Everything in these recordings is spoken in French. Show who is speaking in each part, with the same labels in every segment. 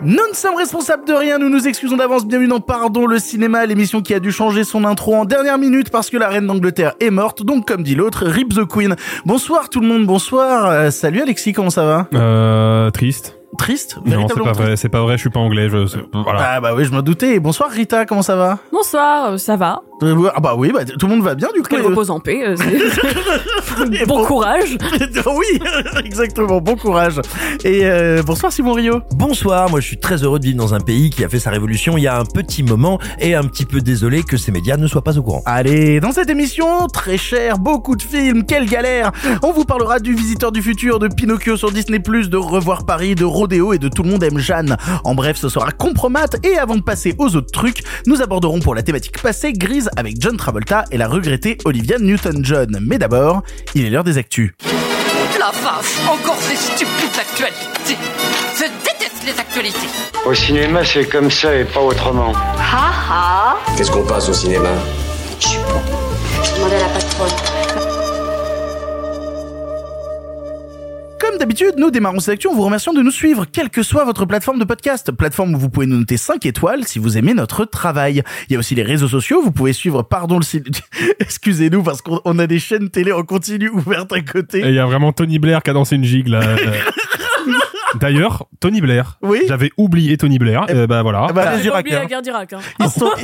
Speaker 1: Nous ne sommes responsables de rien, nous nous excusons d'avance, bienvenue dans Pardon le cinéma, l'émission qui a dû changer son intro en dernière minute parce que la reine d'Angleterre est morte, donc comme dit l'autre, Rip the Queen. Bonsoir tout le monde, bonsoir, Euh, salut Alexis, comment ça va?
Speaker 2: Euh, triste.
Speaker 1: Triste?
Speaker 2: Non, c'est
Speaker 1: Véritablement
Speaker 2: pas
Speaker 1: triste
Speaker 2: vrai, c'est pas vrai, je suis pas anglais, je, c'est- voilà.
Speaker 1: Ah bah oui, je me doutais. Bonsoir Rita, comment ça va?
Speaker 3: Bonsoir, euh, ça va
Speaker 1: Ah bah oui, bah, tout le monde va bien du coup.
Speaker 3: Qu'elle
Speaker 1: euh,
Speaker 3: repose en paix. euh,
Speaker 1: Et
Speaker 3: bon courage.
Speaker 1: oui, exactement, bon courage. Et euh, bonsoir Simon Rio.
Speaker 4: Bonsoir, moi je suis très heureux de vivre dans un pays qui a fait sa révolution il y a un petit moment et un petit peu désolé que ces médias ne soient pas au courant.
Speaker 1: Allez, dans cette émission, très cher, beaucoup de films, quelle galère On vous parlera du Visiteur du Futur, de Pinocchio sur Disney+, de Revoir Paris, de Rodéo et de Tout le monde aime Jeanne. En bref, ce sera compromat et avant de passer aux autres trucs, nous aborderons pour la thématique passée Grise avec John Travolta et la regrettée Olivia Newton-John. Mais d'abord, il est l'heure des actus.
Speaker 5: La vache, encore ces stupides actualités. Je déteste les actualités.
Speaker 6: Au cinéma, c'est comme ça et pas autrement.
Speaker 7: Ha ha
Speaker 8: Qu'est-ce qu'on passe au cinéma?
Speaker 7: Je suis bon. Je demandais à la patronne.
Speaker 1: Comme d'habitude, nous démarrons cette action en vous remerciant de nous suivre, quelle que soit votre plateforme de podcast. Plateforme où vous pouvez nous noter 5 étoiles si vous aimez notre travail. Il y a aussi les réseaux sociaux, vous pouvez suivre, pardon le excusez-nous parce qu'on on a des chaînes télé en continu ouvertes à côté.
Speaker 2: Et il y a vraiment Tony Blair qui a dansé une gigue là. D'ailleurs, Tony Blair.
Speaker 1: Oui.
Speaker 2: J'avais oublié Tony Blair. Euh, bah voilà.
Speaker 1: Ah bah, les
Speaker 3: J'ai oublié la guerre d'Irak. Hein.
Speaker 1: Ils sont-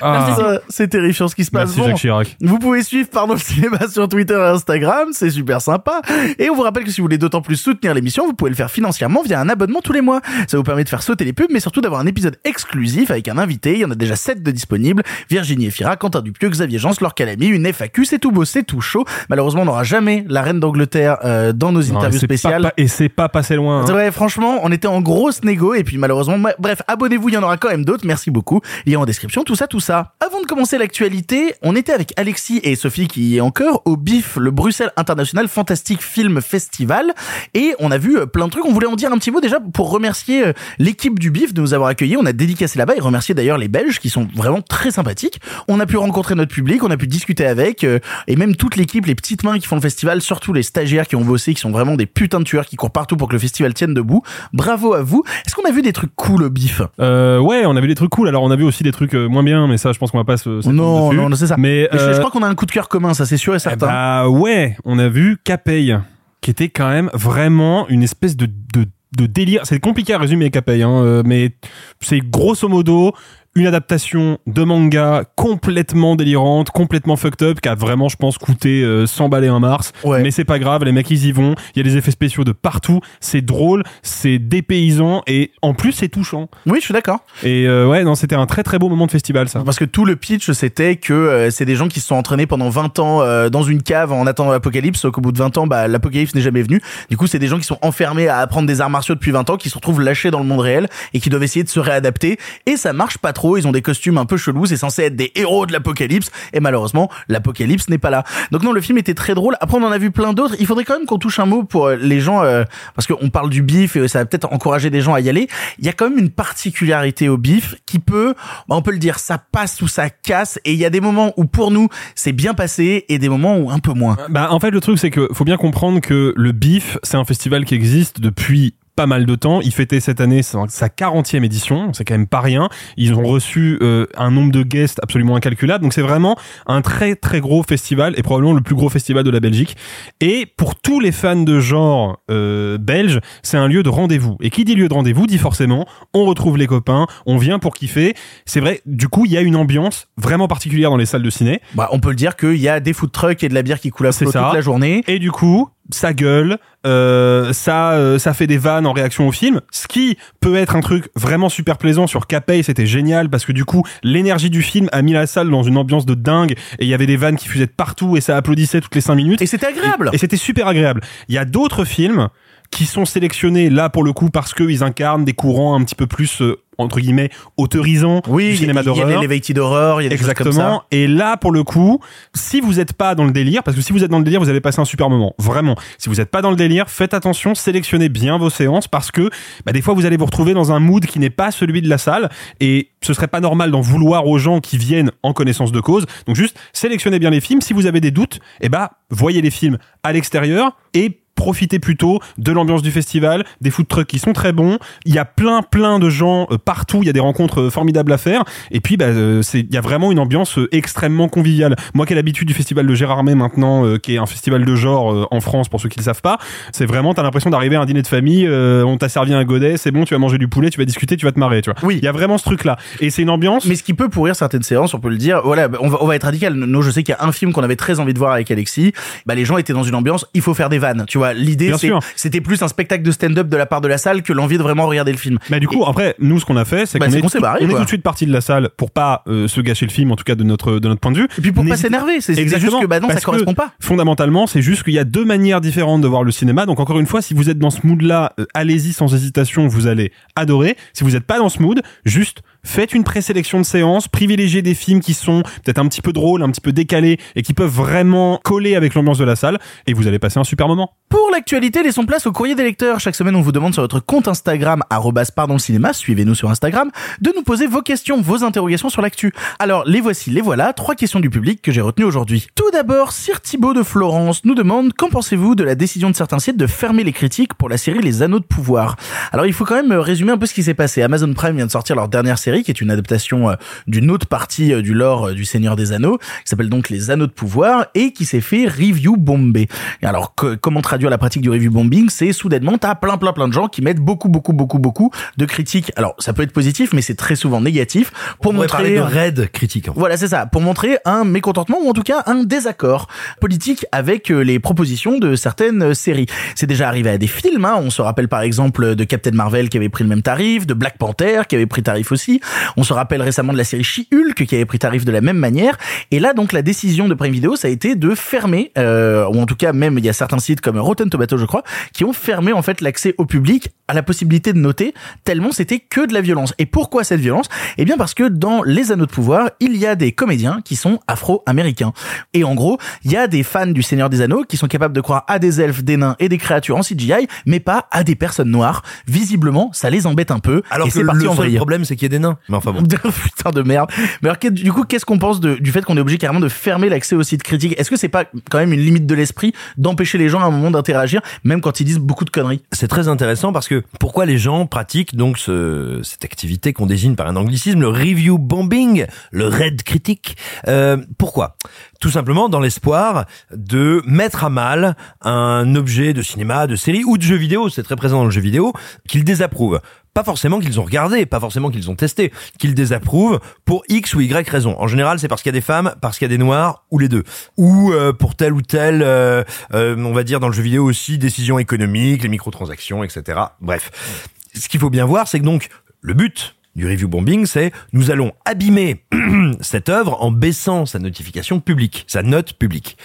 Speaker 2: Ah,
Speaker 1: c'est terrifiant ce qui se passe.
Speaker 2: merci
Speaker 1: Bon.
Speaker 2: Jacques Chirac.
Speaker 1: Vous pouvez suivre Pardon le cinéma sur Twitter et Instagram, c'est super sympa. Et on vous rappelle que si vous voulez d'autant plus soutenir l'émission, vous pouvez le faire financièrement via un abonnement tous les mois. Ça vous permet de faire sauter les pubs, mais surtout d'avoir un épisode exclusif avec un invité. Il y en a déjà 7 de disponibles. Virginie Efira, Quentin Dupieux, Xavier Jean, Laure Calamy, une FAQ, c'est tout beau, c'est tout chaud. Malheureusement, on n'aura jamais la reine d'Angleterre euh, dans nos
Speaker 2: Non,
Speaker 1: interviews spéciales.
Speaker 2: pas- et c'est pas passé loin. hein.
Speaker 1: Ouais, franchement, on était en grosse négo et puis malheureusement, ma- bref, abonnez-vous, il y en aura quand même d'autres. Merci beaucoup. Lien en description, tout ça, tout ça. Avant de commencer l'actualité, on était avec Alexis et Sophie qui y est encore au BIF, le Bruxelles International Fantastic Film Festival, et on a vu euh, plein de trucs. On voulait en dire un petit mot déjà pour remercier euh, l'équipe du BIF de nous avoir accueillis. On a dédicacé là-bas et remercier d'ailleurs les Belges qui sont vraiment très sympathiques. On a pu rencontrer notre public, on a pu discuter avec, euh, et même toute l'équipe, les petites mains qui font le festival, surtout les stagiaires qui ont bossé, qui sont vraiment des putains de tueurs qui courent partout pour que le festival tienne debout. Bravo à vous. Est-ce qu'on a vu des trucs cool au BIF?
Speaker 2: Euh, ouais, on a vu des trucs cool. Alors on a vu aussi des trucs moins bien, mais ça, je pense qu'on va pas se.
Speaker 1: Non,
Speaker 2: dessus.
Speaker 1: non, non, c'est ça.
Speaker 2: Mais,
Speaker 1: Mais je, je
Speaker 2: euh,
Speaker 1: crois qu'on a un coup de cœur commun, ça c'est sûr et
Speaker 2: eh
Speaker 1: certain.
Speaker 2: bah ouais, on a vu Capey, qui était quand même vraiment une espèce de de, de délire. C'est compliqué à résumer Capey, hein, euh, mais c'est grosso modo une adaptation de manga complètement délirante, complètement fucked up, qui a vraiment, je pense, coûté euh, 100 balais un mars.
Speaker 1: Ouais.
Speaker 2: Mais c'est pas grave, les mecs ils y vont. Il y a des effets spéciaux de partout. C'est drôle, c'est dépaysant et en plus c'est touchant.
Speaker 1: Oui, je suis d'accord.
Speaker 2: Et euh, ouais, non, c'était un très très beau moment de festival ça.
Speaker 1: Parce que tout le pitch, c'était que euh, c'est des gens qui se sont entraînés pendant 20 ans euh, dans une cave en attendant l'apocalypse, qu'au bout de 20 ans, bah, l'apocalypse n'est jamais venu. Du coup, c'est des gens qui sont enfermés à apprendre des arts martiaux depuis 20 ans, qui se retrouvent lâchés dans le monde réel et qui doivent essayer de se réadapter. Et ça marche pas trop, ils ont des costumes un peu chelous, c'est censé être des héros de l'apocalypse, et malheureusement, l'apocalypse n'est pas là. Donc non, le film était très drôle. Après, on en a vu plein d'autres. Il faudrait quand même qu'on touche un mot pour euh, les gens, euh, parce qu'on parle du bif et ça va peut-être encourager des gens à y aller. Il y a quand même une particularité au bif qui peut, bah, on peut le dire, ça passe ou ça casse, et il y a des moments où pour nous, c'est bien passé, et des moments où un peu moins.
Speaker 2: Bah, en fait, le truc, c'est que faut bien comprendre que le BIF, c'est un festival qui existe depuis pas mal de temps. Il fêtait cette année sa sa 40e édition, c'est quand même pas rien. Ils ont reçu euh, un nombre de guests absolument incalculable. Donc c'est vraiment un très très gros festival et probablement le plus gros festival de la Belgique. Et pour tous les fans de genre euh, belge, c'est un lieu de rendez-vous. Et qui dit lieu de rendez-vous dit forcément on retrouve les copains, on vient pour kiffer. C'est vrai, du coup, il y a une ambiance vraiment particulière dans les salles de ciné.
Speaker 1: Bah, on peut le dire qu'il y a des food trucks et de la bière qui coulent à flot toute la journée.
Speaker 2: Et du coup, ça gueule, euh, ça, euh, ça fait des vannes en réaction au film, ce qui peut être un truc vraiment super plaisant sur Capey, c'était génial parce que du coup, l'énergie du film a mis la salle dans une ambiance de dingue et il y avait des vannes qui fusaient de partout et ça applaudissait toutes les cinq minutes.
Speaker 1: Et c'était agréable.
Speaker 2: Et, et c'était super agréable. Il y a d'autres films qui sont sélectionnés là pour le coup parce qu'ils incarnent des courants un petit peu plus euh, entre guillemets autorisant
Speaker 1: Oui,
Speaker 2: du cinéma
Speaker 1: il y a
Speaker 2: d'horreur.
Speaker 1: l'Elevated Horror, il y a des choses comme ça.
Speaker 2: Exactement. Et là, pour le coup, si vous n'êtes pas dans le délire, parce que si vous êtes dans le délire, vous allez passer un super moment. Vraiment. Si vous n'êtes pas dans le délire, faites attention, sélectionnez bien vos séances parce que bah, des fois vous allez vous retrouver dans un mood qui n'est pas celui de la salle et ce serait pas normal d'en vouloir aux gens qui viennent en connaissance de cause. Donc juste sélectionnez bien les films. Si vous avez des doutes, eh bah voyez les films à l'extérieur et profitez plutôt de l'ambiance du festival, des food trucks qui sont très bons. Il y a plein plein de gens euh, partout, il y a des rencontres euh, formidables à faire et puis bah euh, c'est il y a vraiment une ambiance extrêmement conviviale. Moi qui ai l'habitude du festival de Gérardmer maintenant euh, qui est un festival de genre euh, en France pour ceux qui le savent pas, c'est vraiment t'as l'impression d'arriver à un dîner de famille, euh, on t'a servi un godet, c'est bon, tu vas manger du poulet, tu vas discuter, tu vas te marrer, tu vois.
Speaker 1: Oui.
Speaker 2: Il y a vraiment ce truc là et c'est une ambiance
Speaker 1: Mais ce qui peut pourrir certaines séances, on peut le dire. Voilà, on va, on va être radical. Nous, je sais qu'il y a un film qu'on avait très envie de voir avec Alexis. Bah, les gens étaient dans une ambiance, il faut faire des vannes. Tu vois, l'idée, c'était plus un spectacle de stand-up de la part de la salle que l'envie de vraiment regarder le film.
Speaker 2: Bah du coup après nous ce qu'on a fait c'est
Speaker 1: Bah,
Speaker 2: qu'on est,
Speaker 1: barré,
Speaker 2: on tout de suite parti de la salle pour pas euh, se gâcher le film en tout cas de notre de notre point de vue.
Speaker 1: Et puis pour pas s'énerver, c'est, juste que bah non, ça correspond pas.
Speaker 2: Fondamentalement, c'est juste qu'il y a deux manières différentes de voir le cinéma. Donc encore une fois, si vous êtes dans ce mood-là, euh, allez-y sans hésitation, vous allez adorer. Si vous n'êtes pas dans ce mood, juste faites une présélection de séances, privilégiez des films qui sont peut-être un petit peu drôles, un petit peu décalés et qui peuvent vraiment coller avec l'ambiance de la salle et vous allez passer un super moment.
Speaker 1: L'actualité, laissons place au courrier des lecteurs. Chaque semaine, on vous demande sur votre compte Instagram, pardon le cinéma, suivez-nous sur Instagram, de nous poser vos questions, vos interrogations sur l'actu. Alors, les voici, les voilà, trois questions du public que j'ai retenues aujourd'hui. Tout d'abord, Sir Thibault de Florence nous demande qu'en pensez-vous de la décision de certains sites de fermer les critiques pour la série Les Anneaux de Pouvoir? Alors, il faut quand même euh, résumer un peu ce qui s'est passé. Amazon Prime vient de sortir leur dernière série, qui est une adaptation euh, d'une autre partie euh, du lore du Seigneur des Anneaux, qui s'appelle donc Les Anneaux de Pouvoir, et qui s'est fait review bombé. Et alors, comment traduire la pratique du review bombing C'est soudainement, t'as plein plein plein de gens qui mettent beaucoup beaucoup beaucoup beaucoup de critiques. Alors, ça peut être positif, mais c'est très souvent négatif pour
Speaker 4: On pourrait parler
Speaker 1: montrer
Speaker 4: de raid critique. en fait.
Speaker 1: voilà, c'est ça, pour montrer un mécontentement ou en tout cas un désaccord politique avec euh, les propositions de certaines euh, séries. C'est déjà arrivé à des films, hein. on se rappelle par exemple de Captain Marvel qui avait pris le même tarif, de Black Panther qui avait pris tarif aussi, on se rappelle récemment de la série She-Hulk qui avait pris tarif de la même manière, et là donc la décision de Prime Video ça a été de fermer, euh, ou en tout cas même il y a certains sites comme Rotten Je crois, qui ont fermé en fait l'accès au public à la possibilité de noter, tellement c'était que de la violence. Et pourquoi cette violence? Eh bien parce que dans Les Anneaux de Pouvoir, il y a des comédiens qui sont afro-américains. Et en gros, il y a des fans du Seigneur des Anneaux qui sont capables de croire à des elfes, des nains et des créatures en CGI, mais pas à des personnes noires. Visiblement, ça les embête un peu.
Speaker 4: Alors
Speaker 1: et
Speaker 4: que
Speaker 1: c'est parti
Speaker 4: le
Speaker 1: en
Speaker 4: seul problème c'est qu'il y a des nains. Mais enfin bon.
Speaker 1: Putain de merde. Mais alors, du coup, qu'est-ce qu'on pense de- du fait qu'on est obligé carrément de fermer l'accès aux sites critiques? Est-ce que c'est pas quand même une limite de l'esprit d'empêcher les gens à un moment d'interagir, même quand ils disent beaucoup de conneries
Speaker 4: C'est très intéressant parce que pourquoi les gens pratiquent donc ce, cette activité qu'on désigne par un anglicisme, le review bombing, le raid critique. Euh, pourquoi? Tout simplement dans l'espoir de mettre à mal un objet de cinéma, de série ou de jeu vidéo, c'est très présent dans le jeu vidéo, qu'ils désapprouvent. Pas forcément qu'ils ont regardé, pas forcément qu'ils ont testé, qu'ils désapprouvent pour X ou Y raison. En général, c'est parce qu'il y a des femmes, parce qu'il y a des noirs, ou les deux. Ou euh, pour telle ou telle, euh, euh, on va dire dans le jeu vidéo aussi, décisions économiques, les microtransactions, etc. Bref. Ce qu'il faut bien voir, c'est que donc, le but du review bombing, c'est nous allons abîmer cette œuvre en baissant sa notification publique, sa note publique.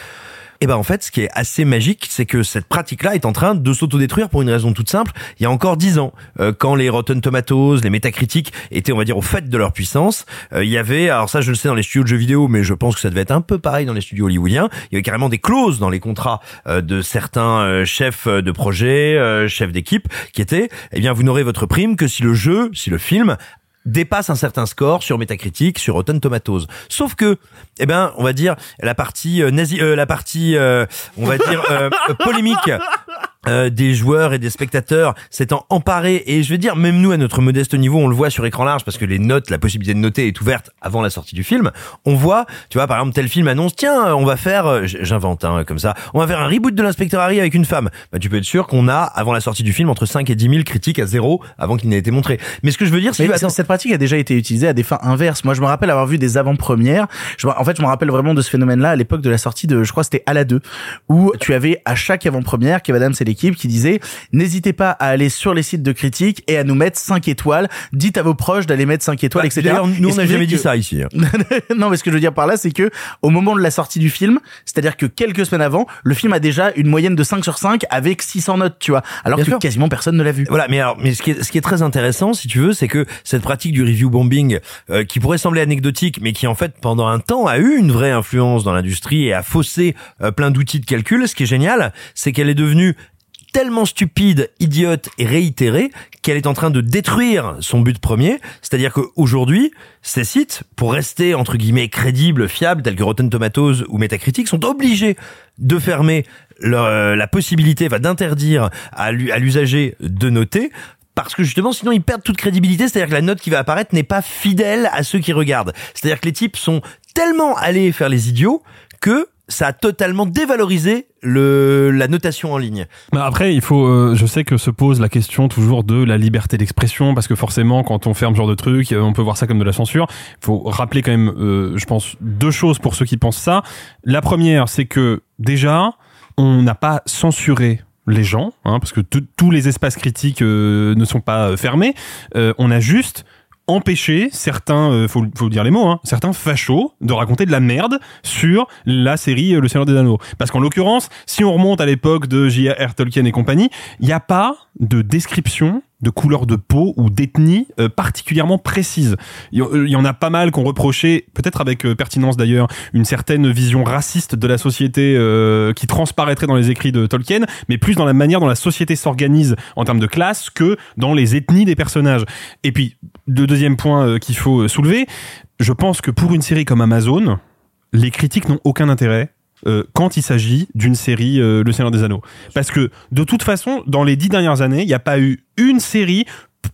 Speaker 4: Et ben en fait, ce qui est assez magique, c'est que cette pratique-là est en train de s'autodétruire pour une raison toute simple. Il y a encore dix ans, euh, quand les Rotten Tomatoes, les métacritiques étaient, on va dire, au fait de leur puissance, euh, il y avait, alors ça je le sais dans les studios de jeux vidéo, mais je pense que ça devait être un peu pareil dans les studios hollywoodiens. Il y avait carrément des clauses dans les contrats euh, de certains chefs de projet, chefs d'équipe, qui étaient, eh bien, vous n'aurez votre prime que si le jeu, si le film dépasse un certain score sur Metacritic, sur Rotten Tomatoes. Sauf que, eh ben, on va dire la partie euh, nazi, euh, la partie, euh, on va dire euh, polémique. Euh, des joueurs et des spectateurs s'étant emparés. Et je veux dire même nous à notre modeste niveau on le voit sur écran large parce que les notes la possibilité de noter est ouverte avant la sortie du film. On voit tu vois par exemple tel film annonce tiens on va faire euh, j'invente hein, comme ça. On va faire un reboot de l'inspecteur Harry avec une femme. Bah tu peux être sûr qu'on a avant la sortie du film entre 5 et 10 000 critiques à zéro avant qu'il n'ait été montré. Mais ce que je veux dire c'est que
Speaker 1: cette pratique a déjà été utilisée à des fins inverses. Moi, je me rappelle avoir vu des avant-premières. Je en fait, je me rappelle vraiment de ce phénomène-là à l'époque de la sortie de, je crois, que c'était à la 2, où tu avais à chaque avant-première Kev Adams et l'équipe l'équipe qui disait n'hésitez pas à aller sur les sites de critiques et à nous mettre 5 étoiles. Dites à vos proches d'aller mettre 5 étoiles,
Speaker 4: Bah,
Speaker 1: etc.
Speaker 4: nous, on n'a jamais
Speaker 1: fait
Speaker 4: dit
Speaker 1: que-
Speaker 4: ça ici. hein.
Speaker 1: non, mais ce que je veux dire par là, c'est que au moment de la sortie du film, c'est-à-dire que quelques semaines avant, le film a déjà une moyenne de 5 sur 5 avec 600 notes, tu vois. Alors
Speaker 4: Bien
Speaker 1: que
Speaker 4: sûr.
Speaker 1: quasiment personne ne l'a vu.
Speaker 4: Voilà, mais alors, mais ce qui est, ce qui est très intéressant, si tu veux, c'est que cette pratique du review bombing, euh, qui pourrait sembler anecdotique, mais qui en fait pendant un temps a eu une vraie influence dans l'industrie et a faussé euh, plein d'outils de calcul. Ce qui est génial, c'est qu'elle est devenue tellement stupide, idiote et réitérée qu'elle est en train de détruire son but premier. C'est-à-dire qu'aujourd'hui, ces sites, pour rester entre guillemets crédibles, fiables, tels que Rotten Tomatoes ou Metacritic, sont obligés de fermer leur- euh, la possibilité, enfin, d'interdire à l'usager de noter parce que justement sinon ils perdent toute crédibilité, c'est-à-dire que la note qui va apparaître n'est pas fidèle à ceux qui regardent. C'est-à-dire que les types sont tellement allés faire les idiots que ça a totalement dévalorisé le la notation en ligne.
Speaker 2: Bah après, il faut. euh, je sais que se pose la question toujours de la liberté d'expression parce que forcément, quand on ferme ce genre de truc, euh, on peut voir ça comme de la censure. Il faut rappeler quand même, euh, je pense, deux choses pour ceux qui pensent ça. La première, c'est que déjà, on n'a pas censuré les gens, hein, parce que tous les espaces critiques euh, ne sont pas euh, fermés. Euh, on a juste empêché certains, euh, faut, faut dire les mots, hein, certains fachos de raconter de la merde sur la série euh, Le Seigneur des Anneaux. Parce qu'en l'occurrence, si on remonte à l'époque de J.R.R. Tolkien et compagnie, il n'y a pas de description de couleur de peau ou d'ethnie euh, particulièrement précise. Il y, en a pas mal qu'on reprochait, peut-être avec euh, pertinence d'ailleurs, une certaine vision raciste de la société euh, qui transparaîtrait dans les écrits de Tolkien, mais plus dans la manière dont la société s'organise en termes de classe que dans les ethnies des personnages. Et puis, le deuxième point euh, qu'il faut soulever, je pense que pour une série comme Amazon, les critiques n'ont aucun intérêt euh, quand il s'agit d'une série euh, Le Seigneur des Anneaux. Parce que de toute façon, dans les dix dernières années, il n'y a pas eu une série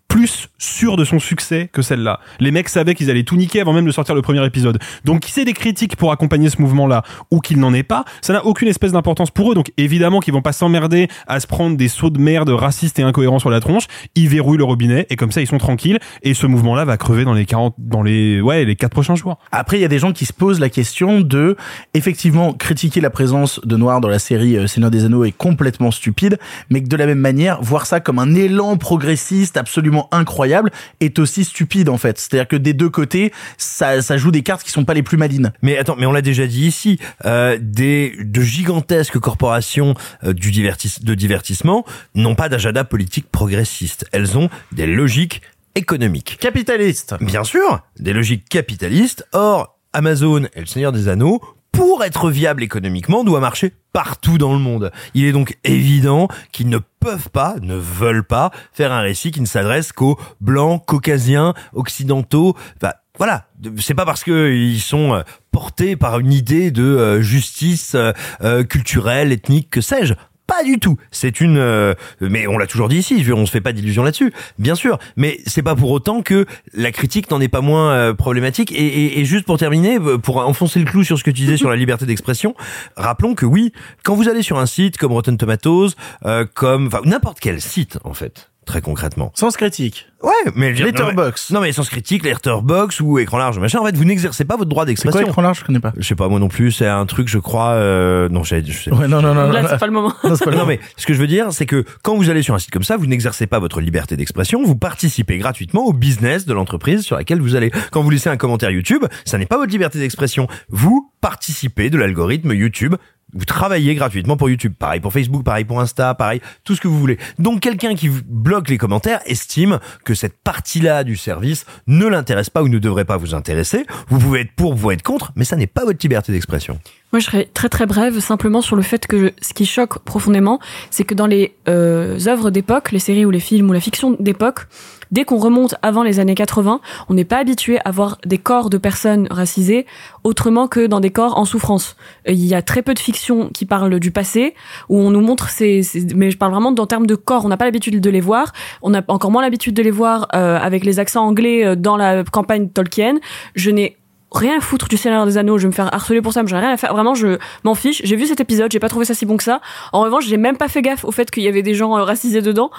Speaker 2: plus sûre de son succès que celle-là. Les mecs savaient qu'ils allaient tout niquer avant même de sortir le premier épisode. Donc qu'il y ait des critiques pour accompagner ce mouvement-là ou qu'il n'en ait pas, ça n'a aucune espèce d'importance pour eux. Donc évidemment qu'ils vont pas s'emmerder à se prendre des sauts de merde racistes et incohérents sur la tronche. Ils verrouillent le robinet et comme ça ils sont tranquilles. Et ce mouvement-là va crever dans les 40, dans les, ouais, les quatre prochains jours.
Speaker 1: Après, il y a des gens qui se posent la question de, effectivement, critiquer la présence de Noirs dans la série euh, Seigneur des Anneaux est complètement stupide, mais de la même manière, voir ça comme un élan progressiste absolument incroyable est aussi stupide, en fait. C'est-à-dire que des deux côtés, ça, ça joue des cartes qui sont pas les plus malines.
Speaker 4: Mais attends, mais on l'a déjà dit ici, euh, des de gigantesques corporations euh, du divertis, de divertissement n'ont pas d'agenda politique progressiste. Elles ont des logiques économiques.
Speaker 1: Capitaliste.
Speaker 4: Bien sûr, des logiques capitalistes. Or, Amazon et le Seigneur des Anneaux, pour être viable économiquement, doit marcher partout dans le monde. Il est donc évident qu'ils ne peuvent pas, ne veulent pas faire un récit qui ne s'adresse qu'aux blancs, caucasiens, occidentaux. Bah, voilà, c'est pas parce que ils sont euh, portés par une idée de euh, justice euh, culturelle, ethnique, que sais-je. Pas du tout. C'est une, euh, mais on l'a toujours dit ici. On se fait pas d'illusions là-dessus, bien sûr. Mais c'est pas pour autant que la critique n'en est pas moins euh, problématique. Et, et, juste pour terminer, euh, pour enfoncer le clou sur ce que tu disais sur la liberté d'expression, rappelons que oui, quand vous allez sur un site comme Rotten Tomatoes, euh, comme n'importe quel site en fait, très concrètement.
Speaker 1: Sans critique.
Speaker 4: Ouais, mais
Speaker 1: Letterboxd.
Speaker 4: Non mais, non, mais sans critique, Letterboxd ou écran large, machin. En fait, vous n'exercez pas votre droit
Speaker 1: C'est quoi
Speaker 4: d'expression.
Speaker 1: écran large? Je connais pas.
Speaker 4: Je sais pas moi non plus. C'est un truc, je crois. Euh... Non, j'ai- je sais
Speaker 1: Ouais, non, non, non.
Speaker 3: Là, c'est pas le moment.
Speaker 1: non, c'est pas le
Speaker 4: non
Speaker 1: moment.
Speaker 4: mais ce que je veux dire, c'est que quand vous allez sur un site comme ça, vous n'exercez pas votre liberté d'expression, vous participez gratuitement au business de l'entreprise sur laquelle vous allez. Quand vous laissez un commentaire YouTube, ça n'est pas votre liberté d'expression. Vous participez de l'algorithme YouTube. Vous travaillez gratuitement pour YouTube. Pareil pour Facebook, pareil pour Insta, pareil, tout ce que vous voulez. Donc quelqu'un qui bloque les commentaires estime que cette partie-là du service ne l'intéresse pas ou ne devrait pas vous intéresser. Vous pouvez être pour, vous pouvez être contre, mais ça n'est pas votre liberté d'expression.
Speaker 3: Moi, je serais très très brève, simplement sur le fait que je- ce qui choque profondément, c'est que dans les euh, œuvres d'époque, les séries ou les films ou la fiction d'époque, dès qu'on remonte avant les années 80, on n'est pas habitué à voir des corps de personnes racisées autrement que dans des corps en souffrance. Il y a très peu de fiction qui parle du passé, où on nous montre ces, ces- mais je parle vraiment en termes de corps, on n'a pas l'habitude de les voir, on a encore moins l'habitude de les voir euh, avec les accents anglais euh, dans la campagne Tolkien. Je n'ai rien à foutre du Seigneur des Anneaux, je vais me faire harceler pour ça, mais j'en ai rien à faire. Vraiment, je m'en fiche. J'ai vu cet épisode, j'ai pas trouvé ça si bon que ça. En revanche, j'ai même pas fait gaffe au fait qu'il y avait des gens euh, racisés dedans.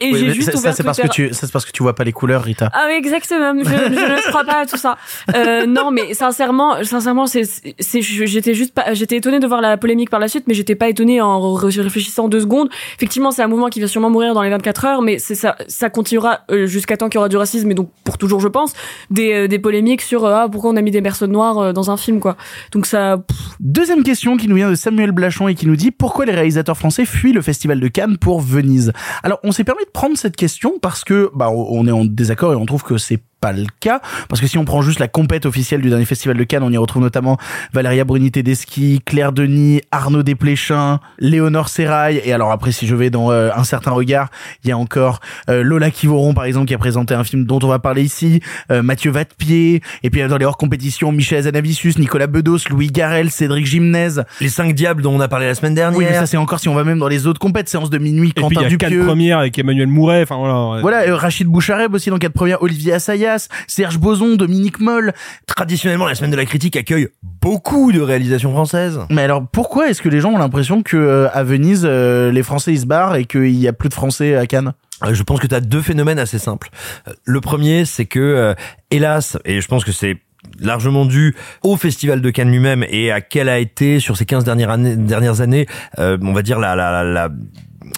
Speaker 3: Et
Speaker 1: Oui,
Speaker 3: j'ai juste
Speaker 1: ça, ça,
Speaker 3: ouvert
Speaker 1: c'est parce que tu, ça, c'est parce que tu vois pas les couleurs, Rita.
Speaker 3: Ah oui, exactement. Je, je ne crois pas à tout ça. Euh, non, mais sincèrement, sincèrement, c'est, c'est, j'étais juste pas, j'étais étonnée de voir la polémique par la suite, mais j'étais pas étonnée en réfléchissant deux secondes. Effectivement, c'est un mouvement qui va sûrement mourir dans les 24 heures, mais c'est ça, ça continuera euh, jusqu'à temps qu'il y aura du racisme, et donc pour toujours, je pense, des, euh, des polémiques sur euh, ah, pourquoi on a mis des euh, dans un film, quoi. Donc
Speaker 1: Deuxième question qui nous vient de Samuel Blachon et qui nous dit pourquoi les réalisateurs français fuient le festival de Cannes pour Venise? Alors, on s'est permis de prendre cette question parce que bah on est en désaccord et on trouve que c'est pas le cas parce que si on prend juste la compète officielle du dernier festival de Cannes, on y retrouve notamment Valéria Bruni Tedeschi, Claire Denis, Arnaud Desplechin, Léonore Serrail et alors après si je vais dans euh, un certain regard, il y a encore euh, Lola Kivoron par exemple qui a présenté un film dont on va parler ici, euh, Mathieu Vadepied et puis dans les hors compétitions Michel Azanavicius, Nicolas Bedos, Louis Garel, Cédric Gimnez.
Speaker 4: Les cinq diables dont on a parlé la semaine dernière.
Speaker 1: Oui, mais ça c'est encore si on va même dans les autres compètes, séance de minuit,
Speaker 2: Et puis il
Speaker 1: Quentin
Speaker 2: y a quatre
Speaker 1: Dupieux.
Speaker 2: premières avec Emmanuel Mouret. Enfin voilà.
Speaker 1: Voilà, euh, Rachid Bouchareb aussi dans quatre premières, Olivier Assayas, Serge Boson, Dominique Moll.
Speaker 4: Traditionnellement, la semaine de la critique accueille beaucoup de réalisations françaises.
Speaker 1: Mais alors pourquoi est-ce que les gens ont l'impression que euh, à Venise euh, les Français ils se barrent et qu'il y a plus de Français à Cannes?
Speaker 4: Euh, Je pense que tu as deux phénomènes assez simples. Euh, Le premier, c'est que, euh, hélas, et je pense que c'est largement dû au festival de Cannes lui-même et à quelle a été sur ces 15 dernières années, dernières années euh, on va dire la, la, la, la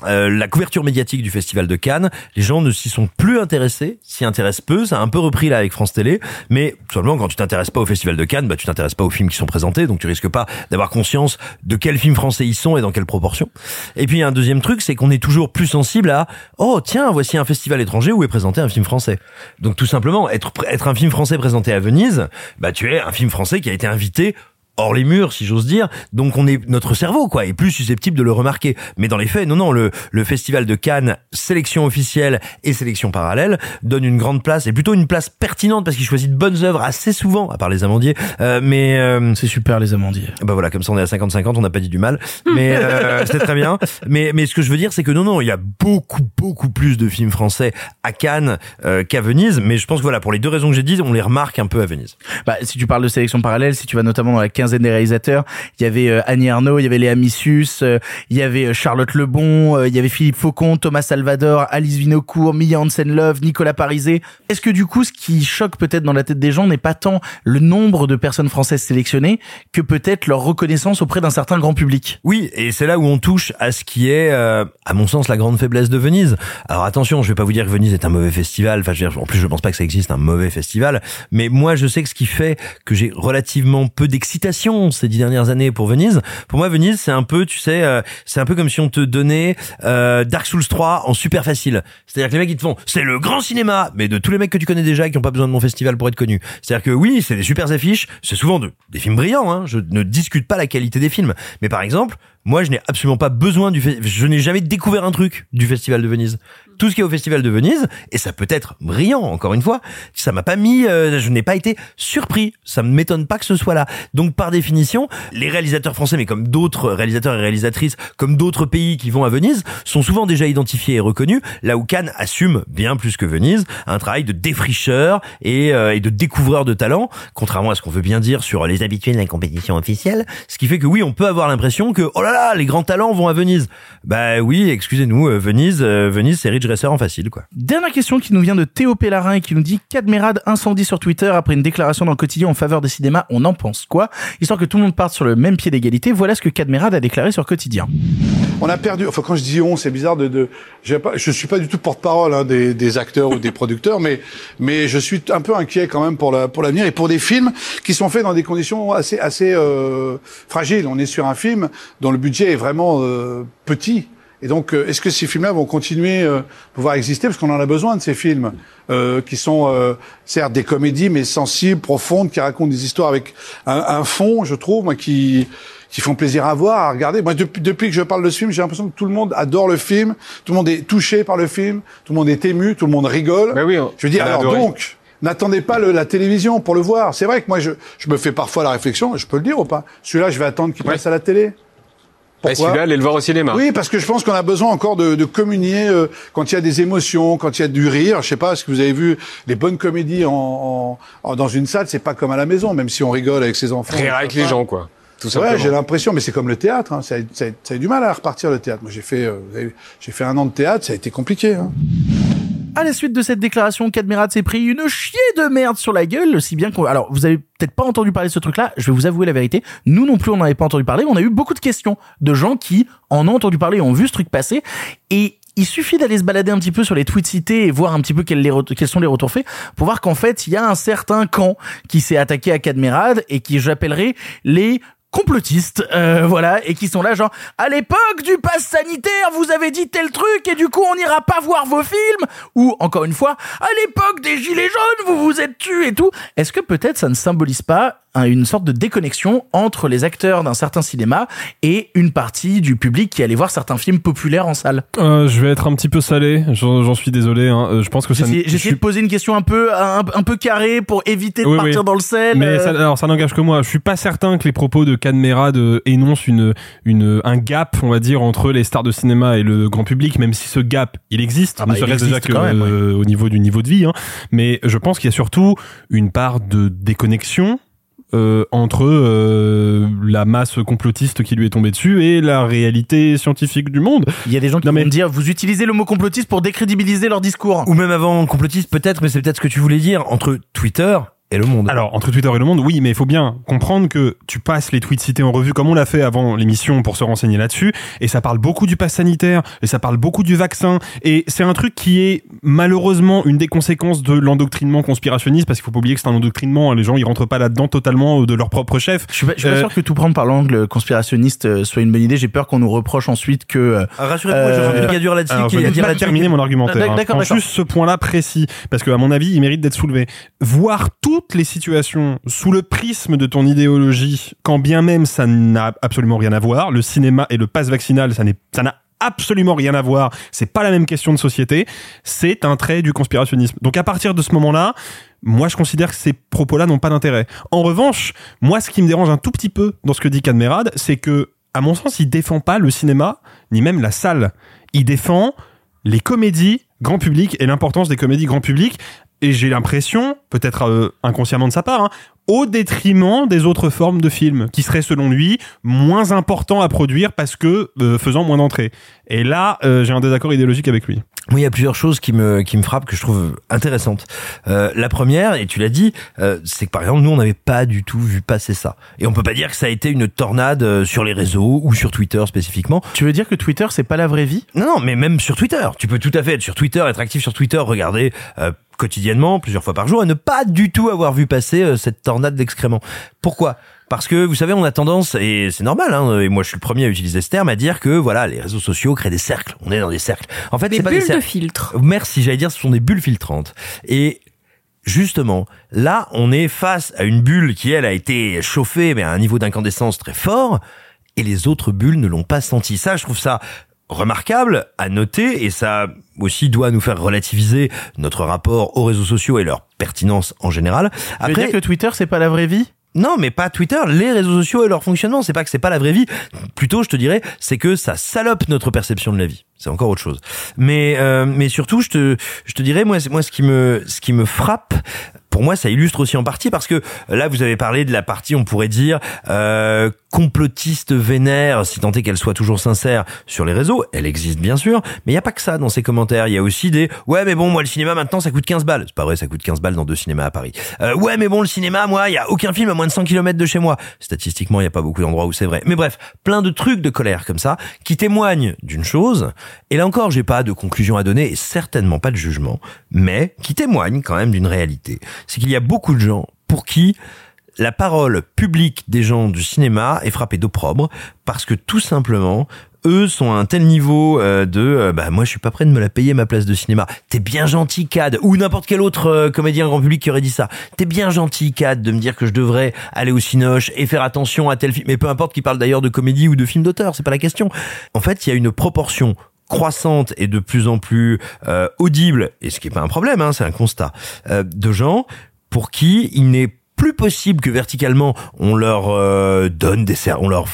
Speaker 4: euh, la couverture médiatique du festival de Cannes, les gens ne s'y sont plus intéressés, s'y intéressent peu, ça a un peu repris là avec France Télé, mais seulement quand tu t'intéresses pas au festival de Cannes, bah tu t'intéresses pas aux films qui sont présentés, donc tu risques pas d'avoir conscience de quels films français ils sont et dans quelle proportion. Et puis un deuxième truc, c'est qu'on est toujours plus sensible à oh tiens, voici un festival étranger où est présenté un film français. Donc tout simplement être être un film français présenté à Venise, bah tu es un film français qui a été invité hors les murs, si j'ose dire. Donc on est notre cerveau quoi est plus susceptible de le remarquer. Mais dans les faits, non non, le le festival de Cannes, sélection officielle et sélection parallèle donne une grande place et plutôt une place pertinente parce qu'il choisit de bonnes œuvres assez souvent, à part les Amandiers. Euh, mais euh,
Speaker 1: C'est super les Amandiers.
Speaker 4: bah voilà, comme ça on est à 50-50, on n'a pas dit du mal. Mais euh, c'est très bien. Mais mais ce que je veux dire, c'est que non non, il y a beaucoup beaucoup plus de films français à Cannes euh, qu'à Venise. Mais je pense que voilà, pour les deux raisons que j'ai dites, on les remarque un peu à Venise.
Speaker 1: Bah, si tu parles de sélection parallèle, si tu vas notamment dans la quinzaine des réalisateurs, il y avait euh, Annie Arnaud, il y avait Léa Missus, euh, il y avait euh, Charlotte Lebon, il y avait Philippe Faucon, Thomas Salvador, Alice Vinocourt, Mia Hansen-Love, Nicolas Parisé. Est-ce que du coup, ce qui choque peut-être dans la tête des gens n'est pas tant le nombre de personnes françaises sélectionnées que peut-être leur reconnaissance auprès d'un certain grand public?
Speaker 4: Oui, et c'est là où on touche à ce qui est, euh, à mon sens, la grande faiblesse de Venise. Alors attention, je vais pas vous dire que Venise est un mauvais festival. Enfin, je veux dire, en plus, je pense pas que ça existe un mauvais festival. Mais moi, je sais que ce qui fait que j'ai relativement peu d'excitation ces dix dernières années pour Venise. Pour moi, Venise, c'est un peu, tu sais, euh, c'est un peu comme si on te donnait euh, Dark Souls 3 en super facile. C'est-à-dire que les mecs ils te font, c'est le grand cinéma, mais de tous les mecs que tu connais déjà qui ont pas besoin de mon festival pour être connus. C'est-à-dire que oui, c'est des super affiches, c'est souvent de, des films brillants. Hein, je ne discute pas la qualité des films, mais par exemple, moi, je n'ai absolument pas besoin du je n'ai jamais découvert un truc du festival de Venise. Tout ce qui est au festival de Venise et ça peut être brillant encore une fois, ça m'a pas mis euh, je n'ai pas été surpris, ça ne m'étonne pas que ce soit là. Donc par définition, les réalisateurs français mais comme d'autres réalisateurs et réalisatrices comme d'autres pays qui vont à Venise sont souvent déjà identifiés et reconnus, là où Cannes assume bien plus que Venise un travail de défricheur et, euh, et de découvreur de talent, contrairement à ce qu'on veut bien dire sur les habitués de la compétition officielle, ce qui fait que oui, on peut avoir l'impression que oh là là, les grands talents vont à Venise. Bah oui, excusez-nous, euh, Venise, euh, Venise, c'est En facile quoi.
Speaker 1: Dernière question qui nous vient de Théo Pellarin et qui nous dit Cadmerade incendie sur Twitter après une déclaration dans le quotidien en faveur des cinémas, on en pense quoi? Histoire que tout le monde parte sur le même pied d'égalité, voilà ce que Cadmerade a déclaré sur quotidien.
Speaker 8: On a perdu. Enfin, quand je dis on, c'est bizarre de. de j'ai pas, je suis pas du tout porte-parole hein, des, des acteurs ou des producteurs, mais mais je suis un peu inquiet quand même pour la pour l'avenir et pour des films qui sont faits dans des conditions assez assez euh, fragiles. On est sur un film dont le budget est vraiment euh, petit. Et donc, euh, est-ce que ces films-là vont continuer euh, pouvoir exister? Parce qu'on en a besoin de ces films euh, qui sont euh, certes des comédies mais sensibles, profondes, qui racontent des histoires avec un, un fond, je trouve, moi, qui qui font plaisir à voir, à regarder. Moi, depuis, depuis que je parle de ce film, j'ai l'impression que tout le monde adore le film, tout le monde est touché par le film, tout le monde est ému, tout le monde rigole.
Speaker 9: Ben oui, on-
Speaker 8: je veux dire, alors
Speaker 9: adoré.
Speaker 8: donc, n'attendez pas le- la télévision pour le voir. C'est vrai que moi, je, je me fais parfois la réflexion, je peux le dire ou pas Celui-là, je vais attendre qu'il passe à la télé. Pourquoi
Speaker 9: celui-là, allez le voir au cinéma.
Speaker 8: Oui, parce que je pense qu'on a besoin encore de, de communier euh, quand il y a des émotions, quand il y a du rire. Je sais pas, est-ce que vous avez vu les bonnes comédies en, en- en- dans une salle, c'est pas comme à la maison, même si on rigole avec ses enfants.
Speaker 9: Rire avec les gens, quoi. Tout
Speaker 8: Ouais, j'ai l'impression, mais c'est comme le théâtre. Hein. Ça, a, ça a- ça a eu du mal à repartir le théâtre. Moi, j'ai fait, euh, j'ai fait un an de théâtre, ça a été compliqué. Hein.
Speaker 1: À la suite de cette déclaration, Cadmerat s'est pris une chier de merde sur la gueule, si bien qu'on... Alors, vous avez peut-être pas entendu parler de ce truc-là, je vais vous avouer la vérité. Nous non plus, on n'en avait pas entendu parler. On a eu beaucoup de questions de gens qui en ont entendu parler ont vu ce truc passer. Et il suffit d'aller se balader un petit peu sur les tweets cités et voir un petit peu quels, sont les retours faits pour voir qu'en fait, il y a un certain camp qui s'est attaqué à Cadmerad et qui j'appellerais les complotistes, euh, voilà, et qui sont là genre à l'époque du pass sanitaire, vous avez dit tel truc et du coup on n'ira pas voir vos films ou encore une fois à l'époque des gilets jaunes, vous vous êtes tués et tout. Est-ce que peut-être ça ne symbolise pas un- une sorte de déconnexion entre les acteurs d'un certain cinéma et une partie du public qui allait voir certains films populaires en salle?
Speaker 2: Euh, je vais être un petit peu salé, j'en suis désolé. Hein. Euh, Je pense que ça.
Speaker 1: J'ai essayé,
Speaker 2: ne-
Speaker 1: j'ai
Speaker 2: je
Speaker 1: essayé de poser une question un peu un, un peu carrée pour éviter de
Speaker 2: Oui,
Speaker 1: partir
Speaker 2: oui.
Speaker 1: dans le sel.
Speaker 2: Mais
Speaker 1: euh.
Speaker 2: ça, alors ça n'engage que moi. Je suis pas certain que les propos de Cadmerad euh, énoncent une, une, un gap, on va dire, entre les stars de cinéma et le grand public, même si ce gap, il existe,
Speaker 1: Ah bah,
Speaker 2: ne serait-ce déjà
Speaker 1: même,
Speaker 2: euh, au niveau du niveau de vie. Hein. Mais je pense qu'il y a surtout une part de déconnexion. euh, entre euh, la masse complotiste qui lui est tombée dessus et la réalité scientifique du monde.
Speaker 1: Il y a des gens qui
Speaker 2: Non,
Speaker 1: vont
Speaker 2: mais-
Speaker 1: me dire vous utilisez le mot complotiste pour décrédibiliser leur discours.
Speaker 4: Ou même avant complotiste peut-être, mais c'est peut-être ce que tu voulais dire entre Twitter et le monde.
Speaker 2: Alors, entre Twitter et le monde, oui, mais il faut bien comprendre que tu passes les tweets cités en revue comme on l'a fait avant l'émission pour se renseigner là-dessus, et ça parle beaucoup du pass sanitaire, et ça parle beaucoup du vaccin, et c'est un truc qui est malheureusement une des conséquences de l'endoctrinement conspirationniste, parce qu'il faut pas oublier que c'est un endoctrinement, hein, les gens ils rentrent pas là-dedans totalement euh, de leur propre chef.
Speaker 1: Je suis pas, je suis pas
Speaker 2: Euh,
Speaker 1: sûr que tout prendre par l'angle conspirationniste euh, soit une bonne idée. J'ai peur qu'on nous reproche ensuite que.
Speaker 4: Ah, Rassurez-moi,
Speaker 1: Euh,
Speaker 4: je suis dur là-dessus, qu'il
Speaker 2: je
Speaker 4: y a dire là-dessus.
Speaker 2: terminer mon argumentaire.
Speaker 1: D'accord,
Speaker 2: hein. juste ce point-là précis, parce que à mon avis, il mérite d'être soulevé. Voir toutes les situations sous le prisme de ton idéologie, quand bien même ça n'a absolument rien à voir, le cinéma et le pass vaccinal, ça n'a absolument rien à voir. C'est pas la même question de société. C'est un trait du conspirationnisme. Donc à partir de ce moment-là, moi je considère que ces propos-là n'ont pas d'intérêt. En revanche, moi ce qui me dérange un tout petit peu dans ce que dit Cadmerad, c'est que, à mon sens, il défend pas le cinéma, ni même la salle. Il défend les comédies grand public et l'importance des comédies grand public. Et j'ai l'impression, peut-être euh, inconsciemment de sa part, hein, au détriment des autres formes de films, qui seraient selon lui moins importants à produire parce que euh, faisant moins d'entrées. Et là, euh, j'ai un désaccord idéologique avec lui.
Speaker 4: Moi, il y a plusieurs choses qui me qui me frappent que je trouve intéressantes. Euh, la première, et tu l'as dit, euh, c'est que par exemple, nous, on n'avait pas du tout vu passer ça. Et on peut pas dire que ça a été une tornade euh, sur les réseaux ou sur Twitter spécifiquement.
Speaker 1: Tu veux dire que Twitter c'est pas la vraie vie?
Speaker 4: Non, non, mais même sur Twitter. Tu peux tout à fait être sur Twitter, être actif sur Twitter, regarder euh, quotidiennement, plusieurs fois par jour, et ne pas du tout avoir vu passer euh, cette tornade d'excréments. Pourquoi? Parce que vous savez, on a tendance, et c'est normal, hein, et moi je suis le premier à utiliser ce terme, à dire que voilà, les réseaux sociaux créent des cercles. On est dans des cercles. En fait,
Speaker 3: Des
Speaker 4: c'est pas
Speaker 3: bulles
Speaker 4: des
Speaker 3: de
Speaker 4: cercles.
Speaker 3: filtre.
Speaker 4: Merci, j'allais dire, ce sont des bulles filtrantes. Et justement, là, on est face à une bulle qui, elle, a été chauffée, mais à un niveau d'incandescence très fort, et les autres bulles ne l'ont pas senti. Ça, je trouve ça remarquable à noter, et ça aussi doit nous faire relativiser notre rapport aux réseaux sociaux et leur pertinence en général.
Speaker 1: Tu veux dire que Twitter c'est pas la vraie vie?
Speaker 4: Non, mais pas Twitter, les réseaux sociaux et leur fonctionnement. C'est pas que c'est pas la vraie vie. Plutôt, je te dirais, c'est que ça salope notre perception de la vie. C'est encore autre chose. Mais euh, mais surtout, je te je te dirais moi moi ce qui me ce qui me frappe. Pour moi, ça illustre aussi en partie parce que là, vous avez parlé de la partie, on pourrait dire, euh, complotiste vénère, si tant est qu'elle soit toujours sincère sur les réseaux. Elle existe bien sûr, mais il n'y a pas que ça dans ces commentaires. Il y a aussi des « Ouais, mais bon, moi, le cinéma, maintenant, ça coûte 15 balles. » C'est pas vrai, ça coûte 15 balles dans deux cinémas à Paris. Euh, ouais, mais bon, le cinéma, moi, il y a aucun film à moins de 100 km de chez moi. Statistiquement, il n'y a pas beaucoup d'endroits où c'est vrai. Mais bref, plein de trucs de colère comme ça qui témoignent d'une chose. Et là encore, j'ai pas de conclusion à donner et certainement pas de jugement, mais qui témoignent quand même d'une réalité. C'est qu'il y a beaucoup de gens pour qui la parole publique des gens du cinéma est frappée d'opprobre parce que tout simplement eux sont à un tel niveau euh, de euh, bah moi je suis pas prêt de me la payer ma place de cinéma. T'es bien gentil Cad ou n'importe quel autre euh, comédien grand public qui aurait dit ça. T'es bien gentil Cad de me dire que je devrais aller au cinoche et faire attention à tel film mais peu importe qu'il parle d'ailleurs de comédie ou de film d'auteur, c'est pas la question. En fait, il y a une proportion croissante et de plus en plus euh, audible et ce qui est pas un problème hein, c'est un constat euh, de gens pour qui il n'est plus possible que verticalement on leur euh, donne des on leur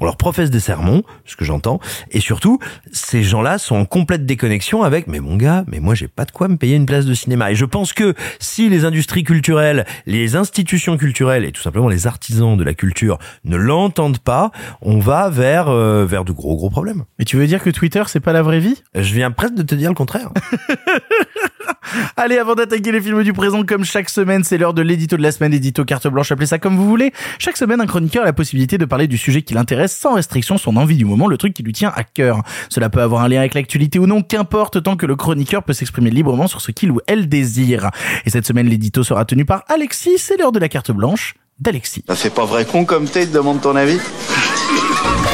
Speaker 4: On leur professe des sermons, ce que j'entends, et surtout, ces gens-là sont en complète déconnexion avec, mais mon gars, mais moi j'ai pas de quoi me payer une place de cinéma. Et je pense que si les industries culturelles, les institutions culturelles et tout simplement les artisans de la culture ne l'entendent pas, on va vers euh, vers de gros gros problèmes.
Speaker 1: Mais tu veux dire que Twitter c'est pas la vraie vie?
Speaker 4: Je viens presque de te dire le contraire.
Speaker 1: Allez, avant d'attaquer les films du présent, comme chaque semaine, c'est l'heure de l'édito de la semaine, édito carte blanche, appelez ça comme vous voulez. Chaque semaine, un chroniqueur a la possibilité de parler du sujet qui l'intéresse sans restriction, son envie du moment, le truc qui lui tient à cœur. Cela peut avoir un lien avec l'actualité ou non, qu'importe, tant que le chroniqueur peut s'exprimer librement sur ce qu'il ou elle désire. Et cette semaine, l'édito sera tenu par Alexis, c'est l'heure de la carte blanche d'Alexis.
Speaker 10: Ça fait pas vrai con comme t'es, demande ton avis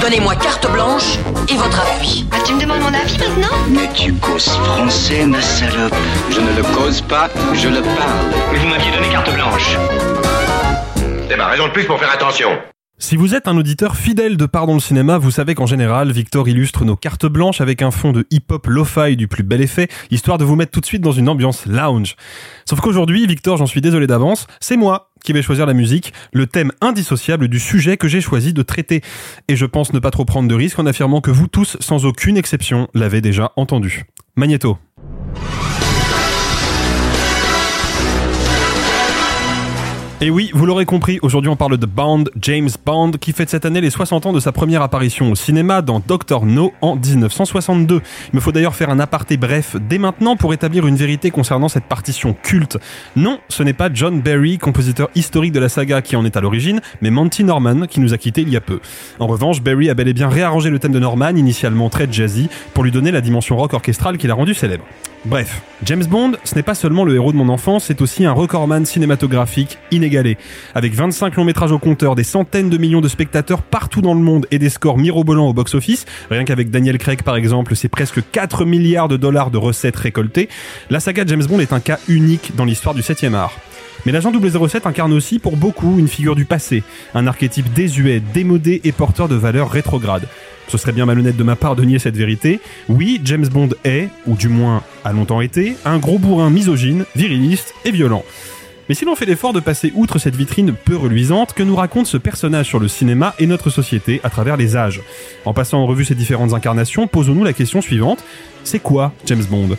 Speaker 5: Donnez-moi carte blanche et votre appui.
Speaker 11: Ah, tu me demandes mon avis maintenant?
Speaker 10: Mais tu causes français, ma salope.
Speaker 6: Je ne le cause pas, je le parle.
Speaker 12: Mais vous m'aviez donné carte blanche.
Speaker 13: C'est ma raison de plus pour faire attention.
Speaker 2: Si vous êtes un auditeur fidèle de Pardon le cinéma, vous savez qu'en général, Victor illustre nos cartes blanches avec un fond de hip-hop lo-fi du plus bel effet, histoire de vous mettre tout de suite dans une ambiance lounge. Sauf qu'aujourd'hui, Victor, j'en suis désolé d'avance, c'est moi qui vais choisir la musique, le thème indissociable du sujet que j'ai choisi de traiter. Et je pense ne pas trop prendre de risques en affirmant que vous tous, sans aucune exception, l'avez déjà entendu. Magneto. Et oui, vous l'aurez compris, aujourd'hui on parle de Bond, James Bond, qui fête cette année les 60 ans de sa première apparition au cinéma dans Doctor No en 1962. Il me faut d'ailleurs faire un aparté bref dès maintenant pour établir une vérité concernant cette partition culte. Non, ce n'est pas John Barry, compositeur historique de la saga qui en est à l'origine, mais Monty Norman qui nous a quittés il y a peu. En revanche, Barry a bel et bien réarrangé le thème de Norman, initialement très jazzy, pour lui donner la dimension rock orchestrale qui l'a rendu célèbre. Bref, James Bond, ce n'est pas seulement le héros de mon enfance, c'est aussi un recordman cinématographique inégalé. Avec 25 longs métrages au compteur, des centaines de millions de spectateurs partout dans le monde et des scores mirobolants au box-office, rien qu'avec Daniel Craig par exemple, c'est presque 4 milliards de dollars de recettes récoltées, la saga James Bond est un cas unique dans l'histoire du 7 art. Mais l'agent 007 incarne aussi pour beaucoup une figure du passé, un archétype désuet, démodé et porteur de valeurs rétrogrades. Ce serait bien malhonnête de ma part de nier cette vérité. Oui, James Bond est, ou du moins a longtemps été, un gros bourrin misogyne, viriliste et violent. Mais si l'on fait l'effort de passer outre cette vitrine peu reluisante, que nous raconte ce personnage sur le cinéma et notre société à travers les âges? En passant en revue ces différentes incarnations, posons-nous la question suivante. C'est quoi James Bond?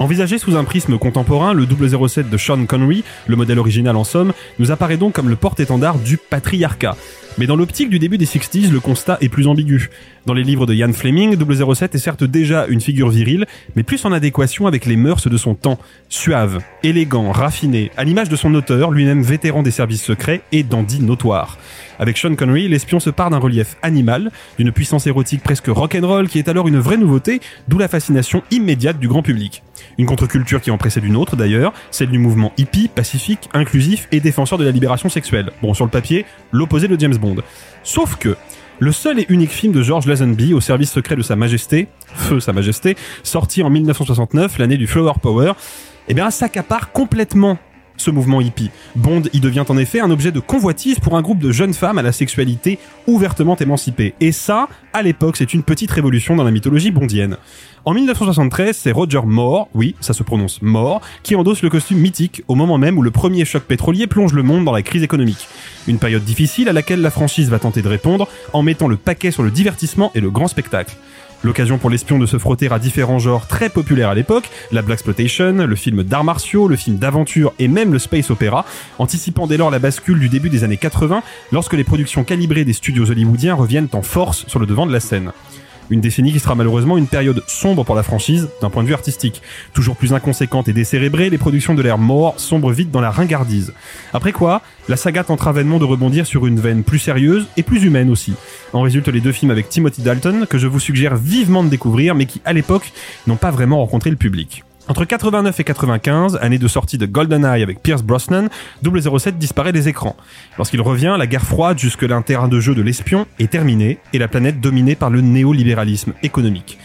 Speaker 2: Envisagé sous un prisme contemporain, le 007 de Sean Connery, le modèle original en somme, nous apparaît donc comme le porte-étendard du patriarcat. Mais dans l'optique du début des 60s, le constat est plus ambigu. Dans les livres de Ian Fleming, 007 est certes déjà une figure virile, mais plus en adéquation avec les mœurs de son temps. Suave, élégant, raffiné, à l'image de son auteur, lui-même vétéran des services secrets et dandy notoire. Avec Sean Connery, l'espion se part d'un relief animal, d'une puissance érotique presque rock'n'roll qui est alors une vraie nouveauté, d'où la fascination immédiate du grand public. Une contre-culture qui en précède une autre d'ailleurs, celle du mouvement hippie, pacifique, inclusif et défenseur de la libération sexuelle. Bon, sur le papier, l'opposé de James Bond. Sauf que, le seul et unique film de George Lazenby au service secret de Sa Majesté, Feu Sa Majesté, sorti en 1969, l'année du Flower Power, eh bien, s'accapare complètement ce mouvement hippie. Bond y devient en effet un objet de convoitise pour un groupe de jeunes femmes à la sexualité ouvertement émancipée. Et ça, à l'époque, c'est une petite révolution dans la mythologie bondienne. En 1973, c'est Roger Moore, oui, ça se prononce Moore, qui endosse le costume mythique au moment même où le premier choc pétrolier plonge le monde dans la crise économique. Une période difficile à laquelle la franchise va tenter de répondre en mettant le paquet sur le divertissement et le grand spectacle. L'occasion pour l'espion de se frotter à différents genres très populaires à l'époque, la Black Exploitation, le film d'arts martiaux, le film d'aventure et même le space opéra, anticipant dès lors la bascule du début des années 80 lorsque les productions calibrées des studios hollywoodiens reviennent en force sur le devant de la scène. Une décennie qui sera malheureusement une période sombre pour la franchise d'un point de vue artistique. Toujours plus inconséquente et décérébrée, les productions de l'ère mort sombrent vite dans la ringardise. Après quoi, la saga tentera vainement de rebondir sur une veine plus sérieuse et plus humaine aussi. En résultent les deux films avec Timothy Dalton que je vous suggère vivement de découvrir mais qui à l'époque n'ont pas vraiment rencontré le public. Entre 89 et 95, année de sortie de GoldenEye avec Pierce Brosnan, 007 disparaît des écrans. Lorsqu'il revient, la guerre froide jusque un terrain de jeu de l'espion est terminée et la planète dominée par le néolibéralisme économique.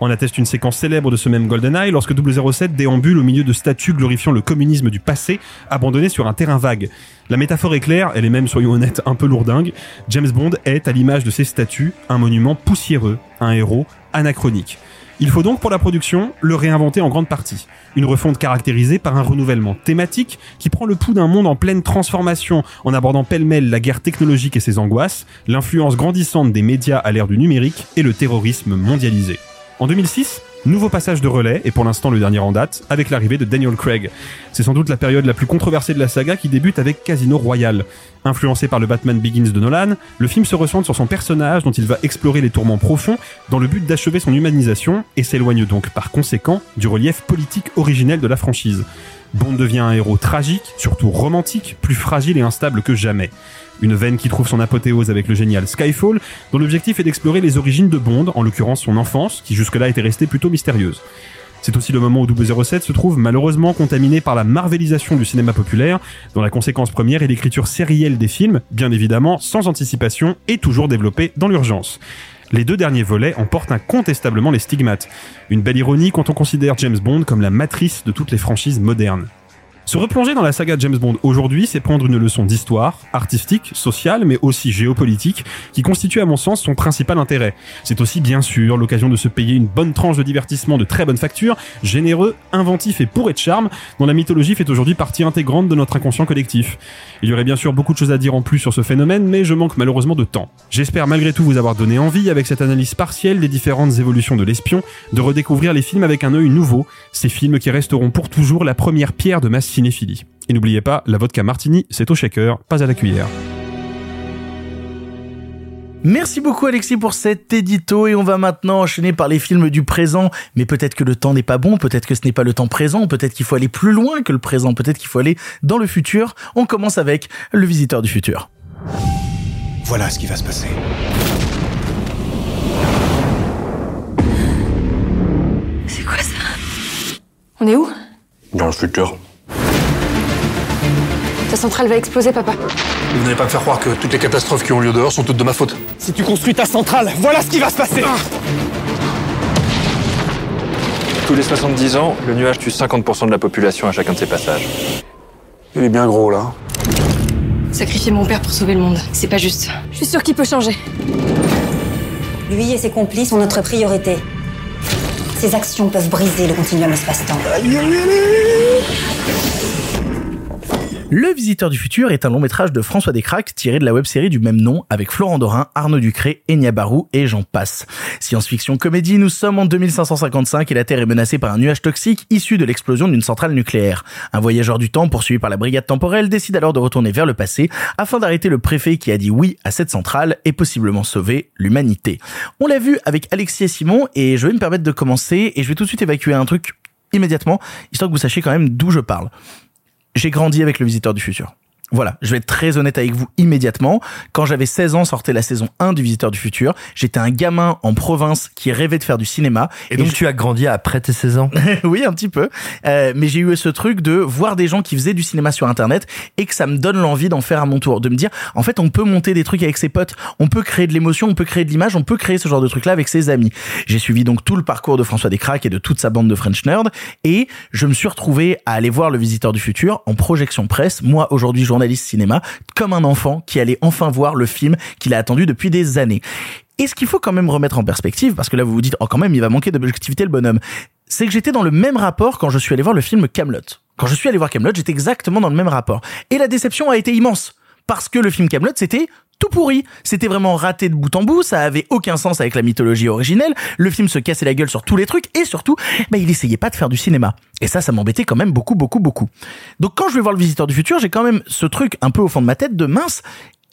Speaker 2: On atteste une séquence célèbre de ce même GoldenEye lorsque 007 déambule au milieu de statues glorifiant le communisme du passé, abandonné sur un terrain vague. La métaphore est claire, elle est même, soyons honnêtes, un peu lourdingue. James Bond est, à l'image de ces statues, un monument poussiéreux, un héros anachronique. Il faut donc pour la production le réinventer en grande partie. Une refonte caractérisée par un renouvellement thématique qui prend le pouls d'un monde en pleine transformation en abordant pêle-mêle la guerre technologique et ses angoisses, l'influence grandissante des médias à l'ère du numérique et le terrorisme mondialisé. En 2006, Nouveau passage de relais, et pour l'instant le dernier en date, avec l'arrivée de Daniel Craig. C'est sans doute la période la plus controversée de la saga qui débute avec Casino Royale. Influencé par le Batman Begins de Nolan, le film se recentre sur son personnage dont il va explorer les tourments profonds dans le but d'achever son humanisation et s'éloigne donc par conséquent du relief politique originel de la franchise. Bond devient un héros tragique, surtout romantique, plus fragile et instable que jamais. Une veine qui trouve son apothéose avec le génial Skyfall, dont l'objectif est d'explorer les origines de Bond, en l'occurrence son enfance, qui jusque-là était restée plutôt mystérieuse. C'est aussi le moment où 007 se trouve malheureusement contaminé par la marvelisation du cinéma populaire, dont la conséquence première est l'écriture sérielle des films, bien évidemment sans anticipation et toujours développée dans l'urgence. Les deux derniers volets emportent incontestablement les stigmates. Une belle ironie quand on considère James Bond comme la matrice de toutes les franchises modernes. Se replonger dans la saga James Bond aujourd'hui, c'est prendre une leçon d'histoire, artistique, sociale, mais aussi géopolitique, qui constitue à mon sens son principal intérêt. C'est aussi bien sûr l'occasion de se payer une bonne tranche de divertissement de très bonne facture, généreux, inventif et bourré de charme, dont la mythologie fait aujourd'hui partie intégrante de notre inconscient collectif. Il y aurait bien sûr beaucoup de choses à dire en plus sur ce phénomène, mais je manque malheureusement de temps. J'espère malgré tout vous avoir donné envie, avec cette analyse partielle des différentes évolutions de l'espion, de redécouvrir les films avec un œil nouveau, ces films qui resteront pour toujours la première pierre de ma cinéphilie. Et n'oubliez pas, la vodka martini, c'est au shaker, pas à la cuillère.
Speaker 1: Merci beaucoup Alexis pour cet édito et on va maintenant enchaîner par les films du présent. Mais peut-être que le temps n'est pas bon, peut-être que ce n'est pas le temps présent, peut-être qu'il faut aller plus loin que le présent, peut-être qu'il faut aller dans le futur. On commence avec Le Visiteur du Futur.
Speaker 14: Voilà ce qui va se passer.
Speaker 15: C'est quoi ça? On est où?
Speaker 9: Dans le futur.
Speaker 15: Ta centrale va exploser, papa.
Speaker 8: Vous n'allez pas me faire croire que toutes les catastrophes qui ont lieu dehors sont toutes de ma faute.
Speaker 16: Si tu construis ta centrale, voilà ce qui va se passer
Speaker 9: Tous les 70 ans, le nuage tue 50% de la population à chacun de ses passages.
Speaker 8: Il est bien gros là.
Speaker 15: Sacrifier mon père pour sauver le monde, c'est pas juste. Je suis sûre qu'il peut changer.
Speaker 17: Lui et ses complices sont notre priorité. Ces actions peuvent briser le continuum espace-temps.
Speaker 1: Le Visiteur du Futur est un long métrage de François Descraques tiré de la web-série du même nom avec Florent Dorin, Arnaud Ducré, Enya Barou et j'en passe. Science-fiction comédie, nous sommes en 2555 et la Terre est menacée par un nuage toxique issu de l'explosion d'une centrale nucléaire. Un voyageur du temps poursuivi par la brigade temporelle décide alors de retourner vers le passé afin d'arrêter le préfet qui a dit oui à cette centrale et possiblement sauver l'humanité. On l'a vu avec Alexis et Simon et je vais me permettre de commencer et je vais tout de suite évacuer un truc immédiatement, histoire que vous sachiez quand même d'où je parle j'ai grandi avec le visiteur du futur. Voilà, je vais être très honnête avec vous immédiatement. Quand j'avais 16 ans, sortait la saison 1 du Visiteur du Futur. J'étais un gamin en province qui rêvait de faire du cinéma.
Speaker 4: Et, donc tu as grandi après tes 16 ans?
Speaker 1: Oui, un petit peu. Euh, mais j'ai eu ce truc de voir des gens qui faisaient du cinéma sur Internet et que ça me donne l'envie d'en faire à mon tour. De me dire, en fait, on peut monter des trucs avec ses potes, on peut créer de l'émotion, on peut créer de l'image, on peut créer ce genre de truc-là avec ses amis. J'ai suivi donc tout le parcours de François Descraques et de toute sa bande de French Nerds et je me suis retrouvé à aller voir le Visiteur du Futur en projection presse. Moi, aujourd'hui, journaliste cinéma comme un enfant qui allait enfin voir le film qu'il a attendu depuis des années. Et ce qu'il faut quand même remettre en perspective, parce que là vous vous dites, oh quand même, il va manquer d'objectivité le bonhomme, c'est que j'étais dans le même rapport quand je suis allé voir le film Camelot. Quand je suis allé voir Camelot, j'étais exactement dans le même rapport. Et la déception a été immense. Parce que le film Camelot, c'était tout pourri. C'était vraiment raté de bout en bout, ça avait aucun sens avec la mythologie originelle, le film se cassait la gueule sur tous les trucs, et surtout, bah, il essayait pas de faire du cinéma. Et ça, ça m'embêtait quand même beaucoup, beaucoup, beaucoup. Donc quand je vais voir le Visiteur du Futur, j'ai quand même ce truc un peu au fond de ma tête de mince,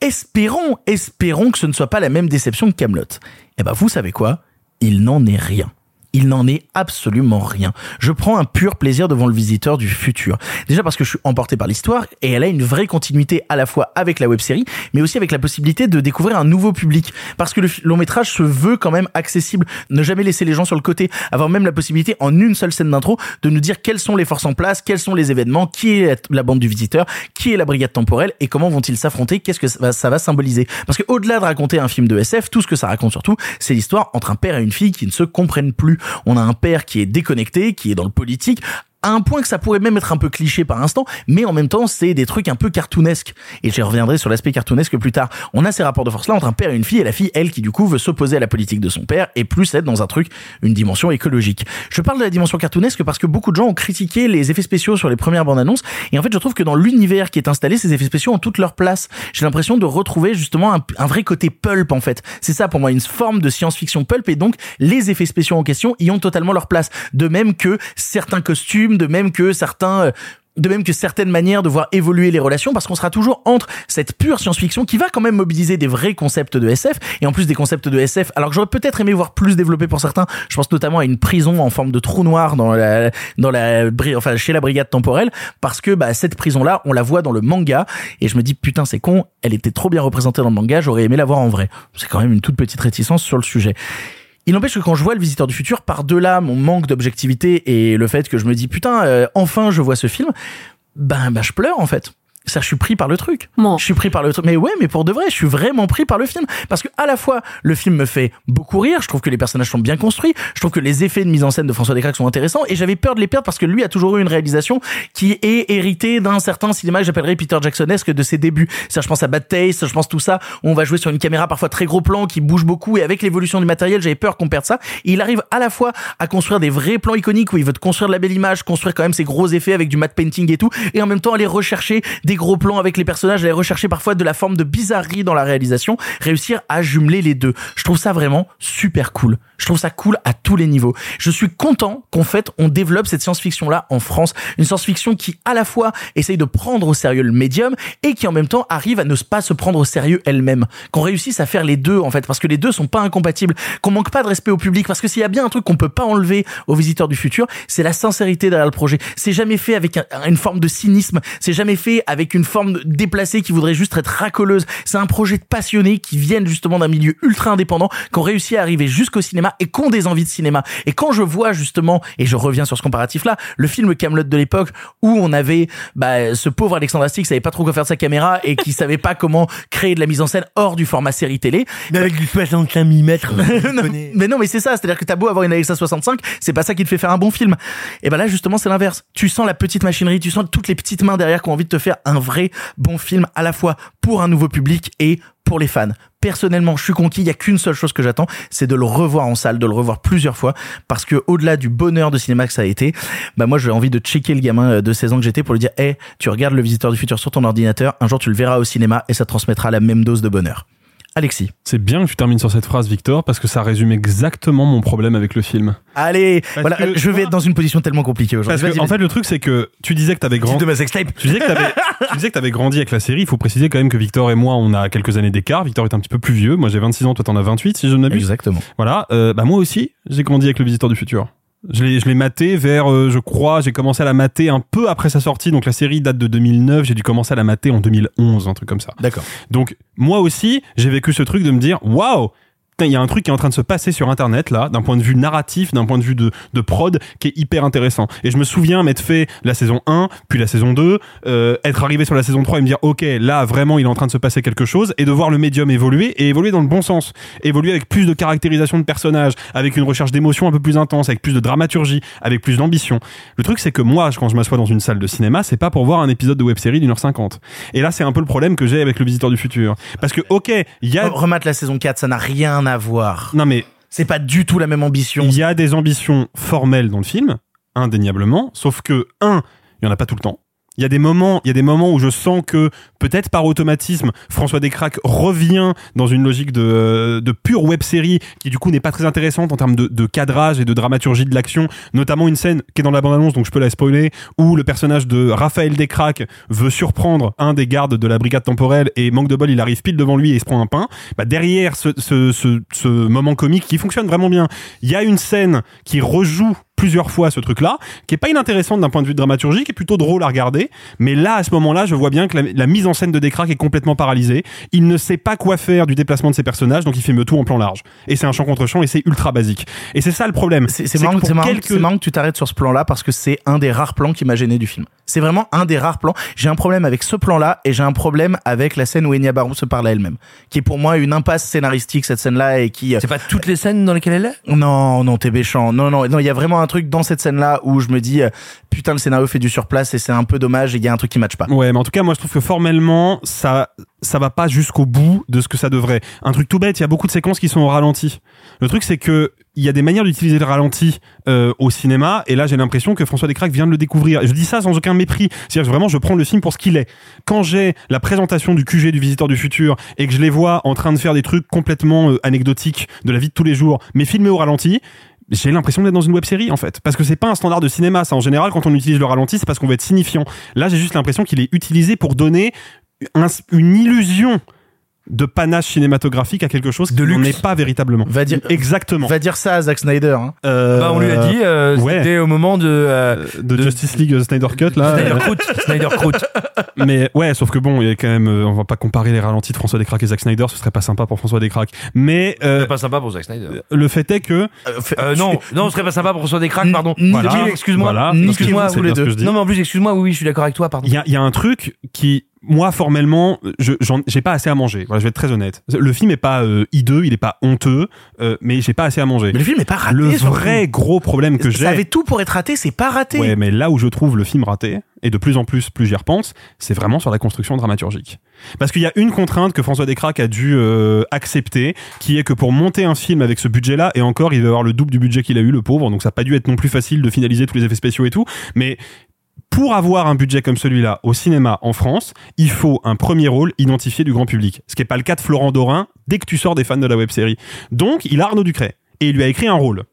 Speaker 1: espérons, espérons que ce ne soit pas la même déception que Camelot. Et eh ben vous savez quoi? Il n'en est rien il n'en est absolument rien. Je prends un pur plaisir devant le visiteur du futur. Déjà parce que je suis emporté par l'histoire et elle a une vraie continuité à la fois avec la web série, mais aussi avec la possibilité de découvrir un nouveau public. Parce que le long métrage se veut quand même accessible. Ne jamais laisser les gens sur le côté. Avoir même la possibilité en une seule scène d'intro de nous dire quelles sont les forces en place, quels sont les événements, qui est la bande du visiteur, qui est la brigade temporelle et comment vont-ils s'affronter, qu'est-ce que ça va, symboliser. Parce que au-delà de raconter un film de SF, tout ce que ça raconte surtout, c'est l'histoire entre un père et une fille qui ne se comprennent plus on a un père qui est déconnecté, qui est dans le politique, à un point que ça pourrait même être un peu cliché par instant, mais en même temps, c'est des trucs un peu cartoonesques. Et j'y reviendrai sur l'aspect cartoonesque plus tard. On a ces rapports de force-là entre un père et une fille, et la fille, elle, qui du coup veut s'opposer à la politique de son père, et plus être dans un truc, une dimension écologique. Je parle de la dimension cartoonesque parce que beaucoup de gens ont critiqué les effets spéciaux sur les premières bandes annonces, et en fait, je trouve que dans l'univers qui est installé, ces effets spéciaux ont toute leur place. J'ai l'impression de retrouver justement un, un vrai côté pulp, en fait. C'est ça pour moi, une forme de science-fiction pulp, et donc les effets spéciaux en question y ont totalement leur place. De même que certains costumes, de même que certains euh, de même que certaines manières de voir évoluer les relations, parce qu'on sera toujours entre cette pure science-fiction qui va quand même mobiliser des vrais concepts de SF, et en plus des concepts de SF, alors que j'aurais peut-être aimé voir plus développé pour certains, je pense notamment à une prison en forme de trou noir dans la, dans la, enfin, chez la brigade temporelle, parce que, bah, cette prison-là, on la voit dans le manga, et je me dis, putain, c'est con, elle était trop bien représentée dans le manga, j'aurais aimé la voir en vrai. C'est quand même une toute petite réticence sur le sujet. Il n'empêche que quand je vois le visiteur du futur, par-delà mon manque d'objectivité et le fait que je me dis putain, euh, enfin je vois ce film, ben, ben je pleure en fait. Ça, je suis pris par le truc. Je suis pris par le truc. Mais ouais, mais pour de vrai, je suis vraiment pris par le film. Parce que, à la fois, le film me fait beaucoup rire. Je trouve que les personnages sont bien construits. Je trouve que les effets de mise en scène de François Descraques sont intéressants. Et j'avais peur de les perdre parce que lui a toujours eu une réalisation qui est héritée d'un certain cinéma que j'appellerais Peter Jacksonesque de ses débuts. Ça, je pense à Bad Taste, je pense tout ça. où On va jouer sur une caméra parfois très gros plan qui bouge beaucoup. Et avec l'évolution du matériel, j'avais peur qu'on perde ça. Et il arrive à la fois à construire des vrais plans iconiques où il veut te construire de la belle image, construire quand même ces gros effets avec du matte painting et tout. Et en même temps, aller rechercher des gros plans avec les personnages, aller rechercher parfois de la forme de bizarrerie dans la réalisation, réussir à jumeler les deux. Je trouve ça vraiment super cool. Je trouve ça cool à tous les niveaux. Je suis content qu'en fait, on développe cette science-fiction là en France. Une science-fiction qui à la fois essaye de prendre au sérieux le médium et qui en même temps arrive à ne pas se prendre au sérieux elle-même. Qu'on réussisse à faire les deux en fait, parce que les deux sont pas incompatibles. Qu'on manque pas de respect au public, parce que s'il y a bien un truc qu'on peut pas enlever aux visiteurs du futur, c'est la sincérité derrière le projet. C'est jamais fait avec un- une forme de cynisme. C'est jamais fait avec une forme déplacée qui voudrait juste être racoleuse. C'est un projet de passionnés qui viennent justement d'un milieu ultra indépendant, qui ont réussi à arriver jusqu'au cinéma et qui ont des envies de cinéma. Et quand je vois justement, et je reviens sur ce comparatif là, le film Camelot de l'époque où on avait bah, ce pauvre Alexandre Astier qui savait pas trop quoi faire de sa caméra et qui savait pas comment créer de la mise en scène hors du format série télé.
Speaker 4: Mais avec du 65 mm.
Speaker 1: non, mais non, mais c'est ça. C'est-à-dire que t'as beau avoir une Alexa 65, c'est pas ça qui te fait faire un bon film. Et ben là, justement, c'est l'inverse. Tu sens la petite machinerie, tu sens toutes les petites mains derrière qui ont envie de te faire un vrai bon film à la fois pour un nouveau public et pour les fans. Personnellement, je suis conquis. Il y a qu'une seule chose que j'attends, c'est de le revoir en salle, de le revoir plusieurs fois, parce que au-delà du bonheur de cinéma que ça a été, bah moi j'ai envie de checker le gamin euh, de 16 ans que j'étais pour lui dire, hey, tu regardes le Visiteur du futur sur ton ordinateur, un jour tu le verras au cinéma et ça transmettra la même dose de bonheur. Alexis.
Speaker 2: C'est bien que tu termines sur cette phrase, Victor, parce que ça résume exactement mon problème avec le film.
Speaker 1: Allez,
Speaker 2: Parce
Speaker 1: voilà,
Speaker 2: que-
Speaker 1: je vais être dans une position tellement compliquée aujourd'hui.
Speaker 2: Parce que, en fait, le truc, c'est que tu disais que t'avais grandi.
Speaker 1: de ma sextape.
Speaker 2: Tu disais que t'avais, tu disais que t'avais grandi avec la série. Il faut préciser quand même que Victor et moi, on a quelques années d'écart. Victor est un petit peu plus vieux. Moi, j'ai 26 ans, toi, t'en as 28, si je ne m'abuse.
Speaker 1: Exactement.
Speaker 2: Voilà. Euh, bah, moi aussi, j'ai grandi avec le Visiteur du Futur. Je l'ai, je l'ai maté vers, euh, je crois, j'ai commencé à la mater un peu après sa sortie. Donc la série date de 2009. J'ai dû commencer à la mater en 2011, un truc comme ça.
Speaker 1: D'accord.
Speaker 2: Donc moi aussi, j'ai vécu ce truc de me dire, waouh, il y a un truc qui est en train de se passer sur Internet là, d'un point de vue narratif, d'un point de vue de, de prod, qui est hyper intéressant. Et je me souviens m'être fait la saison 1, puis la saison 2, euh, être arrivé sur la saison 3 et me dire, ok, là vraiment il est en train de se passer quelque chose, et de voir le médium évoluer, et évoluer dans le bon sens. Évoluer avec plus de caractérisation de personnages, avec une recherche d'émotion un peu plus intense, avec plus de dramaturgie, avec plus d'ambition. Le truc c'est que moi, quand je m'assois dans une salle de cinéma, c'est pas pour voir un épisode de web série d'une heure cinquante. Et là c'est un peu le problème que j'ai avec le visiteur du futur. Parce que ok, il y a...
Speaker 1: Remate la saison 4, ça n'a rien à voir.
Speaker 2: Non mais
Speaker 1: c'est pas du tout la même ambition.
Speaker 2: Il y a des ambitions formelles dans le film, indéniablement, sauf que un, il y en a pas tout le temps. Il y a des moments, il y a des moments où je sens que peut-être par automatisme, François Descraques revient dans une logique de, de pure web série qui du coup n'est pas très intéressante en termes de, de cadrage et de dramaturgie de l'action. Notamment une scène qui est dans la bande-annonce, donc je peux la spoiler, où le personnage de Raphaël Descraques veut surprendre un des gardes de la brigade temporelle et manque de bol, il arrive pile devant lui et il se prend un pain. Bah, derrière ce, ce, ce, ce moment comique qui fonctionne vraiment bien, il y a une scène qui rejoue plusieurs fois ce truc-là, qui est pas inintéressante d'un point de vue dramaturgique, qui est plutôt drôle à regarder. Mais là, à ce moment-là, je vois bien que la, la mise en scène de Descraques est complètement paralysée. Il ne sait pas quoi faire du déplacement de ses personnages, donc il filme tout en plan large. Et c'est un champ contre champ et c'est ultra basique. Et c'est ça le problème.
Speaker 1: C'est
Speaker 2: que
Speaker 1: marrant, marrant-
Speaker 2: quelques-
Speaker 1: marrant que tu t'arrêtes sur ce plan-là parce que c'est un des rares plans qui m'a gêné du film. C'est vraiment un des rares plans. J'ai un problème avec ce plan-là et j'ai un problème avec la scène où Enya Barou se parle à elle-même, qui est pour moi une impasse scénaristique cette scène-là et qui.
Speaker 4: C'est pas toutes les scènes dans lesquelles elle est?
Speaker 1: Non, non, t'es méchant. Non, non, non. Il y a vraiment un truc dans cette scène-là où je me dis euh, putain le scénario fait du surplace et c'est un peu dommage et il y a un truc qui matche pas.
Speaker 2: Ouais, mais en tout cas, moi je trouve que formellement, ça, ça va pas jusqu'au bout de ce que ça devrait. Un truc tout bête, il y a beaucoup de séquences qui sont au ralenti. Le truc, c'est que il y a des manières d'utiliser le ralenti euh, au cinéma, et là j'ai l'impression que François Descraques vient de le découvrir. Je dis ça sans aucun mépris. C'est-à-dire vraiment, je prends le film pour ce qu'il est. Quand j'ai la présentation du QG du Visiteur du Futur et que je les vois en train de faire des trucs complètement euh, anecdotiques de la vie de tous les jours, mais filmés au ralenti, j'ai l'impression d'être dans une web série en fait parce que c'est pas un standard de cinéma ça en général quand on utilise le ralenti c'est parce qu'on veut être signifiant là j'ai juste l'impression qu'il est utilisé pour donner un- une illusion de panache cinématographique à quelque chose qui n'en est pas véritablement
Speaker 1: Va dire
Speaker 2: exactement
Speaker 1: Va dire ça à Zack Snyder. Hein.
Speaker 2: Euh,
Speaker 4: Bah, on lui a dit, euh,
Speaker 2: ouais.
Speaker 4: c'était au moment de, euh,
Speaker 2: de Justice League euh, Snyder Cut là
Speaker 4: Snyder Croûte, Snyder Croûte.
Speaker 2: mais ouais sauf que bon il y a quand même euh, on va pas comparer les ralentis de François Descraques et Zack Snyder ce serait pas sympa pour François Descraques mais euh,
Speaker 4: C'est pas sympa pour Zack Snyder.
Speaker 2: le fait est que
Speaker 4: Euh, non, non, ce serait pas sympa pour François Descraques, pardon.
Speaker 2: Voilà.
Speaker 4: Excuse-moi.
Speaker 2: Voilà.
Speaker 4: Excuse-moi, vous les deux. Non, mais en plus, excuse-moi, oui, oui, je suis d'accord avec toi, pardon.
Speaker 2: il y a, il y a un truc qui moi formellement je j'ai pas assez à manger voilà je vais être très honnête le film est pas euh, hideux il est pas honteux euh, mais j'ai pas assez à manger
Speaker 1: Mais le film est pas raté.
Speaker 2: le vrai gros problème que j'ai
Speaker 1: Ça avait tout pour être raté, c'est pas raté.
Speaker 2: Ouais, mais là où je trouve le film raté, et de plus en plus, plus j'y repense, c'est vraiment sur la construction dramaturgique. Parce qu'il y a une contrainte que François Descraques a dû euh, accepter, qui est que pour monter un film avec ce budget-là, et encore, il va avoir le double du budget qu'il a eu, le pauvre, donc ça n'a pas dû être non plus facile de finaliser tous les effets spéciaux et tout, mais pour avoir un budget comme celui-là au cinéma en France, il faut un premier rôle identifié du grand public. Ce qui n'est pas le cas de Florent Dorin dès que tu sors des fans de la web série. Donc, il a Arnaud Ducret. Et il lui a écrit un rôle.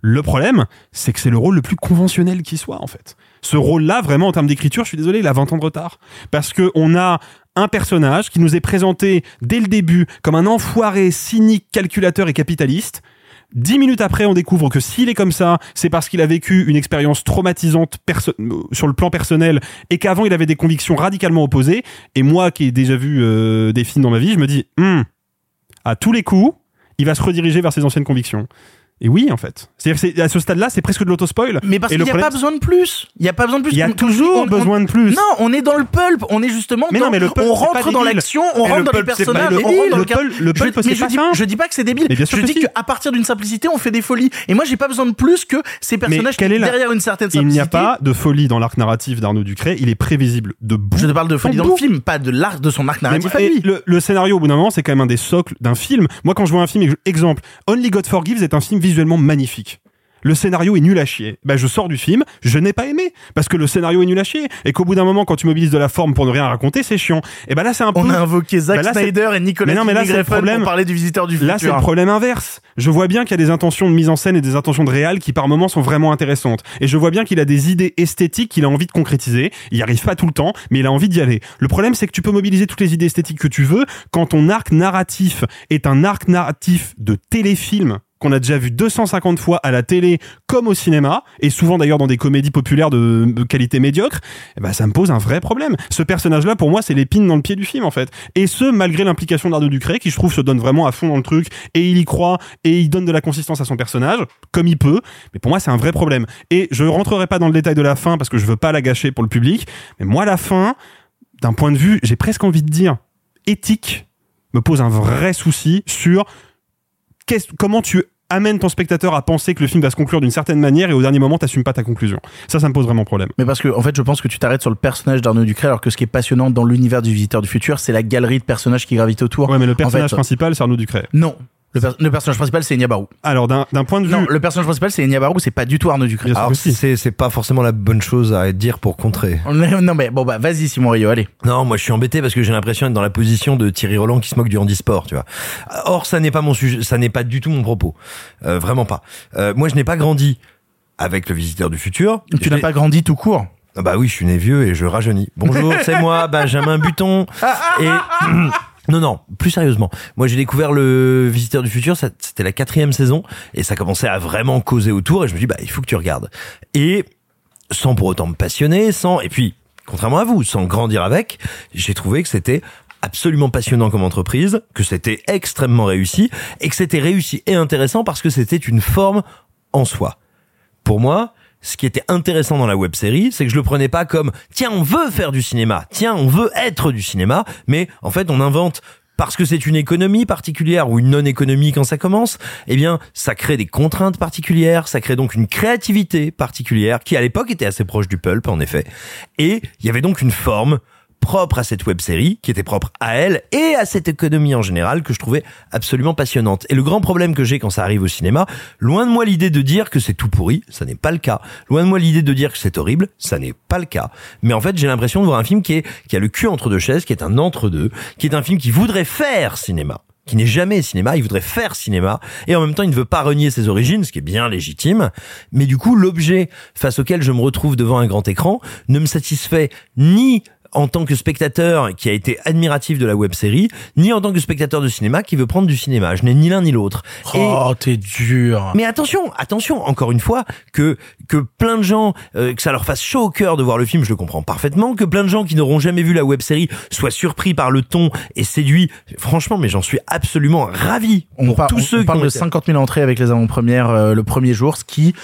Speaker 2: Le problème, c'est que c'est le rôle le plus conventionnel qui soit, en fait. Ce rôle-là, vraiment, en termes d'écriture, je suis désolé, il a 20 ans de retard. Parce que on a un personnage qui nous est présenté dès le début comme un enfoiré cynique, calculateur et capitaliste. Dix minutes après, on découvre que s'il est comme ça, c'est parce qu'il a vécu une expérience traumatisante euh, sur le plan personnel et qu'avant il avait des convictions radicalement opposées. Et moi, qui ai déjà vu euh, des films dans ma vie, je me dis, Hmm, à tous les coups, il va se rediriger vers ses anciennes convictions. Et oui, en fait. C'est-à-dire à ce stade-là, c'est presque de l'autospoil.
Speaker 1: Mais parce qu'il
Speaker 2: le
Speaker 1: n'y a
Speaker 2: problème-
Speaker 1: pas besoin de plus. Il n'y a pas besoin de plus.
Speaker 2: Il y a
Speaker 1: On-
Speaker 2: toujours
Speaker 1: on-
Speaker 2: besoin
Speaker 1: on-
Speaker 2: de plus.
Speaker 1: Non, on est dans le pulp. On est justement
Speaker 2: Mais
Speaker 1: dans.
Speaker 2: non, mais le pulp,
Speaker 1: on rentre dans l'action, on rentre
Speaker 2: le
Speaker 1: dans les
Speaker 2: pulp,
Speaker 1: personnages, on
Speaker 2: débile.
Speaker 1: rentre dans
Speaker 2: Le
Speaker 1: le cadre.
Speaker 2: pulp- le pulp, c'est
Speaker 1: mais je
Speaker 2: pas
Speaker 1: dis,
Speaker 2: fin.
Speaker 1: je dis pas que c'est débile. Je dis qu'à partir d'une simplicité, on fait des folies. Et moi, j'ai pas besoin de plus que ces personnages qui,
Speaker 2: la-
Speaker 1: derrière une certaine
Speaker 2: Il
Speaker 1: simplicité.
Speaker 2: n'y a pas de folie dans l'arc narratif d'Arnaud Ducré. Il est prévisible de bout.
Speaker 1: Je te parle de folie dans le film, pas de l'arc de son arc narratif
Speaker 2: le, le scénario, au bout d'un moment, c'est quand même un des socles d'un film. Moi, quand je vois un film, exemple, Only God Forgives est un film visuellement magnifique. Le scénario est nul à chier. Ben, je sors du film, je n'ai pas aimé. Parce que le scénario est nul à chier. Et qu'au bout d'un moment, quand tu mobilises de la forme pour ne rien raconter, c'est chiant. Et ben là, c'est un peu.
Speaker 1: On a invoqué Zack
Speaker 2: c'est-
Speaker 1: Snyder et Nicolas
Speaker 2: Mais non, mais là, c'est le problème.
Speaker 1: pour parler du visiteur du futur.
Speaker 2: Là, c'est le problème inverse. Je vois bien qu'il y a des intentions de mise en scène et des intentions de réal qui, par moments, sont vraiment intéressantes. Et je vois bien qu'il a des idées esthétiques qu'il a envie de concrétiser. Il n'y arrive pas tout le temps, mais il a envie d'y aller. Le problème, c'est que tu peux mobiliser toutes les idées esthétiques que tu veux quand ton arc narratif est un arc narratif de téléfilm qu'on a déjà vu 250 fois à la télé comme au cinéma, et souvent d'ailleurs dans des comédies populaires de, qualité médiocre, eh ben ça me pose un vrai problème. Ce personnage-là, pour moi, c'est l'épine dans le pied du film, en fait. Et ce, malgré l'implication d'Arnaud Ducré, qui je trouve se donne vraiment à fond dans le truc, et il y croit, et il donne de la consistance à son personnage, comme il peut. Mais pour moi, c'est un vrai problème. Et je rentrerai pas dans le détail de la fin, parce que je veux pas la gâcher pour le public, mais moi, la fin, d'un point de vue, j'ai presque envie de dire, éthique, me pose un vrai souci sur comment tu amènes ton spectateur à penser que le film va se conclure d'une certaine manière et au dernier moment t'assumes pas ta conclusion. Ça, ça me pose vraiment problème.
Speaker 1: Mais parce que, en fait, je pense que tu t'arrêtes sur le personnage d'Arnaud Ducré, alors que ce qui est passionnant dans l'univers du Visiteur du Futur, c'est la galerie de personnages qui gravitent autour.
Speaker 2: Ouais, mais le
Speaker 1: En
Speaker 2: personnage
Speaker 1: fait,
Speaker 2: principal, c'est Arnaud Ducret.
Speaker 1: Non. Le, per- le personnage principal, c'est Enya Barou.
Speaker 2: Alors, d'un d'un point de vue.
Speaker 1: Non, le personnage principal, c'est Enya Barou, c'est pas du tout Arnaud Ducré.
Speaker 4: C'est pas forcément la bonne chose à dire pour contrer.
Speaker 1: Non, mais bon, bah, vas-y, Simon Rio, allez.
Speaker 4: Non, moi je suis embêté parce que j'ai l'impression d'être dans la position de Thierry Roland qui se moque du handisport, tu vois. Or, ça n'est pas mon sujet, ça n'est pas du tout mon propos. Euh, vraiment pas. Euh, moi, je n'ai pas grandi avec le visiteur du futur.
Speaker 1: Tu n'as pas grandi tout court.
Speaker 4: Ah bah oui, je suis né vieux et je rajeunis. Bonjour, c'est moi, Benjamin Buton. Et non, non, plus sérieusement. Moi, j'ai découvert le Visiteur du futur. C'était la quatrième saison et ça commençait à vraiment causer autour. Et je me dis, bah, il faut que tu regardes. Et sans pour autant me passionner, sans et puis, contrairement à vous, sans grandir avec, j'ai trouvé que c'était absolument passionnant comme entreprise, que c'était extrêmement réussi et que c'était réussi et intéressant parce que c'était une forme en soi. Pour moi, ce qui était intéressant dans la web série, c'est que je le prenais pas comme tiens, on veut faire du cinéma, tiens, on veut être du cinéma, mais en fait, on invente parce que c'est une économie particulière ou une non-économie quand ça commence, eh bien, ça crée des contraintes particulières, ça crée donc une créativité particulière qui à l'époque était assez proche du pulp en effet. Et il y avait donc une forme propre à cette web série, qui était propre à elle et à cette économie en général que je trouvais absolument passionnante. Et le grand problème que j'ai quand ça arrive au cinéma, loin de moi l'idée de dire que c'est tout pourri, ça n'est pas le cas. Loin de moi l'idée de dire que c'est horrible, ça n'est pas le cas. Mais en fait, j'ai l'impression de voir un film qui est, qui a le cul entre deux chaises, qui est un entre-deux, qui est un film qui voudrait faire cinéma qui n'est jamais cinéma, il voudrait faire cinéma, et en même temps il ne veut pas renier ses origines, ce qui est bien légitime, mais du coup l'objet face auquel je me retrouve devant un grand écran ne me satisfait ni en tant que spectateur qui a été admiratif de la web série, ni en tant que spectateur de cinéma qui veut prendre du cinéma. Je n'ai ni l'un ni l'autre.
Speaker 1: Oh, t'es dur.
Speaker 4: Mais attention, attention, encore une fois, que que plein de gens, euh, que ça leur fasse chaud au cœur de voir le film, je le comprends parfaitement. Que plein de gens qui n'auront jamais vu la web série soient surpris par le ton et séduits. Franchement, mais j'en suis absolument ravi.
Speaker 1: On,
Speaker 4: pour
Speaker 1: par-
Speaker 4: tous
Speaker 1: on
Speaker 4: ceux
Speaker 1: parle
Speaker 4: ont
Speaker 1: de
Speaker 4: été-
Speaker 1: 50 000 entrées avec les avant-premières euh, le premier jour, ce qui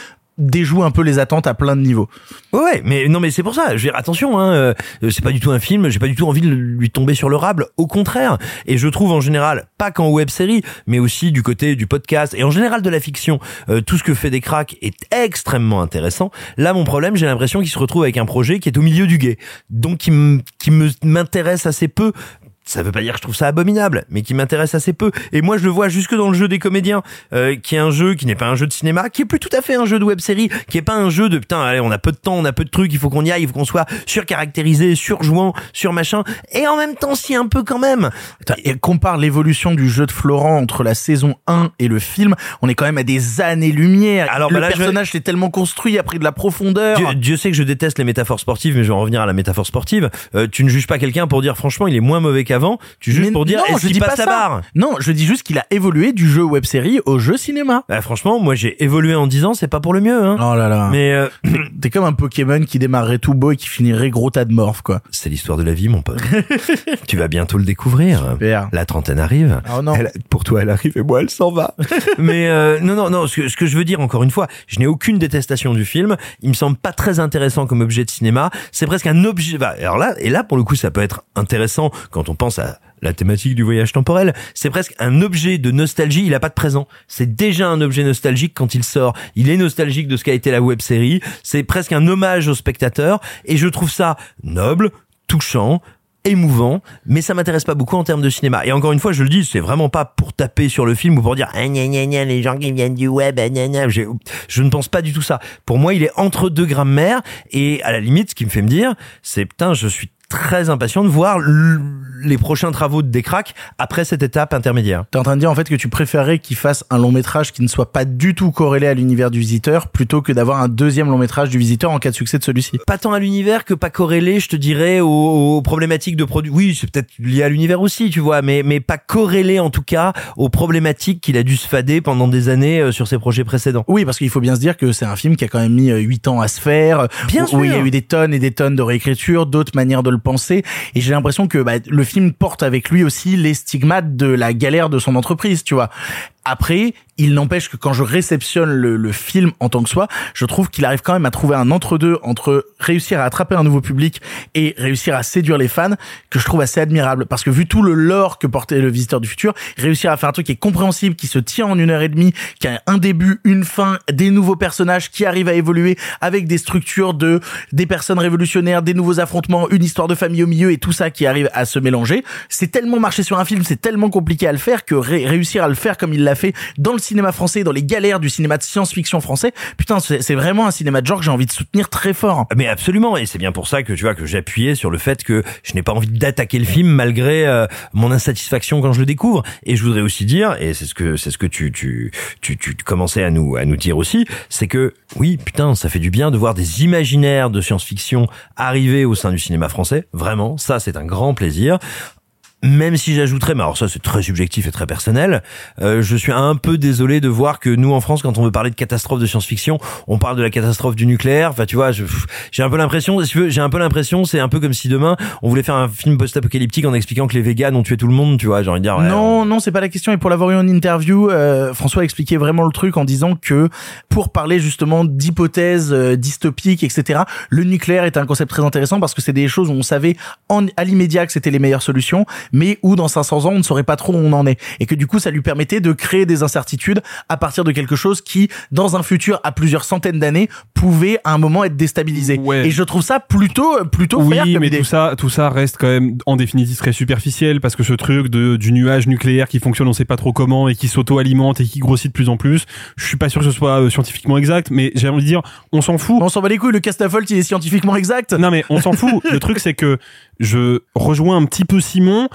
Speaker 1: déjoue un peu les attentes à plein de niveaux.
Speaker 4: Ouais, mais non, mais c'est pour ça. Je dire, attention, hein, euh, c'est pas du tout un film. J'ai pas du tout envie de lui tomber sur le rable. Au contraire. Et je trouve en général, pas qu'en web série, mais aussi du côté du podcast et en général de la fiction, euh, tout ce que fait des cracks est extrêmement intéressant. Là, mon problème, j'ai l'impression qu'il se retrouve avec un projet qui est au milieu du guet, donc qui m'intéresse assez peu. Ça veut pas dire que je trouve ça abominable, mais qui m'intéresse assez peu. Et moi, je le vois jusque dans le jeu des comédiens, euh, qui est un jeu qui n'est pas un jeu de cinéma, qui est plus tout à fait un jeu de web série, qui est pas un jeu de putain, allez, on a peu de temps, on a peu de trucs, il faut qu'on y aille, il faut qu'on soit surcaractérisé, surjouant, sur machin, et en même temps, si un peu quand même.
Speaker 1: Attends, Et compare l'évolution du jeu de Florent entre la saison 1 et le film, on est quand même à des années-lumière.
Speaker 4: Alors,
Speaker 1: le
Speaker 4: bah là,
Speaker 1: personnage est tellement construit, a pris de la profondeur.
Speaker 4: Dieu, Dieu sait que je déteste les métaphores sportives, mais je vais en revenir à la métaphore sportive. Euh, tu ne juges pas quelqu'un pour dire franchement il est moins mauvais qu'avant. Tu juges
Speaker 1: Mais
Speaker 4: pour dire
Speaker 1: non,
Speaker 4: est-ce
Speaker 1: je
Speaker 4: qu'il
Speaker 1: dis
Speaker 4: passe
Speaker 1: pas
Speaker 4: la
Speaker 1: ça.
Speaker 4: barre.
Speaker 1: Non, je dis juste qu'il a évolué du jeu web série au jeu cinéma.
Speaker 4: Bah, franchement, moi j'ai évolué en 10 ans, c'est pas pour le mieux. Hein.
Speaker 1: Oh là là.
Speaker 4: Mais euh,
Speaker 1: T'es comme un Pokémon qui démarrerait tout beau et qui finirait gros tas de morphes, quoi.
Speaker 4: c'est l'histoire de la vie, mon pote. tu vas bientôt le découvrir.
Speaker 1: Super.
Speaker 4: La trentaine arrive.
Speaker 1: Oh non.
Speaker 4: Elle- pour toi, elle arrive et moi, elle s'en va. Mais euh, non, non, non. Ce que, ce que je veux dire, encore une fois, je n'ai aucune détestation du film. Il me semble pas très intéressant comme objet de cinéma. C'est presque un objet. bah, alors là, et là, pour le coup, ça peut être intéressant quand on pense à la thématique du voyage temporel. C'est presque un objet de nostalgie. Il a pas de présent. C'est déjà un objet nostalgique quand il sort. Il est nostalgique de ce qu'a été la web série. C'est presque un hommage au spectateur. Et je trouve ça noble, touchant, émouvant, mais ça m'intéresse pas beaucoup en termes de cinéma. Et encore une fois, je le dis, c'est vraiment pas pour taper sur le film ou pour dire ah, gna, gna, gna, les gens qui viennent du web, ah. J'ai- Je ne pense pas du tout ça. Pour moi, il est entre deux grammaires et à la limite, ce qui me fait me dire, c'est putain, je suis très impatient de voir les prochains travaux de Décrac après cette étape intermédiaire.
Speaker 1: T'es en train de dire en fait que tu préférais qu'il fasse un long métrage qui ne soit pas du tout corrélé à l'univers du visiteur plutôt que d'avoir un deuxième long métrage du visiteur en cas de succès de celui-ci.
Speaker 4: Pas tant à l'univers que pas corrélé, je te dirais, aux, aux problématiques de produits. Oui, c'est peut-être lié à l'univers aussi, tu vois, mais, mais pas corrélé en tout cas aux problématiques qu'il a dû se fader pendant des années euh, sur ses projets précédents.
Speaker 1: Oui, parce qu'il faut bien se dire que c'est un film qui a quand même mis 8 ans à se faire,
Speaker 4: Bien
Speaker 1: où,
Speaker 4: sûr.
Speaker 1: où il y a eu des tonnes et des tonnes de réécriture, d'autres manières de le penser, et j'ai l'impression que bah, le film porte avec lui aussi les stigmates de la galère de son entreprise, tu vois. Après, il n'empêche que quand je réceptionne le, le film en tant que soi, je trouve qu'il arrive quand même à trouver un entre-deux entre réussir à attraper un nouveau public et réussir à séduire les fans, que je trouve assez admirable. Parce que vu tout le lore que portait le Visiteur du Futur, réussir à faire un truc qui est compréhensible, qui se tient en une heure et demie, qui a un début, une fin, des nouveaux personnages qui arrivent à évoluer avec des structures de des personnes révolutionnaires, des nouveaux affrontements, une histoire de famille au milieu et tout ça qui arrive à se mélanger. C'est tellement marché sur un film, c'est tellement compliqué à le faire que ré- réussir à le faire comme il l'a fait dans le cinéma français, dans les galères du cinéma de science-fiction français, putain, c'est vraiment un cinéma de genre que j'ai envie de soutenir très fort.
Speaker 4: Mais absolument, et c'est bien pour ça que tu vois que j'appuyais sur le fait que je n'ai pas envie d'attaquer le film malgré euh, mon insatisfaction quand je le découvre. Et je voudrais aussi dire, et c'est ce que c'est ce que tu tu tu tu commençais à nous à nous dire aussi, c'est que oui, putain, ça fait du bien de voir des imaginaires de science-fiction arriver au sein du cinéma français. Vraiment, ça c'est un grand plaisir. Même si j'ajouterais, mais alors ça c'est très subjectif et très personnel, euh, je suis un peu désolé de voir que nous en France, quand on veut parler de catastrophe de science-fiction, on parle de la catastrophe du nucléaire. Enfin, tu vois, j'ai un peu l'impression, si tu veux, j'ai un peu l'impression, c'est un peu comme si demain on voulait faire un film post-apocalyptique en expliquant que les véganes ont tué tout le monde. Tu vois, j'ai envie de dire. ouais,
Speaker 1: Non, non, c'est pas la question. Et pour l'avoir eu en interview, euh, François expliquait vraiment le truc en disant que pour parler justement d'hypothèses euh, dystopiques, etc., le nucléaire est un concept très intéressant parce que c'est des choses où on savait en, à l'immédiat que c'était les meilleures solutions, mais où dans 500 ans on ne saurait pas trop où on en est. Et que du coup, ça lui permettait de créer des incertitudes à partir de quelque chose qui, dans un futur à plusieurs centaines d'années, pouvait à un moment être déstabilisé. Et je trouve ça plutôt, plutôt fair
Speaker 2: Oui, mais
Speaker 1: idée.
Speaker 2: tout ça, tout ça reste quand même en définitive très superficiel parce que ce truc de du nuage nucléaire qui fonctionne, on sait pas trop comment et qui s'auto-alimente et qui grossit de plus en plus. Je suis pas sûr que ce soit euh, scientifiquement exact, mais j'ai envie de dire, on s'en fout.
Speaker 1: On s'en bat les couilles. Le Castafol, il est scientifiquement exact.
Speaker 2: Non, mais on s'en fout. Le truc, c'est que je rejoins un petit peu Simon.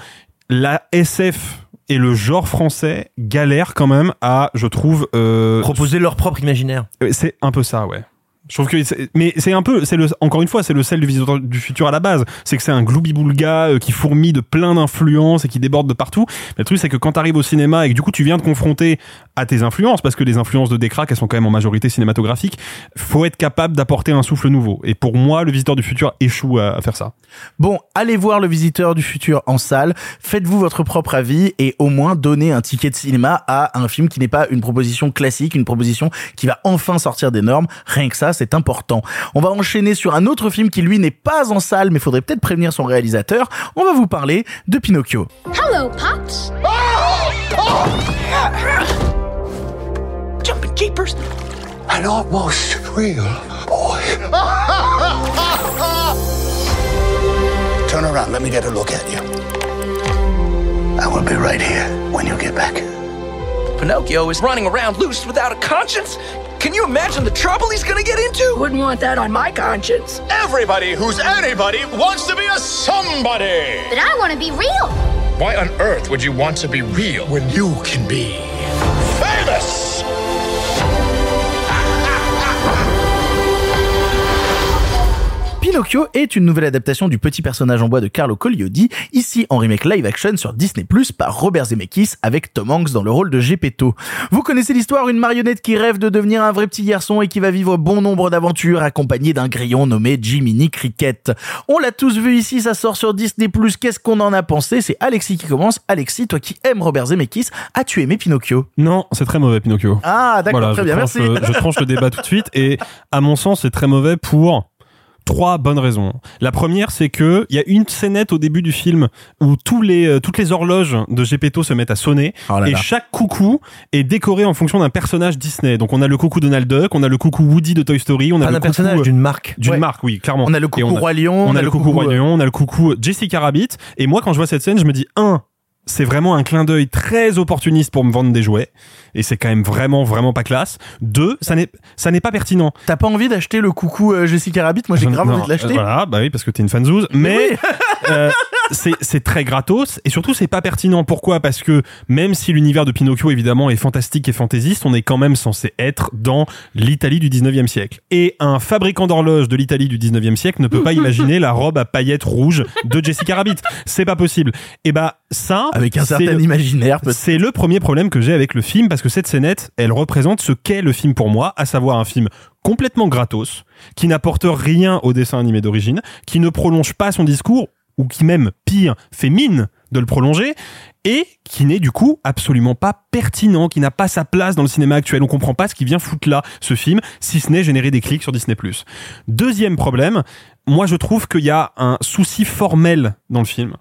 Speaker 2: La SF et le genre français galèrent quand même à, je trouve, euh,
Speaker 4: proposer leur propre imaginaire.
Speaker 2: Euh, C'est un peu ça, ouais. Je trouve que, mais c'est un peu, c'est le, encore une fois, c'est le sel du visiteur du futur à la base. C'est que c'est un gloubi-boulga euh, qui fourmille de plein d'influences et qui déborde de partout. Mais le truc, c'est que quand t'arrives au cinéma et que du coup tu viens te confronter à tes influences, parce que les influences de Décrac, elles sont quand même en majorité cinématographiques, faut être capable d'apporter un souffle nouveau. Et pour moi, le visiteur du futur échoue à faire ça.
Speaker 1: Bon, allez voir le visiteur du futur en salle, faites-vous votre propre avis et au moins donnez un ticket de cinéma à un film qui n'est pas une proposition classique, une proposition qui va enfin sortir des normes. Rien que ça, c'est important. On va enchaîner sur un autre film qui lui n'est pas en salle, mais faudrait peut-être prévenir son réalisateur. On va vous parler de Pinocchio.
Speaker 18: Hello, Pops.
Speaker 12: Jumping jeepers.
Speaker 14: An almost real boy. Turn around, let me get a look at you. I will be right here when you get back.
Speaker 12: Pinocchio is running around loose without a conscience. Can you imagine the trouble he's gonna get into?
Speaker 18: Wouldn't want that on my conscience.
Speaker 16: Everybody who's anybody wants to be a somebody.
Speaker 18: But I want to be real.
Speaker 16: Why on earth would you want to be real when you can be famous?
Speaker 1: Pinocchio est une nouvelle adaptation du petit personnage en bois de Carlo Collodi, ici en remake live action sur Disney+, par Robert Zemeckis avec Tom Hanks dans le rôle de Gepetto. Vous connaissez l'histoire, une marionnette qui rêve de devenir un vrai petit garçon et qui va vivre bon nombre d'aventures accompagné d'un grillon nommé Jiminy Cricket. On l'a tous vu ici, ça sort sur Disney+, qu'est-ce qu'on en a pensé? C'est Alexis qui commence. Alexis, toi qui aimes Robert Zemeckis, as-tu aimé Pinocchio?
Speaker 2: Non, c'est très mauvais, Pinocchio.
Speaker 1: Ah, d'accord,
Speaker 2: Voilà,
Speaker 1: très bien,
Speaker 2: tranche
Speaker 1: merci.
Speaker 2: je tranche le débat tout de suite et à mon sens, c'est très mauvais pour trois bonnes raisons. La première, c'est que il y a une scénette au début du film où tous les euh, toutes les horloges de Gepetto se mettent à sonner
Speaker 1: Oh là
Speaker 2: et
Speaker 1: là.
Speaker 2: chaque coucou est décoré en fonction d'un personnage Disney. Donc on a le coucou Donald Duck, on a le coucou Woody de Toy Story, on a
Speaker 4: Pas
Speaker 2: le coucou
Speaker 4: personnage,
Speaker 2: euh,
Speaker 4: d'une marque.
Speaker 2: d'une
Speaker 1: Ouais.
Speaker 2: marque, oui, clairement.
Speaker 1: On a le coucou Roi Lion,
Speaker 2: on, a le coucou Roi Lion, on a le coucou Jessica Rabbit. Et moi, quand je vois cette scène, je me dis un, c'est vraiment un clin d'œil très opportuniste pour me vendre des jouets. Et c'est quand même vraiment, vraiment pas classe. Deux, ça n'est, ça n'est pas pertinent.
Speaker 1: T'as pas envie d'acheter le coucou euh, Jessica Rabbit? Moi j'ai grave
Speaker 2: non,
Speaker 1: envie de l'acheter.
Speaker 2: Voilà, bah oui, parce que t'es une fanzouze. Mais
Speaker 1: Oui.
Speaker 2: euh, c'est c'est très gratos et surtout c'est pas pertinent. Pourquoi? Parce que même si l'univers de Pinocchio évidemment est fantastique et fantaisiste, on est quand même censé être dans l'Italie du 19e siècle. Et un fabricant d'horloges de l'Italie du 19e siècle ne peut pas imaginer la robe à paillettes rouges de Jessica Rabbit. C'est pas possible. Et bah ça
Speaker 1: Avec un certain
Speaker 2: le-
Speaker 1: imaginaire
Speaker 2: c'est le premier problème que j'ai avec le film parce que cette scénette, elle représente ce qu'est le film pour moi, à savoir un film complètement gratos, qui n'apporte rien au dessin animé d'origine, qui ne prolonge pas son discours, ou qui même, pire, fait mine de le prolonger, et qui n'est du coup absolument pas pertinent, qui n'a pas sa place dans le cinéma actuel. On comprend pas ce qui vient foutre là, ce film, si ce n'est générer des clics sur Disney+. Deuxième problème, moi je trouve qu'il y a un souci formel dans le film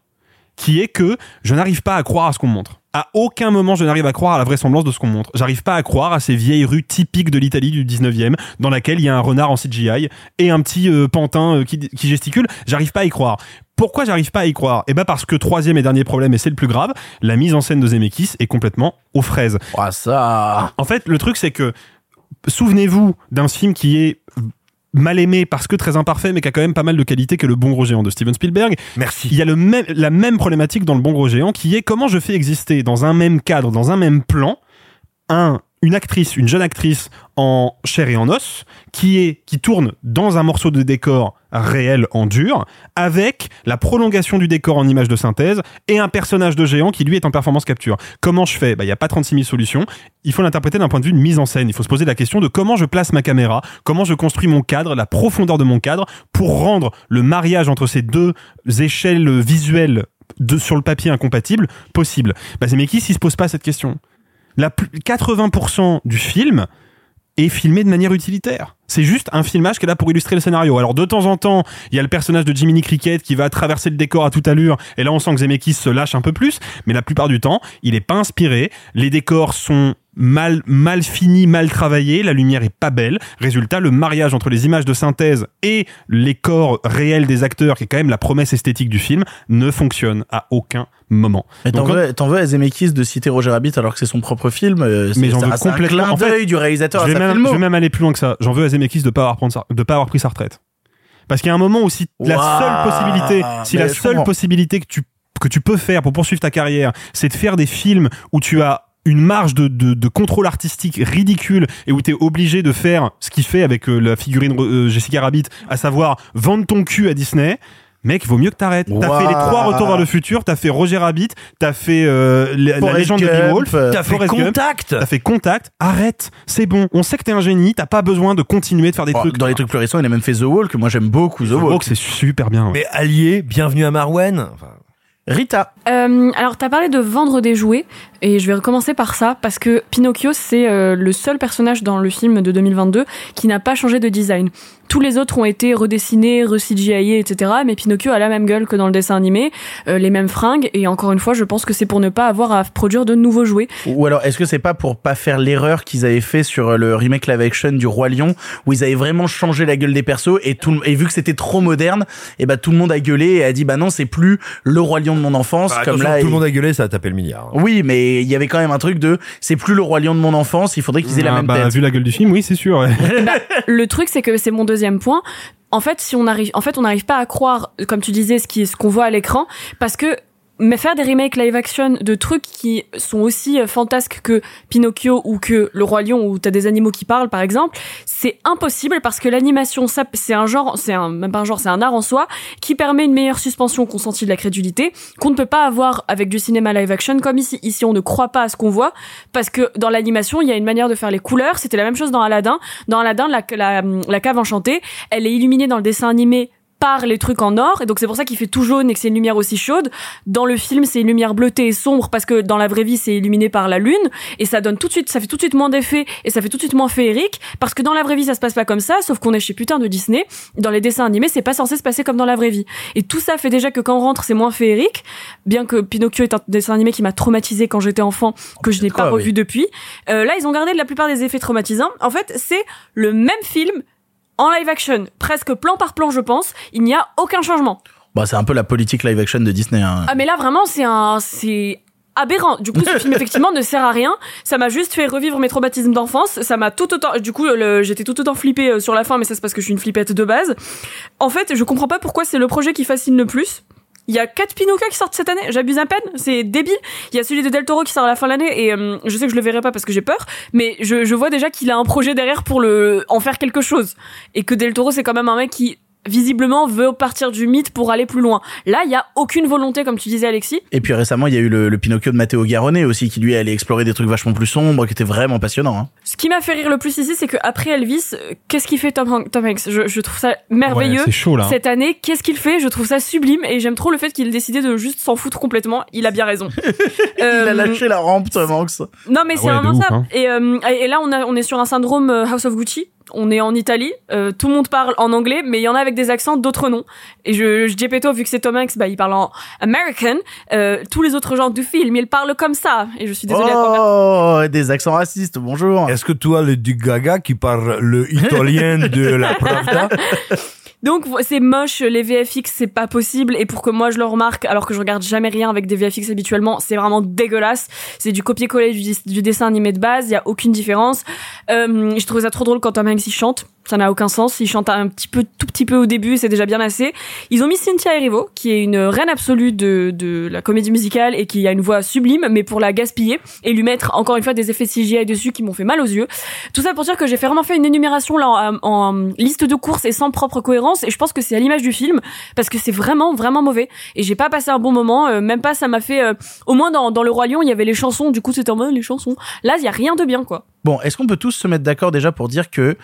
Speaker 2: qui est que je n'arrive pas à croire à ce qu'on montre. À aucun moment je n'arrive à croire à la vraisemblance de ce qu'on montre. J'arrive pas à croire à ces vieilles rues typiques de l'Italie du 19e dans laquelle il y a un renard en CGI et un petit euh, pantin euh, qui, qui gesticule. J'arrive pas à y croire. Pourquoi j'arrive pas à y croire? Eh ben parce que troisième et dernier problème, et c'est le plus grave, la mise en scène de Zemeckis est complètement aux fraises.
Speaker 1: Ah ça.
Speaker 2: En fait, le truc c'est que souvenez-vous d'un film qui est mal aimé parce que très imparfait mais qui a quand même pas mal de qualité que le bon gros géant de Steven Spielberg.
Speaker 4: Merci.
Speaker 2: Il y a le même, la même problématique dans le bon gros géant qui est comment je fais exister dans un même cadre, dans un même plan, un une actrice, une jeune actrice en chair et en os, qui est qui tourne dans un morceau de décor réel en dur, avec la prolongation du décor en image de synthèse et un personnage de géant qui lui est en performance capture. Comment je fais? Bah il y a pas 36 000 solutions. Il faut l'interpréter d'un point de vue de mise en scène. Il faut se poser la question de comment je place ma caméra, comment je construis mon cadre, la profondeur de mon cadre pour rendre le mariage entre ces deux échelles visuelles sur le papier incompatibles possible. Bah Zemeckis il se pose pas cette question? La plus- 80% du film est filmé de manière utilitaire. C'est juste un filmage est là pour illustrer le scénario. Alors de temps en temps, il y a le personnage de Jiminy Cricket qui va traverser le décor à toute allure, et là on sent que Zemeckis se lâche un peu plus, mais la plupart du temps, il est pas inspiré, les décors sont mal mal finis, mal travaillés, la lumière est pas belle. Résultat, le mariage entre les images de synthèse et les corps réels des acteurs, qui est quand même la promesse esthétique du film, ne fonctionne à aucun moment.
Speaker 1: Mais t'en veux, t'en veux à Zemeckis de citer Roger Rabbit alors que c'est son propre film euh, c'est-
Speaker 2: mais j'en
Speaker 1: ça
Speaker 2: veux
Speaker 1: reste un
Speaker 2: complètement.
Speaker 1: clin d'œil du réalisateur
Speaker 2: je
Speaker 1: à
Speaker 2: vais,
Speaker 1: sa
Speaker 2: même,
Speaker 1: filmo.
Speaker 2: je vais même aller plus loin que ça. J'en veux à Zemeckis de pas avoir prendre sa- de pas avoir pris sa retraite. Parce qu'il y a un moment où si la seule possibilité, si la seule
Speaker 1: comprends.
Speaker 2: possibilité que tu que tu peux faire pour poursuivre ta carrière, c'est de faire des films où tu as une marge de, de, de contrôle artistique ridicule et où tu es obligé de faire ce qu'il fait avec euh, la figurine euh, Jessica Rabbit, à savoir vendre ton cul à Disney. Mec, vaut mieux que t'arrêtes. T'as fait les trois retours vers le futur, t'as fait Roger Rabbit, t'as fait euh, la- légende de Beowulf,
Speaker 1: euh,
Speaker 4: T'as fait
Speaker 2: Forrest
Speaker 4: contact
Speaker 2: T'as fait contact, arrête, c'est bon. On sait que t'es un génie, t'as pas besoin de continuer de faire des
Speaker 1: Oh,
Speaker 2: trucs.
Speaker 1: Dans les trucs plus récents, il a même fait The Wall que moi j'aime beaucoup. The
Speaker 2: The
Speaker 1: Wall.
Speaker 2: Walk, c'est super bien. ouais.
Speaker 4: Mais Allier, bienvenue à Marwen. Enfin,
Speaker 1: Rita.
Speaker 3: Euh, alors, t'as parlé de vendre des jouets, et je vais recommencer par ça, parce que Pinocchio, c'est euh, le seul personnage dans le film de 2022 qui n'a pas changé de design. Tous les autres ont été redessinés, re-CGIés, etc. Mais Pinocchio a la même gueule que dans le dessin animé, euh, les mêmes fringues, et encore une fois, je pense que c'est pour ne pas avoir à produire de nouveaux jouets.
Speaker 1: Ou alors, est-ce que c'est pas pour pas faire l'erreur qu'ils avaient fait sur le remake live action du Roi Lion, où ils avaient vraiment changé la gueule des persos et tout, le- et vu que c'était trop moderne, et bah tout le monde a gueulé et a dit bah non c'est plus le Roi Lion de mon enfance
Speaker 4: bah,
Speaker 1: comme là.
Speaker 4: tout le monde a gueulé, ça a tapé le milliard.
Speaker 1: Oui, mais il y avait quand même un truc de c'est plus le Roi Lion de mon enfance, il faudrait qu'ils aient la
Speaker 2: Ah,
Speaker 1: même
Speaker 2: bah,
Speaker 1: tête.
Speaker 2: Vu la gueule du film, oui, c'est sûr. ouais.
Speaker 3: le truc, c'est que c'est mon deuxième point. En fait, si on arrive, en fait, on n'arrive pas à croire, comme tu disais, ce qui, ce qu'on voit à l'écran, parce que mais faire des remakes live action de trucs qui sont aussi euh, fantasques que Pinocchio ou que Le Roi Lion où t'as des animaux qui parlent par exemple, c'est impossible parce que l'animation c'est un genre, c'est un même pas un genre, c'est un art en soi qui permet une meilleure suspension consentie de la crédulité qu'on ne peut pas avoir avec du cinéma live action comme ici. Ici on ne croit pas à ce qu'on voit parce que dans l'animation il y a une manière de faire les couleurs. C'était la même chose dans Aladdin. Dans Aladdin la, la, la cave enchantée, elle est illuminée dans le dessin animé par les trucs en or et donc c'est pour ça qu'il fait tout jaune et que c'est une lumière aussi chaude. Dans le film, c'est une lumière bleutée et sombre parce que dans la vraie vie, c'est illuminé par la lune et ça donne tout de suite ça fait tout de suite moins d'effet et ça fait tout de suite moins féerique parce que dans la vraie vie, ça se passe pas comme ça sauf qu'on est chez putain de Disney. Dans les dessins animés, c'est pas censé se passer comme dans la vraie vie. Et tout ça fait déjà que quand on rentre, c'est moins féerique, bien que Pinocchio est un dessin animé qui m'a traumatisé quand j'étais enfant que je n'ai pas
Speaker 1: oui.
Speaker 3: revu depuis. Euh, là, ils ont gardé la plupart des effets traumatisants. En fait, c'est le même film en live action, presque plan par plan, je pense. Il n'y a aucun changement.
Speaker 1: Bah c'est un peu la politique live action de Disney. Hein.
Speaker 3: Ah, mais là, vraiment, c'est un, c'est aberrant. Du coup, ce film, effectivement, ne sert à rien. Ça m'a juste fait revivre mes traumatismes d'enfance. Ça m'a tout autant, du coup, j'étais tout autant flippée euh, sur la fin, mais ça c'est parce que je suis une flippette de base. En fait, je comprends pas pourquoi c'est le projet qui fascine le plus. Il y a quatre Pinocchio qui sortent cette année, j'abuse à peine, c'est débile. Il y a celui de Del Toro qui sort à la fin de l'année et euh, je sais que je le verrai pas parce que j'ai peur, mais je, je vois déjà qu'il a un projet derrière pour le en faire quelque chose et que Del Toro c'est quand même un mec qui visiblement veut partir du mythe pour aller plus loin. Là, il y a aucune volonté comme tu disais Alexis.
Speaker 1: Et puis récemment, il y a eu le, le Pinocchio de Matteo Garonne aussi, qui lui allait explorer des trucs vachement plus sombres, qui était vraiment passionnant. Hein.
Speaker 3: Ce qui m'a fait rire le plus ici, c'est que après Elvis, euh, qu'est-ce qu'il fait Tom, Han- Tom Hanks? Je, je trouve ça merveilleux.
Speaker 2: Ouais, chaud, là.
Speaker 3: Cette année, qu'est-ce qu'il fait? Je trouve ça sublime et j'aime trop le fait qu'il ait décidé de juste s'en foutre complètement. Il a bien raison.
Speaker 1: Il a
Speaker 3: Euh,
Speaker 1: lâché la rampe, Tom Hanks.
Speaker 3: Non mais
Speaker 2: Ah
Speaker 3: c'est
Speaker 2: ouais,
Speaker 3: vraiment
Speaker 2: ouf,
Speaker 3: ça.
Speaker 2: hein.
Speaker 3: Et, euh, et là on, a, on est sur un syndrome euh, House of Gucci. On est en Italie, euh, tout le monde parle en anglais, mais il y en a avec des accents, d'autres non. Et je, je Gepetto, vu que c'est Tom Hanks, bah, il parle en American. Euh, tous les autres gens du film, ils parlent comme ça. Et je suis désolée. à.
Speaker 1: Oh, des accents racistes, bonjour.
Speaker 4: Est-ce que toi, le du Gaga qui parle le italien de la Pravda
Speaker 3: Donc c'est moche, les VFX c'est pas possible et pour que moi je le remarque alors que je regarde jamais rien avec des VFX habituellement, c'est vraiment dégueulasse. C'est du copier-coller du, dessin animé de base, il y a aucune différence. Euh, je trouve ça trop drôle quand Tom Hanks il chante. Ça n'a aucun sens. Ils chantent un petit peu, tout petit peu au début, c'est déjà bien assez. Ils ont mis Cynthia Erivo, qui est une reine absolue de, la comédie musicale et qui a une voix sublime, mais pour la gaspiller et lui mettre encore une fois des effets CGI dessus qui m'ont fait mal aux yeux. Tout ça pour dire que j'ai vraiment fait une énumération là en, liste de courses et sans propre cohérence et je pense que c'est à l'image du film parce que c'est vraiment vraiment mauvais et j'ai pas passé un bon moment. euh, même pas, ça m'a fait. euh, au moins dans, dans le roi lion, il y avait les chansons. Du coup, c'était en mode les chansons. Là, il y a rien de bien quoi.
Speaker 1: Bon, est-ce qu'on peut tous se mettre d'accord déjà pour dire que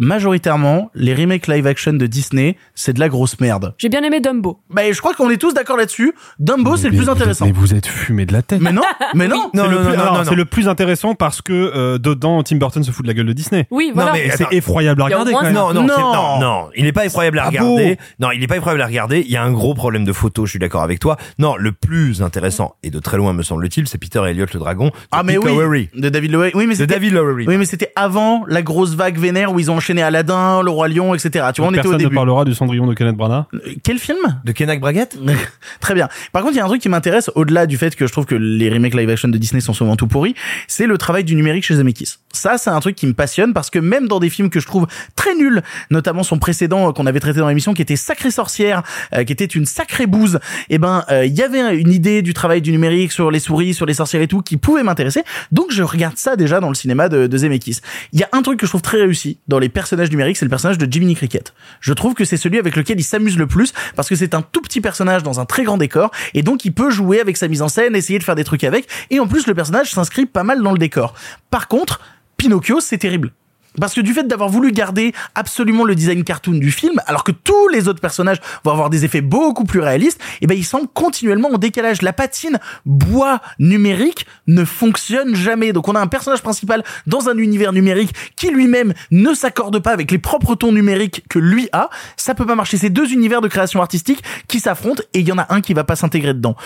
Speaker 1: majoritairement, les remakes live action de Disney, c'est de la grosse merde.
Speaker 3: J'ai bien aimé Dumbo.
Speaker 1: Bah, je crois qu'on est tous d'accord là-dessus. Dumbo, c'est le plus intéressant.
Speaker 2: Mais vous êtes fumé de la tête.
Speaker 1: Mais non, mais non.
Speaker 2: C'est
Speaker 4: Non,
Speaker 2: le
Speaker 4: non,
Speaker 2: plus-
Speaker 4: non,
Speaker 2: alors,
Speaker 4: non, non.
Speaker 2: c'est le plus intéressant parce que euh, dedans Tim Burton se fout de la gueule de Disney.
Speaker 3: Oui, voilà.
Speaker 4: mais
Speaker 2: Et c'est
Speaker 4: attends.
Speaker 2: effroyable à regarder
Speaker 3: moins
Speaker 2: quand même.
Speaker 4: Non, non,
Speaker 1: Non.
Speaker 4: non, non, il n'est pas effroyable à
Speaker 2: Ah
Speaker 4: regarder.
Speaker 2: bon
Speaker 4: non, il n'est pas effroyable à regarder. Il y a un gros problème de photo. Je suis d'accord avec toi. Non, le plus intéressant et de très loin me semble-t-il, c'est Peter Elliott le dragon. de
Speaker 1: Ah mais
Speaker 4: Pete
Speaker 1: oui,
Speaker 4: Lowery.
Speaker 1: de David Lowery. Oui mais
Speaker 4: De
Speaker 1: c'était
Speaker 4: David Lowery.
Speaker 1: Oui mais c'était avant la grosse vague vénère où ils ont enchaîné Aladdin, le roi lion, etc. Tu vois, on était au
Speaker 2: Personne ne parlera du Cendrillon de Kenneth Branagh.
Speaker 1: Euh, Quel film?
Speaker 4: De Kenak Braguette?
Speaker 1: Très bien. Par contre, il y a un truc qui m'intéresse au-delà du fait que je trouve que les remakes live action de Disney sont souvent tout pourris, c'est le travail du numérique chez Zemeckis. Ça, c'est un truc qui me passionne parce que même dans des films que je trouve très nuls, notamment son précédent euh, qu'on avait traité dans l'émission qui était Sacrée sorcière, euh, qui était une sacrée bouse, eh ben euh, il y avait une idée du travail du numérique sur les souris, sur les sorcières et tout qui pouvait m'intéresser. Donc je regarde ça déjà dans le cinéma de, de Zemeckis. Il y a un truc que je trouve très réussi dans les personnages numériques, c'est le personnage de Jiminy Cricket. Je trouve que c'est celui avec lequel il s'amuse le plus parce que c'est un tout petit personnage dans un très grand décor et donc il peut jouer avec sa mise en scène, essayer de faire des trucs avec et en plus le personnage s'inscrit pas mal dans le décor. Par contre, Pinocchio, c'est terrible. Parce que du fait d'avoir voulu garder absolument le design cartoon du film, alors que tous les autres personnages vont avoir des effets beaucoup plus réalistes, et ben ils continuellement en décalage. La patine bois numérique ne fonctionne jamais. Donc on a un personnage principal dans un univers numérique qui lui-même ne s'accorde pas avec les propres tons numériques que lui a. Ça peut pas marcher. C'est deux univers de création artistique qui s'affrontent et il y en a un qui va pas s'intégrer dedans.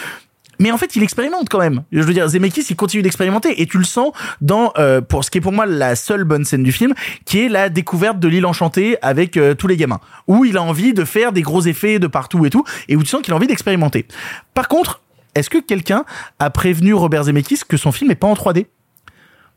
Speaker 1: Mais en fait, il expérimente quand même. Je veux dire, Zemeckis, il continue d'expérimenter et tu le sens dans euh, pour ce qui est pour moi la seule bonne scène du film, qui est la découverte de l'île enchantée avec euh, tous les gamins, où il a envie de faire des gros effets de partout et tout, et où tu sens qu'il a envie d'expérimenter. Par contre, est-ce que quelqu'un a prévenu Robert Zemeckis que son film est pas en 3D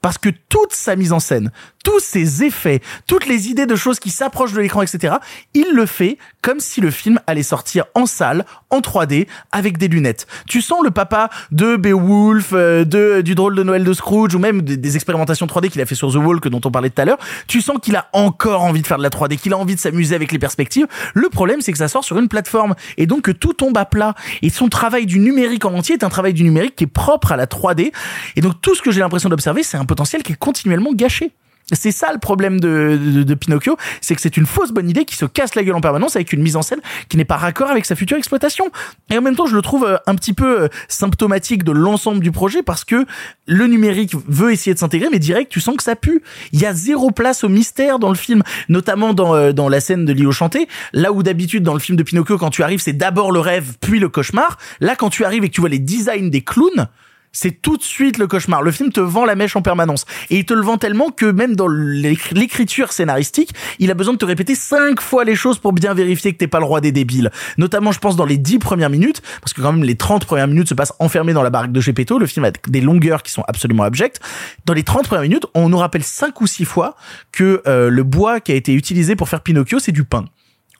Speaker 1: parce que toute sa mise en scène, tous ses effets, toutes les idées de choses qui s'approchent de l'écran, etc., il le fait comme si le film allait sortir en salle, en 3D, avec des lunettes. Tu sens le papa de Beowulf, euh, de du drôle de Noël de Scrooge, ou même des, expérimentations 3D qu'il a fait sur The Walk dont on parlait tout à l'heure. Tu sens qu'il a encore envie de faire de la 3D, qu'il a envie de s'amuser avec les perspectives. Le problème, c'est que ça sort sur une plateforme et donc que tout tombe à plat. Et son travail du numérique en entier est un travail du numérique qui est propre à la 3D. Et donc tout ce que j'ai l'impression d'observer, c'est un potentiel qui est continuellement gâché. C'est ça le problème de, de, de Pinocchio, c'est que c'est une fausse bonne idée qui se casse la gueule en permanence avec une mise en scène qui n'est pas raccord avec sa future exploitation. Et en même temps, je le trouve euh, un petit peu euh, symptomatique de l'ensemble du projet parce que le numérique veut essayer de s'intégrer, mais direct, tu sens que ça pue. Il y a zéro place au mystère dans le film, notamment dans, euh, dans la scène de l'île chanté. Là où d'habitude, dans le film de Pinocchio, quand tu arrives, c'est d'abord le rêve, puis le cauchemar. Là, quand tu arrives et que tu vois les designs des clowns, c'est tout de suite le cauchemar. Le film te vend la mèche en permanence. Et il te le vend tellement que même dans l'écri- l'écriture scénaristique, il a besoin de te répéter cinq fois les choses pour bien vérifier que t'es pas le roi des débiles. Notamment, je pense, dans les dix premières minutes, parce que quand même les 30 premières minutes se passent enfermées dans la baraque de Gepetto. Le film a des longueurs qui sont absolument abjectes. Dans les 30 premières minutes, on nous rappelle cinq ou six fois que euh, le bois qui a été utilisé pour faire Pinocchio, c'est du pain.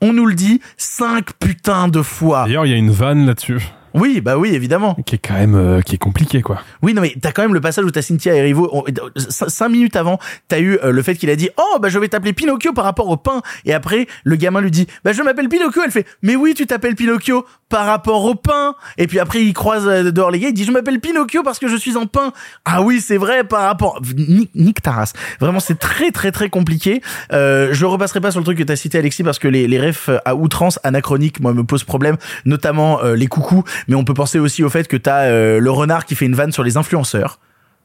Speaker 1: On nous le dit cinq putains de fois.
Speaker 2: D'ailleurs, il y a une vanne là-dessus.
Speaker 1: Oui, bah oui, évidemment.
Speaker 2: Qui est quand même, euh, qui est compliqué, quoi.
Speaker 1: Oui, non, mais t'as quand même le passage où t'as Cynthia Erivo. on- c- Cinq minutes avant, t'as eu euh, le fait qu'il a dit Oh, bah je vais t'appeler Pinocchio par rapport au pain. Et après, le gamin lui dit Bah je m'appelle Pinocchio. Elle fait Mais oui, tu t'appelles Pinocchio par rapport au pain. Et puis après, il croise euh, dehors les gars. Il dit Je m'appelle Pinocchio parce que je suis en pain. Ah oui, c'est vrai par rapport. Nick, Nick Taras. Vraiment, c'est très très très compliqué. Euh, je repasserai pas sur le truc que t'as cité Alexis parce que les, les refs à outrance anachroniques, moi, me posent problème, notamment euh, les coucous. Mais on peut penser aussi au fait que t'as euh, le renard qui fait une vanne sur les influenceurs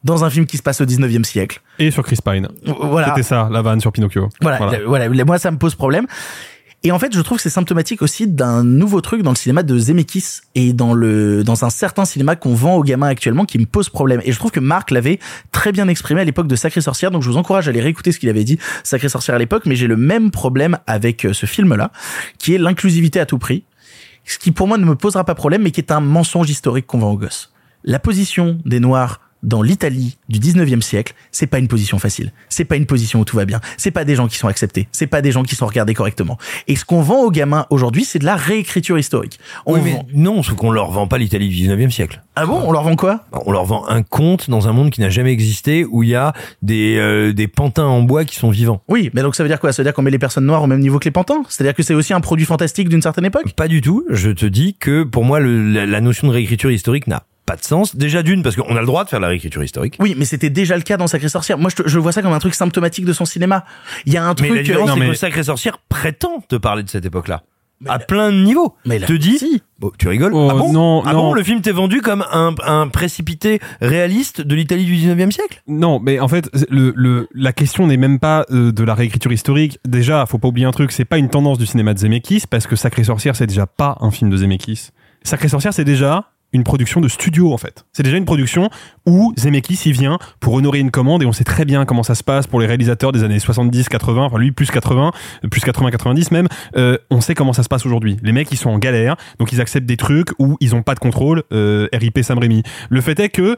Speaker 1: dans un film qui se passe au 19e siècle.
Speaker 2: Et sur Chris Pine.
Speaker 1: Voilà.
Speaker 2: C'était ça, la vanne sur Pinocchio.
Speaker 1: Voilà, voilà. moi ça me pose problème. Et en fait, je trouve que c'est symptomatique aussi d'un nouveau truc dans le cinéma de Zemeckis et dans le dans un certain cinéma qu'on vend aux gamins actuellement qui me pose problème. Et je trouve que Marc l'avait très bien exprimé à l'époque de Sacré Sorcière. Donc je vous encourage à aller réécouter ce qu'il avait dit Sacré Sorcière à l'époque. Mais j'ai le même problème avec euh, ce film-là, qui est l'inclusivité à tout prix. Ce qui pour moi ne me posera pas problème, mais qui est un mensonge historique qu'on vend aux gosses. La position des Noirs dans l'Italie du 19e siècle, c'est pas une position facile. C'est pas une position où tout va bien. C'est pas des gens qui sont acceptés. C'est pas des gens qui sont regardés correctement. Et ce qu'on vend aux gamins aujourd'hui, c'est de la réécriture historique. On
Speaker 4: Oui, mais
Speaker 1: vend-
Speaker 4: non, sauf qu'on leur vend pas l'Italie du 19e siècle.
Speaker 1: Ah bon, on leur vend quoi?
Speaker 4: On leur vend un conte dans un monde qui n'a jamais existé où il y a des, euh, des pantins en bois qui sont vivants.
Speaker 1: Oui, mais donc ça veut dire quoi? Ça veut dire qu'on met les personnes noires au même niveau que les pantins? C'est-à-dire que c'est aussi un produit fantastique d'une certaine époque?
Speaker 4: Pas du tout. Je te dis que pour moi, le- la, la notion de réécriture historique n'a pas de sens. Déjà d'une, parce qu'on a le droit de faire la réécriture historique.
Speaker 1: Oui, mais c'était déjà le cas dans Sacré Sorcière. Moi, je, te- je vois ça comme un truc symptomatique de son cinéma. Il y a un
Speaker 4: Mais
Speaker 1: truc.
Speaker 4: la différence,
Speaker 1: euh,
Speaker 4: c'est
Speaker 1: non,
Speaker 4: que
Speaker 1: mais-
Speaker 4: Sacré Sorcière prétend te parler de cette époque-là. À plein de niveaux.
Speaker 1: Mais là,
Speaker 4: te dis,
Speaker 1: si.
Speaker 4: Bon, tu rigoles?
Speaker 2: Oh,
Speaker 4: Ah bon?
Speaker 2: non,
Speaker 4: Ah
Speaker 2: non.
Speaker 4: bon, le film t'est vendu comme un, un précipité réaliste de l'Italie du 19e siècle?
Speaker 2: Non, mais en fait, le, le, la question n'est même pas euh, de la réécriture historique. Déjà, faut pas oublier un truc, c'est pas une tendance du cinéma de Zemeckis, parce que Sacré Sorcière, c'est déjà pas un film de Zemeckis. Sacré Sorcière, c'est déjà une production de studio, en fait. C'est déjà une production où Zemeckis, il vient pour honorer une commande, et on sait très bien comment ça se passe pour les réalisateurs des années 70, 80, enfin lui, plus 80, euh, plus 80, 90 même. Euh, on sait comment ça se passe aujourd'hui. Les mecs, ils sont en galère, donc ils acceptent des trucs où ils ont pas de contrôle, euh, RIP Sam Raimi. Le fait est que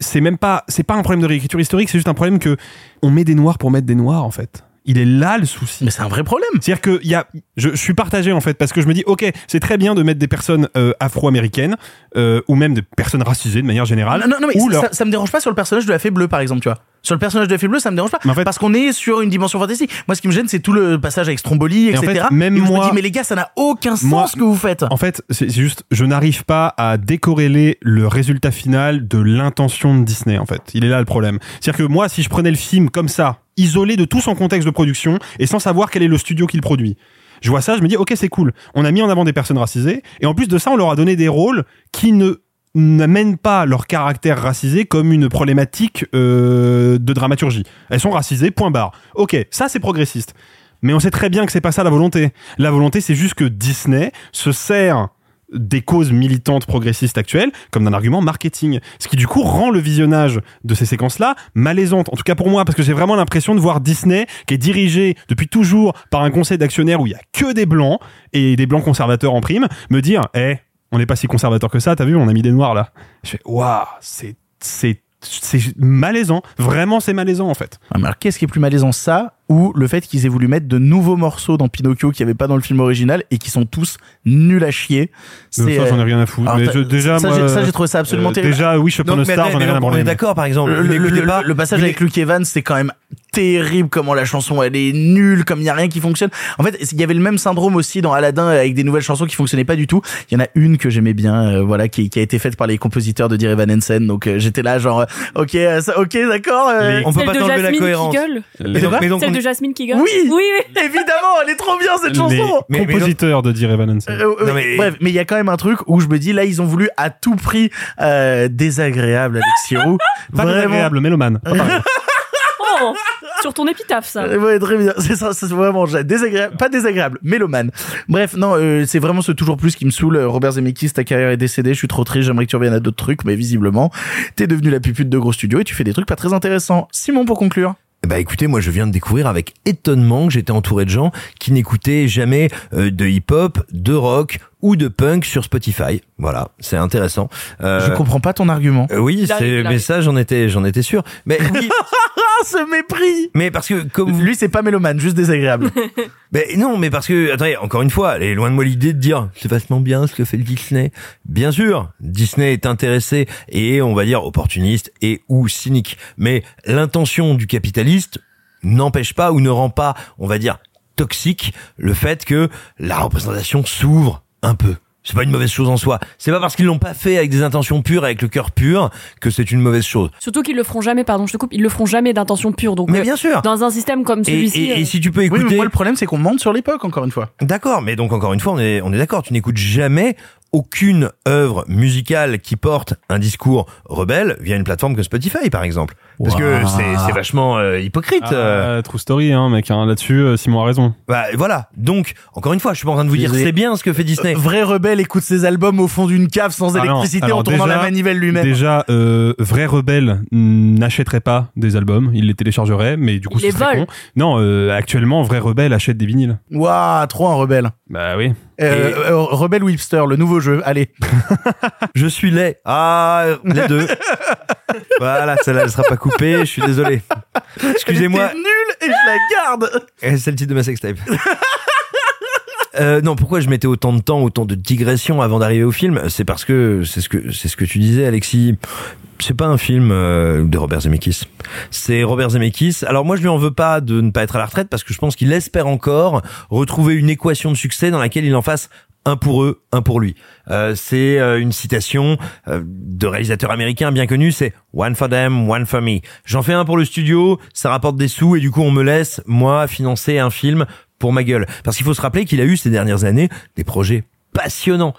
Speaker 2: c'est même pas c'est pas un problème de réécriture historique c'est juste un problème que on met des noirs pour mettre des noirs en fait il est là le souci.
Speaker 1: Mais c'est un vrai problème.
Speaker 2: C'est-à-dire que y a, je, je suis partagé en fait parce que je me dis, ok, c'est très bien de mettre des personnes euh, afro-américaines euh, ou même des personnes racisées de manière générale.
Speaker 1: Non, non, non, mais ça,
Speaker 2: leur-
Speaker 1: ça, ça me dérange pas sur le personnage de la fée bleue, par exemple, tu vois. Sur le personnage de fée bleue, ça me dérange pas. parce qu'on est sur une dimension fantastique. Moi, ce qui me gêne, c'est tout le passage avec Stromboli,
Speaker 2: Et en
Speaker 1: etc.
Speaker 2: fait, même
Speaker 1: Et où je me
Speaker 2: moi-
Speaker 1: dis, mais les gars, ça n'a aucun sens
Speaker 2: Moi-
Speaker 1: ce que vous faites.
Speaker 2: En fait, c'est juste, je n'arrive pas à décorréler le résultat final de l'intention de Disney, en fait. Il est là le problème. C'est-à-dire que moi, si je prenais le film comme ça, isolé de tout son contexte de production, et sans savoir quel est le studio qui le produit, je vois ça, je me dis, ok, c'est cool. On a mis en avant des personnes racisées, et en plus de ça, on leur a donné des rôles qui ne n'amènent pas leur caractère racisé comme une problématique euh, de dramaturgie. Elles sont racisées, point barre. Ok, ça c'est progressiste. Mais on sait très bien que c'est pas ça la volonté. La volonté, c'est juste que Disney se sert des causes militantes progressistes actuelles comme d'un argument marketing. Ce qui du coup rend le visionnage de ces séquences-là malaisante. En tout cas pour moi, parce que j'ai vraiment l'impression de voir Disney qui est dirigé depuis toujours par un conseil d'actionnaires où il y a que des blancs et des blancs conservateurs en prime, me dire, eh, on n'est pas si conservateur que ça, t'as vu, on a mis des noirs là. Je fais, waouh, c'est, c'est, c'est malaisant. Vraiment, c'est malaisant en fait.
Speaker 1: Ah, mais alors, qu'est-ce qui est plus malaisant, ça ou le fait qu'ils aient voulu mettre de nouveaux morceaux dans Pinocchio qu'il n'y avait pas dans le film original et qui sont tous nuls à chier
Speaker 2: Euh, ça, j'en ai rien à foutre. Mais je- déjà,
Speaker 1: ça,
Speaker 2: moi,
Speaker 1: j'ai- ça, j'ai trouvé ça absolument
Speaker 2: euh,
Speaker 1: terrible.
Speaker 2: déjà, Upon
Speaker 4: Donc,
Speaker 2: a
Speaker 4: mais
Speaker 2: Star, j'en ai
Speaker 4: mais
Speaker 2: rien à
Speaker 4: on est d'accord, par exemple.
Speaker 1: Le,
Speaker 4: vous
Speaker 1: le-
Speaker 4: n'écoutez
Speaker 1: le-
Speaker 4: pas
Speaker 1: le passage avec Luke Evans, c'est quand même terrible comment la chanson elle est nulle, comme il y a rien qui fonctionne. En fait, il y avait le même syndrome aussi dans Aladdin avec des nouvelles chansons qui fonctionnaient pas du tout. Il y en a une que j'aimais bien, euh, voilà, qui, qui a été faite par les compositeurs de Dear Evan Hansen. Donc euh, j'étais là genre, euh, ok, euh, ça- ok, d'accord. euh,
Speaker 4: On peut pas
Speaker 3: de
Speaker 4: t'enlever la
Speaker 3: Jasmine
Speaker 4: cohérence.
Speaker 3: qui gueule.
Speaker 4: Mais donc- mais donc,
Speaker 3: Celle
Speaker 4: on-
Speaker 3: de Jasmine qui gueule.
Speaker 1: Oui,
Speaker 3: oui, oui.
Speaker 1: évidemment, elle est trop bien cette chanson.
Speaker 2: Les
Speaker 4: Mais- mais
Speaker 2: compositeurs de Dear Evan Hansen.
Speaker 1: Euh, euh,
Speaker 4: Non, mais-
Speaker 1: Bref, mais il y a quand même un truc où je me dis là ils ont voulu à tout prix euh, désagréable Alexis Roux.
Speaker 2: Pas désagréable, mélomane.
Speaker 3: Oh, sur ton épitaphe, ça.
Speaker 1: Euh, Ouais, très bien. C'est ça, c'est vraiment désagréable, pas désagréable, mélomane. Bref, non, euh, c'est vraiment ce toujours plus qui me saoule. Robert Zemeckis, ta carrière est décédée. Je suis trop triste. J'aimerais que tu reviennes à d'autres trucs, mais visiblement, t'es devenu la pupute de gros studios et tu fais des trucs pas très intéressants. Simon, pour conclure.
Speaker 4: Bah écoutez, moi je viens de découvrir avec étonnement que j'étais entouré de gens qui n'écoutaient jamais euh, de hip-hop, de rock ou de punk sur Spotify. Voilà, c'est intéressant. Euh,
Speaker 1: Je comprends pas ton argument.
Speaker 4: euh, oui, c'est mais ça j'en étais j'en étais sûr. Mais oui,
Speaker 1: Ah, ce mépris.
Speaker 4: mais parce que comme
Speaker 1: Lui, c'est pas mélomane, juste désagréable.
Speaker 4: Ben non, mais parce que attendez, encore une fois, elle est loin de moi l'idée de dire c'est vachement bien ce que fait le Disney. Bien sûr, Disney est intéressé et on va dire opportuniste et ou cynique, mais l'intention du capitaliste n'empêche pas ou ne rend pas, on va dire toxique le fait que la représentation s'ouvre un peu. C'est pas une mauvaise chose en soi. C'est pas parce qu'ils l'ont pas fait avec des intentions pures, avec le cœur pur, que c'est une mauvaise chose.
Speaker 3: Surtout qu'ils le feront jamais, pardon, je te coupe, ils le feront jamais d'intention pure. Donc,
Speaker 4: Mais
Speaker 3: euh,
Speaker 4: bien sûr.
Speaker 3: dans un système comme celui-ci.
Speaker 4: et- et
Speaker 3: euh,
Speaker 4: si tu peux
Speaker 1: Oui, mais
Speaker 4: écouter,
Speaker 1: moi, le problème, c'est qu'on mente sur l'époque, encore une fois.
Speaker 4: D'accord, mais donc encore une fois, on est, on est d'accord. Tu n'écoutes jamais aucune œuvre musicale qui porte un discours rebelle via une plateforme comme Spotify, par exemple. Parce que c'est, c'est vachement euh, hypocrite. euh.
Speaker 2: Ah, true story, hein, mec. hein. Là-dessus, euh, Simon a raison.
Speaker 4: Bah, voilà. Donc, encore une fois, je suis pas en train de vous dire c'est bien ce que fait Disney.
Speaker 1: Euh, Vrai rebelle écoute ses albums au fond d'une cave sans
Speaker 2: Ah
Speaker 1: électricité
Speaker 2: alors
Speaker 1: en tournant
Speaker 2: déjà-
Speaker 1: la manivelle lui-même.
Speaker 2: Déjà, euh, vrai rebelle n'achèterait pas des albums, il les téléchargerait, mais du coup,
Speaker 3: Il
Speaker 2: ce
Speaker 3: les
Speaker 2: serait
Speaker 3: vole.
Speaker 2: con. Non, euh, actuellement, vrai rebelle achète des vinyles.
Speaker 1: Waouh, trop un rebelle.
Speaker 2: Bah oui.
Speaker 1: Euh, euh, Rebelle Whipster, le nouveau jeu. Allez.
Speaker 4: Je suis laid. Ah, les deux. Voilà, celle-là, elle sera pas coupée, je suis désolé. Excusez-moi.
Speaker 1: Elle était nulle et je la garde.
Speaker 4: C'est le titre de ma sextape. Euh, non, pourquoi je mettais autant de temps, autant de digressions avant d'arriver au film? C'est parce que c'est ce que c'est ce que tu disais, Alexis. C'est pas un film euh, de Robert Zemeckis. C'est Robert Zemeckis. Alors moi, je lui en veux pas de ne pas être à la retraite parce que je pense qu'il espère encore retrouver une équation de succès dans laquelle il en fasse un pour eux, un pour lui. Euh, c'est euh, une citation euh, de réalisateur américain bien connu, c'est One for them, one for me. J'en fais un pour le studio, ça rapporte des sous et du coup on me laisse, moi, financer un film pour ma gueule. Parce qu'il faut se rappeler qu'il a eu ces dernières années des projets passionnants,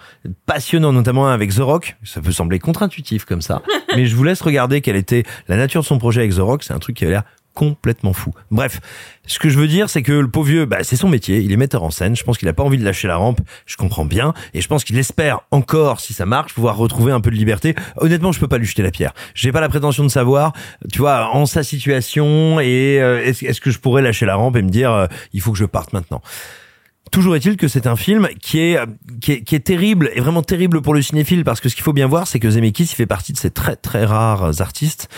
Speaker 4: passionnants notamment un avec The Rock. Ça peut sembler contre-intuitif comme ça, mais je vous laisse regarder quelle était la nature de son projet avec The Rock. C'est un truc qui avait l'air complètement fou. Bref, ce que je veux dire, c'est que le pauvre vieux, bah, c'est son métier. Il est metteur en scène. Je pense qu'il a pas envie de lâcher la rampe. Je comprends bien. Et je pense qu'il espère encore, si ça marche, pouvoir retrouver un peu de liberté. Honnêtement, je peux pas lui jeter la pierre. J'ai pas la prétention de savoir, tu vois, en sa situation et euh, est-ce est-ce que je pourrais lâcher la rampe et me dire, euh, il faut que je parte maintenant. Toujours est-il que c'est un film qui est, qui est qui est terrible et vraiment terrible pour le cinéphile parce que ce qu'il faut bien voir, c'est que Zemeckis il fait partie de ces très très rares artistes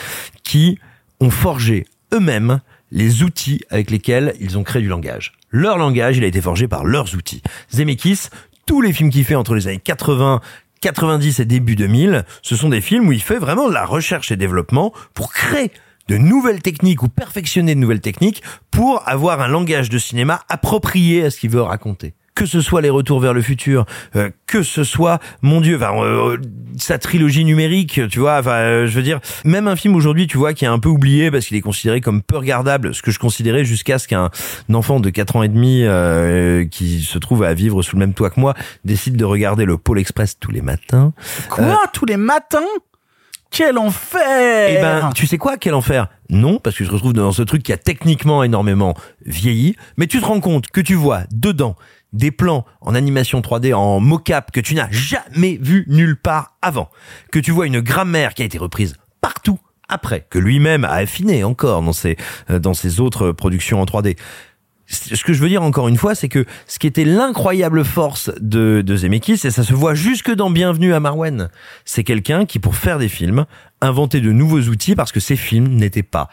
Speaker 4: qui ont forgé eux-mêmes les outils avec lesquels ils ont créé du langage. Leur langage, il a été forgé par leurs outils. Zemeckis, tous les films qu'il fait entre les années 80 90 et début 2000, ce sont des films où il fait vraiment de la recherche et développement pour créer de nouvelles techniques ou perfectionner de nouvelles techniques pour avoir un langage de cinéma approprié à ce qu'il veut raconter. Que ce soit les retours vers le futur, euh, que ce soit, mon Dieu, enfin, euh, sa trilogie numérique, tu vois, enfin, euh, je veux dire, même un film aujourd'hui, tu vois, qui est un peu oublié parce qu'il est considéré comme peu regardable, ce que je considérais jusqu'à ce qu'un enfant de 4 ans et demi euh, qui se trouve à vivre sous le même toit que moi décide de regarder le Pôle Express tous les matins.
Speaker 1: Quoi? Tous les matins? Quel enfer!
Speaker 4: Eh ben, tu sais quoi, quel enfer? Non, parce que je retrouve dans ce truc qui a techniquement énormément vieilli, mais tu te rends compte que tu vois dedans des plans en animation 3D, en mocap que tu n'as jamais vu nulle part avant, que tu vois une grammaire qui a été reprise partout après, que lui-même a affiné encore dans ses, euh, dans ses autres productions en 3D. Ce que je veux dire encore une fois, c'est que ce qui était l'incroyable force de, de Zemeckis, et ça se voit jusque dans Bienvenue à Marwen, c'est quelqu'un qui, pour faire des films, inventait de nouveaux outils parce que ces films n'étaient pas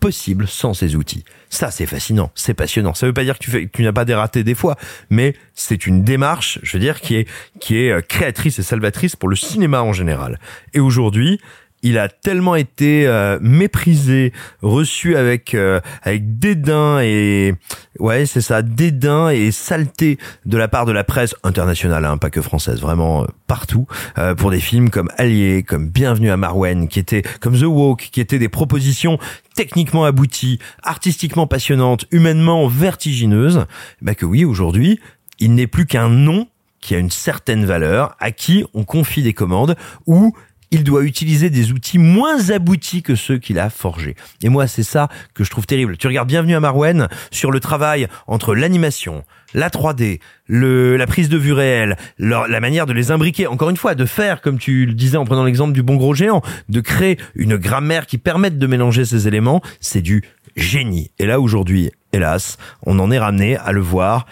Speaker 4: possibles sans ces outils. Ça, c'est fascinant, c'est passionnant. Ça veut pas dire que tu, fais, que tu n'as pas des ratés des fois, mais c'est une démarche, je veux dire, qui est, qui est euh, créatrice et salvatrice pour le cinéma en général. Et aujourd'hui, il a tellement été euh, méprisé, reçu avec euh, avec dédain et ouais c'est ça dédain et saleté de la part de la presse internationale, hein, pas que française, vraiment euh, partout euh, pour des films comme Allié, comme Bienvenue à Marwen, qui étaient comme The Walk, qui étaient des propositions techniquement abouties, artistiquement passionnantes, humainement vertigineuses. Bah que oui aujourd'hui il n'est plus qu'un nom qui a une certaine valeur, à qui on confie des commandes ou il doit utiliser des outils moins aboutis que ceux qu'il a forgés. Et moi, c'est ça que je trouve terrible. Tu regardes Bienvenue à Marwen sur le travail entre l'animation, la 3D, le, la prise de vue réelle, la manière de les imbriquer, encore une fois, de faire, comme tu le disais en prenant l'exemple du bon gros géant, de créer une grammaire qui permette de mélanger ces éléments, c'est du génie. Et là, aujourd'hui, hélas, on en est ramené à le voir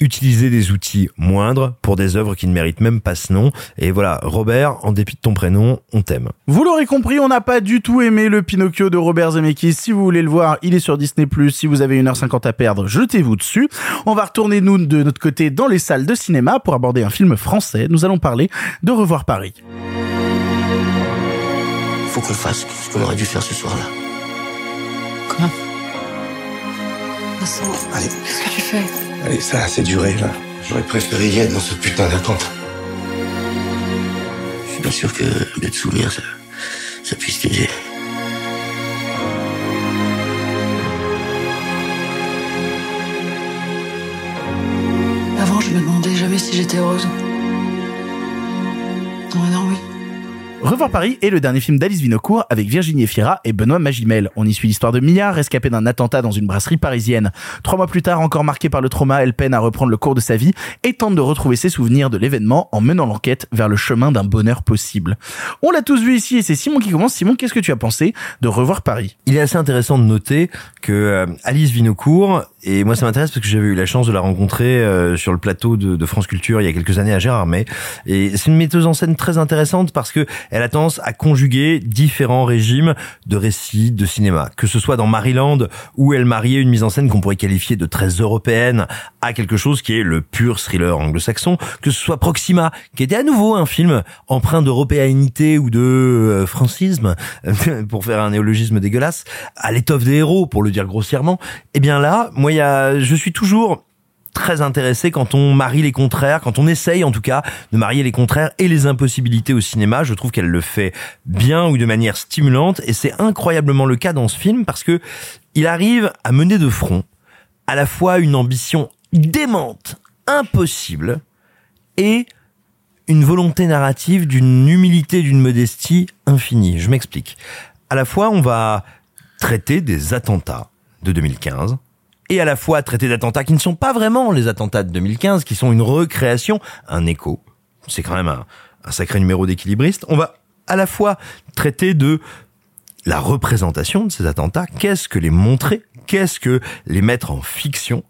Speaker 4: utiliser des outils moindres pour des œuvres qui ne méritent même pas ce nom. Et voilà, Robert, en dépit de ton prénom, on t'aime.
Speaker 1: Vous l'aurez compris, on n'a pas du tout aimé le Pinocchio de Robert Zemeckis. Si vous voulez le voir, il est sur Disney+. Si vous avez 1h50 à perdre, jetez-vous dessus. On va retourner, nous, de notre côté, dans les salles de cinéma pour aborder un film français. Nous allons parler de Revoir Paris.
Speaker 19: Faut qu'on fasse ce qu'on aurait dû faire ce soir-là.
Speaker 15: Quoi? Vincent,
Speaker 14: Allez,
Speaker 15: qu'est-ce que tu fais?
Speaker 14: Allez, ça, c'est duré, là. J'aurais préféré y être dans ce putain d'attente.
Speaker 19: Je suis pas sûr que d'être souvenir, ça, ça puisse t'aider.
Speaker 15: Avant, je me demandais jamais si j'étais heureuse. Non, non, oui.
Speaker 1: Revoir Paris est le dernier film d'Alice Vinocourt avec Virginie Efira et Benoît Magimel. On y suit l'histoire de Mia, rescapée d'un attentat dans une brasserie parisienne. Trois mois plus tard, encore marquée par le trauma, elle peine à reprendre le cours de sa vie et tente de retrouver ses souvenirs de l'événement en menant l'enquête vers le chemin d'un bonheur possible. On l'a tous vu ici et c'est Simon qui commence. Simon, qu'est-ce que tu as pensé de Revoir Paris?
Speaker 4: Il est assez intéressant de noter que euh, Alice Vinocourt, Et moi, ça m'intéresse parce que j'avais eu la chance de la rencontrer euh, sur le plateau de, de, France Culture il y a quelques années à Gérardmer. Et c'est une metteuse en scène très intéressante parce que elle a tendance à conjuguer différents régimes de récits de cinéma. Que ce soit dans Maryland, où elle mariait une mise en scène qu'on pourrait qualifier de très européenne à quelque chose qui est le pur thriller anglo-saxon. Que ce soit Proxima, qui était à nouveau un film empreint d'européanité ou de euh, francisme, pour faire un néologisme dégueulasse, à l'étoffe des héros, pour le dire grossièrement. Eh bien là, moi, il y a, je suis toujours très intéressé quand on marie les contraires, quand on essaye en tout cas de marier les contraires et les impossibilités au cinéma. Je trouve qu'elle le fait bien ou de manière stimulante et c'est incroyablement le cas dans ce film parce que il arrive à mener de front à la fois une ambition démente, impossible et une volonté narrative d'une humilité, d'une modestie infinie. Je m'explique. À la fois, on va traiter des attentats de 2015 et à la fois traiter d'attentats qui ne sont pas vraiment les attentats de 2015, qui sont une recréation, un écho. C'est quand même un, sacré numéro d'équilibriste. On va à la fois traiter de la représentation de ces attentats, qu'est-ce que les montrer, qu'est-ce que les mettre en fiction,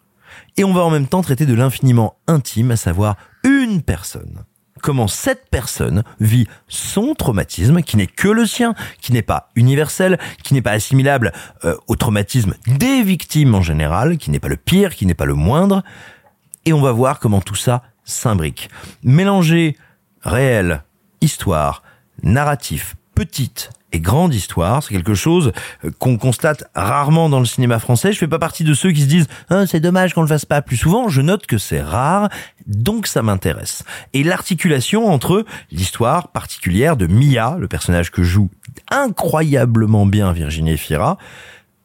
Speaker 4: et on va en même temps traiter de l'infiniment intime, à savoir une personne comment cette personne vit son traumatisme, qui n'est que le sien, qui n'est pas universel, qui n'est pas assimilable euh, au traumatisme des victimes en général, qui n'est pas le pire, qui n'est pas le moindre. Et on va voir comment tout ça s'imbrique. Mélanger réel, histoire, narratif, petite et grande histoire. C'est quelque chose euh, qu'on constate rarement dans le cinéma français. Je fais pas partie de ceux qui se disent ah, c'est dommage qu'on le fasse pas plus souvent. Je note que c'est rare, donc ça m'intéresse. Et l'articulation entre l'histoire particulière de Mia, le personnage que joue incroyablement bien Virginie Fira,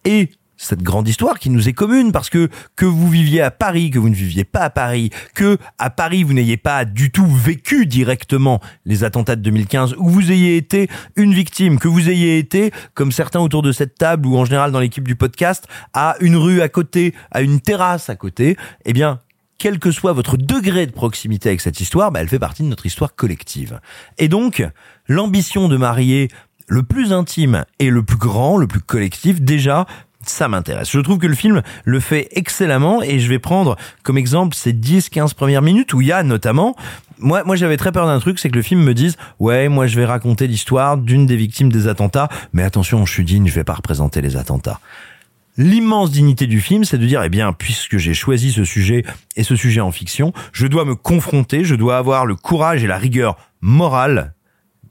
Speaker 4: et cette grande histoire qui nous est commune parce que que vous viviez à Paris, que vous ne viviez pas à Paris, que à Paris vous n'ayez pas du tout vécu directement les attentats de 2015 ou vous ayez été une victime, que vous ayez été comme certains autour de cette table ou en général dans l'équipe du podcast à une rue à côté, à une terrasse à côté, eh bien quel que soit votre degré de proximité avec cette histoire, bah, elle fait partie de notre histoire collective. Et donc, l'ambition de marier le plus intime et le plus grand, le plus collectif, déjà, ça m'intéresse. Je trouve que le film le fait excellemment et je vais prendre comme exemple ces 10-15 premières minutes où il y a notamment moi, moi j'avais très peur d'un truc, c'est que le film me dise ouais, moi je vais raconter l'histoire d'une des victimes des attentats, mais attention, je suis digne, je vais pas représenter les attentats. L'immense dignité du film, c'est de dire, eh bien, puisque j'ai choisi ce sujet et ce sujet en fiction, je dois me confronter, je dois avoir le courage et la rigueur morale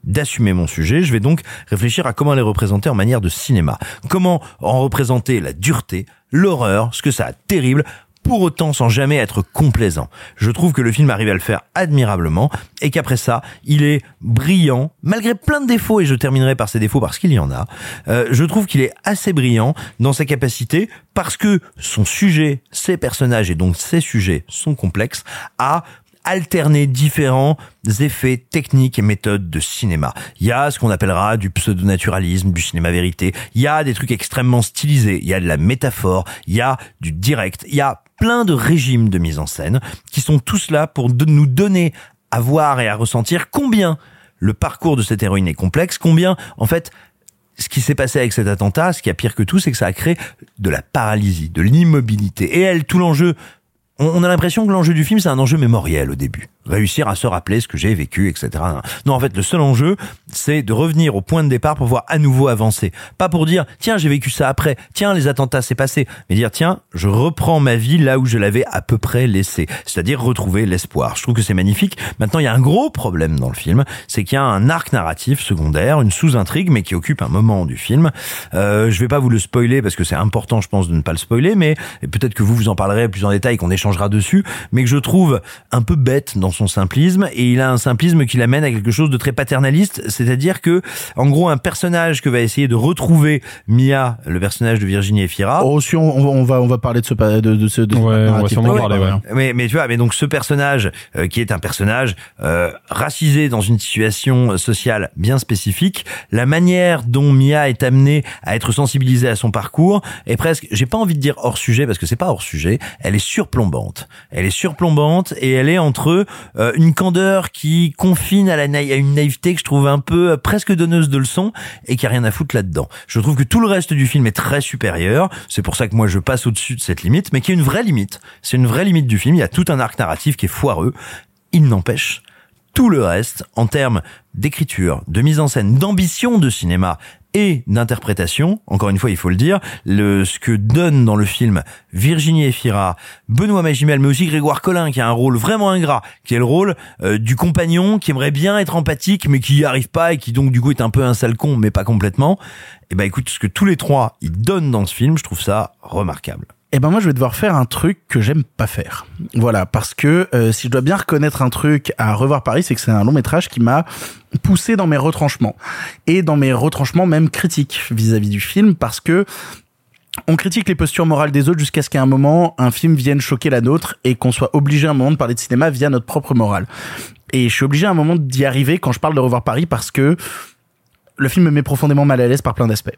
Speaker 4: d'assumer mon sujet, je vais donc réfléchir à comment les représenter en manière de cinéma. Comment en représenter la dureté, l'horreur, ce que ça a terrible, pour autant sans jamais être complaisant. Je trouve que le film arrive à le faire admirablement et qu'après ça, il est brillant, malgré plein de défauts, et je terminerai par ces défauts parce qu'il y en a. Euh, je trouve qu'il est assez brillant dans sa capacité, parce que son sujet, ses personnages et donc ses sujets sont complexes, à alterner différents effets techniques et méthodes de cinéma. Il y a ce qu'on appellera du pseudo-naturalisme, du cinéma vérité. Il y a des trucs extrêmement stylisés. Il y a de la métaphore. Il y a du direct. Il y a plein de régimes de mise en scène qui sont tous là pour nous donner à voir et à ressentir combien le parcours de cette héroïne est complexe, combien, en fait, ce qui s'est passé avec cet attentat, ce qui a pire que tout, c'est que ça a créé de la paralysie, de l'immobilité. Et elle, tout l'enjeu on a l'impression que l'enjeu du film, c'est un enjeu mémoriel au début. Réussir à se rappeler ce que j'ai vécu, etc. Non, en fait, le seul enjeu, c'est de revenir au point de départ pour pouvoir à nouveau avancer. Pas pour dire, tiens, j'ai vécu ça après, tiens, les attentats, c'est passé. Mais dire, tiens, je reprends ma vie là où je l'avais à peu près laissée. C'est-à-dire retrouver l'espoir. Je trouve que c'est magnifique. Maintenant, il y a un gros problème dans le film, c'est qu'il y a un arc narratif secondaire, une sous-intrigue, mais qui occupe un moment du film. Euh, je vais pas vous le spoiler parce que c'est important, je pense, de ne pas le spoiler, mais peut-être que vous vous en parlerez plus en détail, qu'on échange changera dessus, mais que je trouve un peu bête dans son simplisme, et il a un simplisme qui l'amène à quelque chose de très paternaliste, c'est-à-dire que, en gros, un personnage que va essayer de retrouver Mia, le personnage de Virginie Efira.
Speaker 1: Oh, si on, on, va on va parler de ce de, de ce de
Speaker 2: ouais, on va sûrement parler. Ouais.
Speaker 4: Mais mais tu vois, mais donc ce personnage euh, qui est un personnage euh, racisé dans une situation sociale bien spécifique, la manière dont Mia est amenée à être sensibilisée à son parcours est presque, j'ai pas envie de dire hors sujet parce que c'est pas hors sujet, elle est surplombante elle est surplombante et elle est entre euh, une candeur qui confine à, la naï- à une naïveté que je trouve un peu euh, presque donneuse de leçons et qui a rien à foutre là-dedans. Je trouve que tout le reste du film est très supérieur. C'est pour ça que moi je passe au-dessus de cette limite, mais qui est une vraie limite. C'est une vraie limite du film. Il y a tout un arc narratif qui est foireux. Il n'empêche, tout le reste, en termes d'écriture, de mise en scène, d'ambition de cinéma et d'interprétation, encore une fois, il faut le dire, le, ce que donne dans le film Virginie Efira, Benoît Magimel, mais aussi Grégoire Collin, qui a un rôle vraiment ingrat, qui est le rôle euh, du compagnon, qui aimerait bien être empathique, mais qui y arrive pas, et qui donc du coup est un peu un sale con, mais pas complètement. Et ben écoute, ce que tous les trois, ils donnent dans ce film, je trouve ça remarquable.
Speaker 1: Eh ben moi je vais devoir faire un truc que j'aime pas faire. Voilà, parce que euh, si je dois bien reconnaître un truc à revoir Paris, c'est que c'est un long métrage qui m'a poussé dans mes retranchements et dans mes retranchements même critiques vis-à-vis du film parce que on critique les postures morales des autres jusqu'à ce qu'à un moment un film vienne choquer la nôtre et qu'on soit obligé à un moment de parler de cinéma via notre propre morale. Et je suis obligé à un moment d'y arriver quand je parle de revoir Paris parce que le film me met profondément mal à l'aise par plein d'aspects.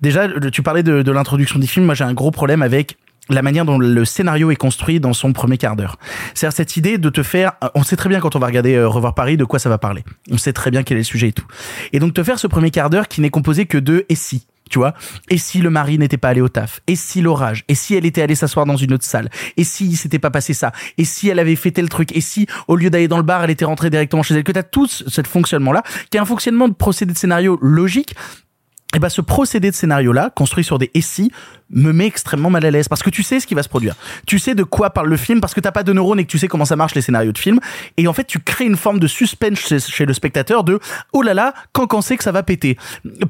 Speaker 1: Déjà, tu parlais de l'introduction du film. Moi, j'ai un gros problème avec la manière dont le scénario est construit dans son premier quart d'heure. C'est-à-dire cette idée de te faire, on sait très bien quand on va regarder euh, Revoir Paris de quoi ça va parler. On sait très bien quel est le sujet et tout. Et donc te faire ce premier quart d'heure qui n'est composé que de et si. Tu vois Et si le mari n'était pas allé au taf Et si l'orage Et si elle était allée s'asseoir dans une autre salle Et si il s'était pas passé ça Et si elle avait fait tel truc Et si, au lieu d'aller dans le bar, elle était rentrée directement chez elle? Que t'as tout ce ce fonctionnement-là, qui est un fonctionnement de procédé de scénario logique, et ben ce procédé de scénario là construit sur des SI me met extrêmement mal à l'aise parce que tu sais ce qui va se produire. Tu sais de quoi parle le film parce que t'as pas de neurones et que tu sais comment ça marche les scénarios de film et en fait tu crées une forme de suspense chez, le spectateur de oh là là quand quand c'est que ça va péter.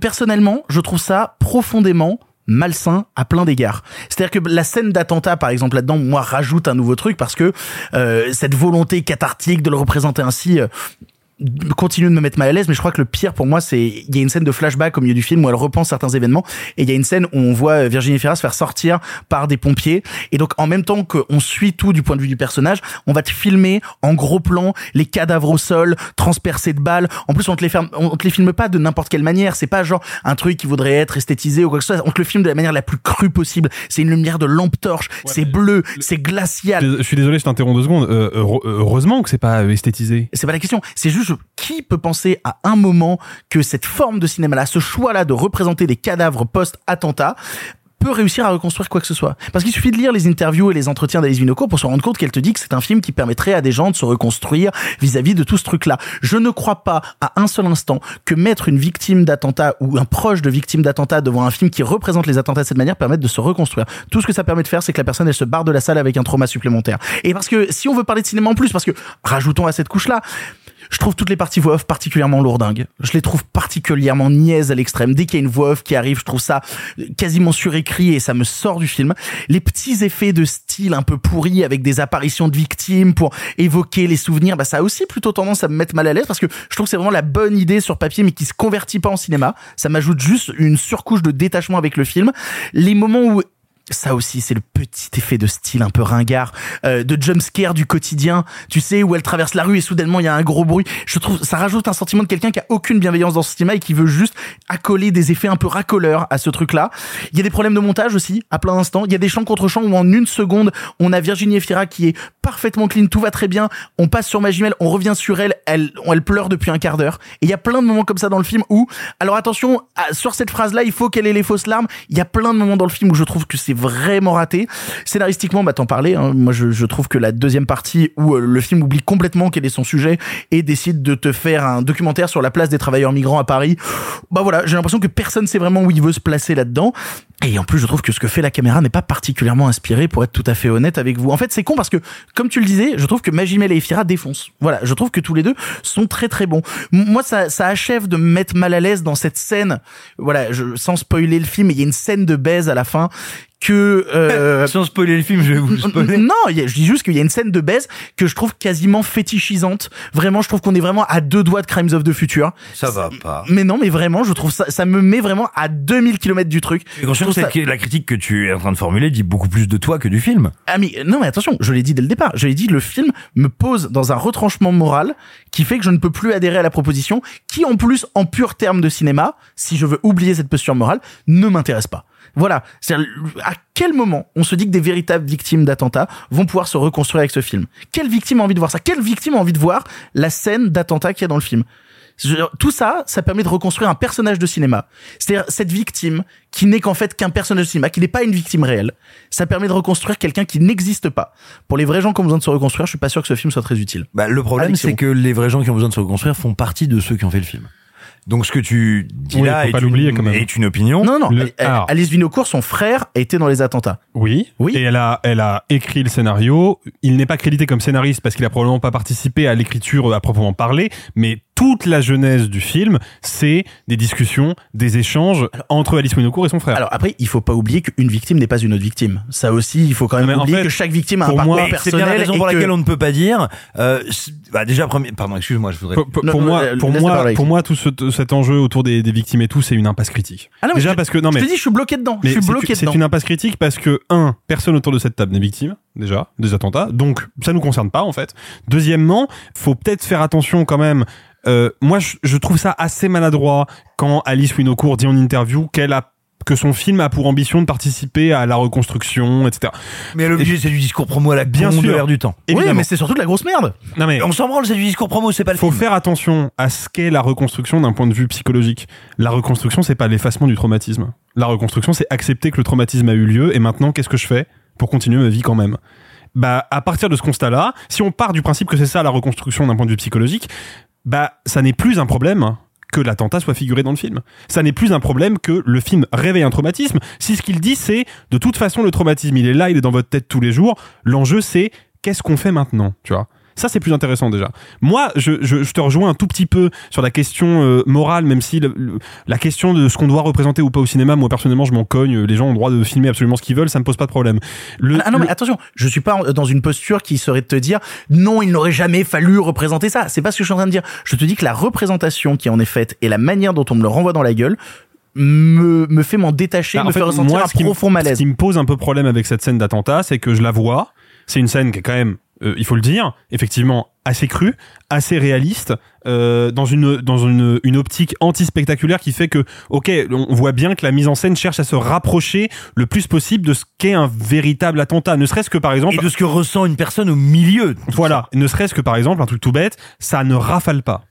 Speaker 1: Personnellement je trouve ça profondément malsain à plein d'égards. C'est-à-dire que la scène d'attentat, par exemple, là-dedans, moi, rajoute un nouveau truc parce que euh, cette volonté cathartique de le représenter ainsi, euh, continue de me mettre mal à l'aise mais je crois que le pire pour moi c'est il y a une scène de flashback au milieu du film où elle repense certains événements et il y a une scène où on voit Virginie Fira se faire sortir par des pompiers. Et donc en même temps qu'on suit tout du point de vue du personnage on va te filmer en gros plan les cadavres au sol transpercés de balles. En plus on te les ferme on te les filme pas de n'importe quelle manière. C'est pas genre un truc qui voudrait être esthétisé ou quoi que ce soit. On te le filme de la manière la plus crue possible. C'est une lumière de lampe torche. C'est bleu c'est glacial.
Speaker 2: Je suis désolé, je t'interromps deux secondes. Euh, heure- heureusement que c'est pas euh, esthétisé.
Speaker 1: c'est pas la question. C'est juste qui peut penser à un moment que cette forme de cinéma-là, ce choix-là de représenter des cadavres post-attentat, peut réussir à reconstruire quoi que ce soit? Parce qu'il suffit de lire les interviews et les entretiens d'Alice Vinocourt pour se rendre compte qu'elle te dit que c'est un film qui permettrait à des gens de se reconstruire vis-à-vis de tout ce truc-là. Je ne crois pas à un seul instant que mettre une victime d'attentat ou un proche de victime d'attentat devant un film qui représente les attentats de cette manière permette de se reconstruire. Tout ce que ça permet de faire, c'est que la personne, elle se barre de la salle avec un trauma supplémentaire. Et parce que si on veut parler de cinéma en plus, parce que rajoutons à cette couche-là, je trouve toutes les parties voix off particulièrement lourdingues. Je les trouve particulièrement niaises à l'extrême. Dès qu'il y a une voix off qui arrive, je trouve ça quasiment surécrit et ça me sort du film. Les petits effets de style un peu pourris avec des apparitions de victimes pour évoquer les souvenirs, bah ça a aussi plutôt tendance à me mettre mal à l'aise parce que je trouve que c'est vraiment la bonne idée sur papier mais qui se convertit pas en cinéma. Ça m'ajoute juste une surcouche de détachement avec le film. Les moments où ça aussi, c'est le petit effet de style un peu ringard, euh, de jumpscare du quotidien, tu sais, où elle traverse la rue et soudainement il y a un gros bruit. Je trouve ça rajoute un sentiment de quelqu'un qui a aucune bienveillance dans ce cinéma et qui veut juste accoler des effets un peu racoleurs à ce truc-là. Il y a des problèmes de montage aussi, à plein d'instants. Il y a des champs contre champs où en une seconde, on a Virginie Efira qui est parfaitement clean, tout va très bien. On passe sur Magimel, on revient sur elle, elle, elle pleure depuis un quart d'heure. Et il y a plein de moments comme ça dans le film où, alors attention, sur cette phrase-là, il faut qu'elle ait les fausses larmes. Il y a plein de moments dans le film où je trouve que c'est vraiment raté. Scénaristiquement, bah t'en parlais. hein. Moi, je, je trouve que la deuxième partie où euh, le film oublie complètement quel est son sujet et décide de te faire un documentaire sur la place des travailleurs migrants à Paris. Bah voilà, j'ai l'impression que personne sait vraiment où il veut se placer là-dedans. Et en plus, je trouve que ce que fait la caméra n'est pas particulièrement inspiré, pour être tout à fait honnête avec vous. En fait, c'est con parce que, comme tu le disais, je trouve que Magimel et Efira défoncent. Voilà, je trouve que tous les deux sont très très bons. Moi, ça, ça achève de me mettre mal à l'aise dans cette scène. Voilà, je, sans spoiler le film, il y a une scène de baise à la fin que euh...
Speaker 4: sans spoiler le film je vais vous spoiler
Speaker 1: non il y a- je dis juste qu'il y a une scène de baise que je trouve quasiment fétichisante vraiment je trouve qu'on est vraiment à deux doigts de Crimes of the Future
Speaker 4: ça va pas
Speaker 1: mais non mais vraiment je trouve ça ça me met vraiment à 2000 km du truc
Speaker 4: Et cette- la critique que tu es en train de formuler dit beaucoup plus de toi que du film.
Speaker 1: Ah mais non mais attention, je l'ai dit dès le départ. Je l'ai dit, le film me pose dans un retranchement moral qui fait que je ne peux plus adhérer à la proposition, qui en plus, en pur terme de cinéma, si je veux oublier cette posture morale, ne m'intéresse pas. Voilà. C'est à quel moment on se dit que des véritables victimes d'attentats vont pouvoir se reconstruire avec ce film? Quelle victime a envie de voir ça? Quelle victime a envie de voir la scène d'attentat qu'il y a dans le film? Tout ça, ça permet de reconstruire un personnage de cinéma. C'est-à-dire cette victime qui n'est qu'en fait qu'un personnage de cinéma, qui n'est pas une victime réelle. Ça permet de reconstruire quelqu'un qui n'existe pas. Pour les vrais gens qui ont besoin de se reconstruire, je suis pas sûr que ce film soit très utile.
Speaker 4: Bah, le problème, c'est que les vrais gens qui ont besoin de se reconstruire font partie de ceux qui ont fait le film. Donc ce que tu dis
Speaker 2: Oui,
Speaker 4: là est,
Speaker 2: pas
Speaker 4: une,
Speaker 2: l'oublier, quand même.
Speaker 4: est une opinion.
Speaker 1: Non, non,
Speaker 2: Le- alors.
Speaker 1: Alice Vinocourt, son frère, était dans les attentats.
Speaker 2: Oui.
Speaker 1: Oui.
Speaker 2: Et elle a, elle a écrit le scénario. Il n'est pas crédité comme scénariste parce qu'il a probablement pas participé à l'écriture à proprement parler, mais toute la genèse du film, c'est des discussions, des échanges entre Alice Winocourt et son frère.
Speaker 1: Alors après, il faut pas oublier qu'une victime n'est pas une autre victime. Ça aussi, il faut quand même
Speaker 2: mais en
Speaker 1: oublier
Speaker 2: fait,
Speaker 1: que chaque victime a un parcours
Speaker 2: moi,
Speaker 4: c'est
Speaker 1: personnel.
Speaker 4: bien la raison
Speaker 1: et
Speaker 4: pour
Speaker 1: que-
Speaker 4: laquelle on ne peut pas dire. Euh, c'est- bah déjà, premier, pardon, excuse-moi, je voudrais.
Speaker 2: pour, pour-
Speaker 1: Non,
Speaker 2: pour
Speaker 1: non,
Speaker 2: moi,
Speaker 1: euh,
Speaker 2: pour moi,
Speaker 1: parler.
Speaker 2: pour moi, tout ce, cet enjeu autour des, des victimes et tout, c'est une impasse critique.
Speaker 1: Ah non,
Speaker 2: Déjà
Speaker 1: je-
Speaker 2: parce que non
Speaker 1: Je
Speaker 2: mais
Speaker 1: te dis, je suis bloqué dedans. Je suis
Speaker 2: c'est-
Speaker 1: bloqué
Speaker 2: c'est une impasse critique parce que, un, personne autour de cette table n'est victime, déjà, des attentats. Donc, ça nous concerne pas, en fait. Deuxièmement, faut peut-être faire attention quand même. Euh, moi, je, je trouve ça assez maladroit quand Alice Winocourt dit en interview qu'elle a que son film a pour ambition de participer à la reconstruction, etc.
Speaker 4: Mais l'objet, c'est du discours promo à la
Speaker 2: Bien
Speaker 4: con de
Speaker 2: sûr.
Speaker 4: l'air du temps.
Speaker 1: Oui,
Speaker 2: Évidemment.
Speaker 1: mais c'est surtout de la grosse merde.
Speaker 2: Non mais
Speaker 4: On s'en branle, c'est du discours promo, c'est pas le
Speaker 2: faut
Speaker 4: film.
Speaker 2: faire attention à ce qu'est la reconstruction d'un point de vue psychologique. La reconstruction, c'est pas l'effacement du traumatisme. La reconstruction, c'est accepter que le traumatisme a eu lieu et maintenant, qu'est-ce que je fais pour continuer ma vie quand même? Bah, à partir de ce constat-là, si on part du principe que c'est ça la reconstruction d'un point de vue psychologique, bah, ça n'est plus un problème que l'attentat soit figuré dans le film. Ça n'est plus un problème que le film réveille un traumatisme. Si ce qu'il dit, c'est de toute façon le traumatisme, il est là, il est dans votre tête tous les jours. L'enjeu, c'est qu'est-ce qu'on fait maintenant, tu vois? Ça, c'est plus intéressant déjà. Moi, je, je, je te rejoins un tout petit peu sur la question euh, morale, même si le- le- la question de ce qu'on doit représenter ou pas au cinéma, moi personnellement, je m'en cogne. Les gens ont le droit de filmer absolument ce qu'ils veulent, ça me pose pas de problème. Le,
Speaker 1: Ah non, mais attention, je suis pas dans une posture qui serait de te dire non, il n'aurait jamais fallu représenter ça. C'est pas ce que je suis en train de dire. Je te dis que la représentation qui en est faite et la manière dont on me le renvoie dans la gueule me, me fait m'en détacher,
Speaker 2: Bah,
Speaker 1: me
Speaker 2: fait,
Speaker 1: fait ressentir
Speaker 2: moi,
Speaker 1: un profond malaise.
Speaker 2: Ce qui me pose un peu problème avec cette scène d'attentat, c'est que je la vois. C'est une scène qui est quand même, euh, il faut le dire, effectivement assez crue, assez réaliste, euh, dans une dans une, une optique anti-spectaculaire qui fait que, ok, on voit bien que la mise en scène cherche à se rapprocher le plus possible de ce qu'est un véritable attentat. Ne serait-ce que par exemple,
Speaker 4: Et de ce que ressent une personne au milieu.
Speaker 2: voilà, ne serait-ce que par exemple, un truc tout bête, ça ne rafale pas.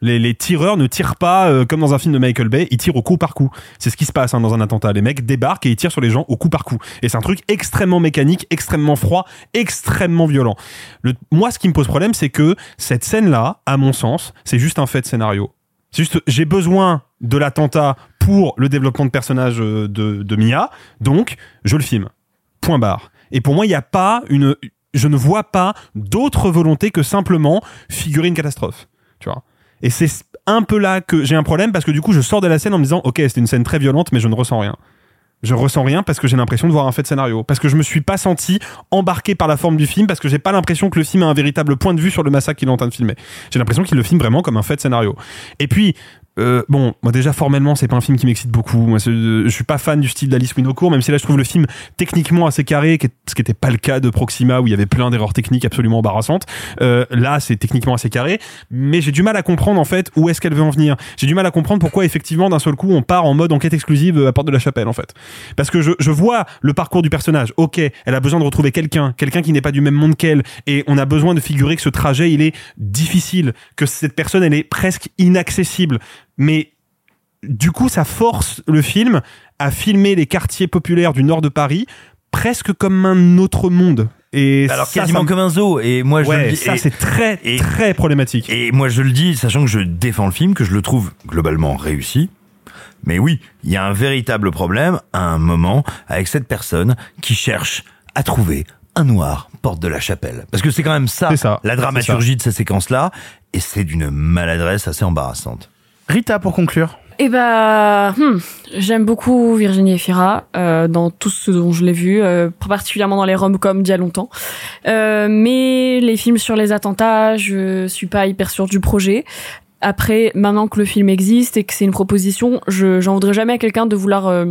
Speaker 2: Les, tireurs ne tirent pas euh, comme dans un film de Michael Bay, ils tirent au coup par coup. C'est ce qui se passe hein, dans un attentat. Les mecs débarquent et ils tirent sur les gens au coup par coup. Et c'est un truc extrêmement mécanique, extrêmement froid, extrêmement violent. Le, moi, ce qui me pose problème, c'est que cette scène-là, à mon sens, c'est juste un fait de scénario. C'est juste, j'ai besoin de l'attentat pour le développement de personnage euh, de, de Mia, donc je le filme. Point barre. Et pour moi, il n'y a pas une, je ne vois pas d'autre volonté que simplement figurer une catastrophe. Tu vois? Et c'est un peu là que j'ai un problème parce que du coup, je sors de la scène en me disant, ok, c'était une scène très violente, mais je ne ressens rien. Je ressens rien parce que j'ai l'impression de voir un fait de scénario. Parce que je me suis pas senti embarqué par la forme du film, parce que j'ai pas l'impression que le film a un véritable point de vue sur le massacre qu'il est en train de filmer. J'ai l'impression qu'il le filme vraiment comme un fait de scénario. Et puis, euh, bon, moi déjà formellement, c'est pas un film qui m'excite beaucoup. Moi, euh, je suis pas fan du style d'Alice Winocourt, même si là je trouve le film techniquement assez carré, ce qui n'était pas le cas de Proxima où il y avait plein d'erreurs techniques absolument embarrassantes. Euh, là, c'est techniquement assez carré, mais j'ai du mal à comprendre en fait où est-ce qu'elle veut en venir. J'ai du mal à comprendre pourquoi effectivement d'un seul coup on part en mode enquête exclusive à Porte de la Chapelle en fait. Parce que je, je vois le parcours du personnage. Ok, elle a besoin de retrouver quelqu'un, quelqu'un qui n'est pas du même monde qu'elle, et on a besoin de figurer que ce trajet il est difficile, que cette personne elle est presque inaccessible. Mais du coup, ça force le film à filmer les quartiers populaires du nord de Paris presque comme un autre monde. Et
Speaker 4: Alors
Speaker 2: ça,
Speaker 4: quasiment
Speaker 2: ça me-
Speaker 4: comme un zoo. Et moi je
Speaker 2: Ouais,
Speaker 4: le dis.
Speaker 2: ça c'est très
Speaker 4: et-
Speaker 2: très problématique.
Speaker 4: Et moi je le dis, sachant que je défends le film, que je le trouve globalement réussi. Mais oui, il y a un véritable problème à un moment avec cette personne qui cherche à trouver un noir porte de la chapelle. Parce que c'est quand même ça, la dramaturgie de ces séquences-là, et c'est d'une maladresse assez embarrassante.
Speaker 1: Rita, pour conclure.
Speaker 3: Eh bah, hmm, j'aime beaucoup Virginie Efira euh, dans tout ce dont je l'ai vu, euh, particulièrement dans les rom-coms d'il y a longtemps. Euh, mais les films sur les attentats, je suis pas hyper sûre du projet. après, maintenant que le film existe et que c'est une proposition, je j'en voudrais jamais à quelqu'un de vouloir euh,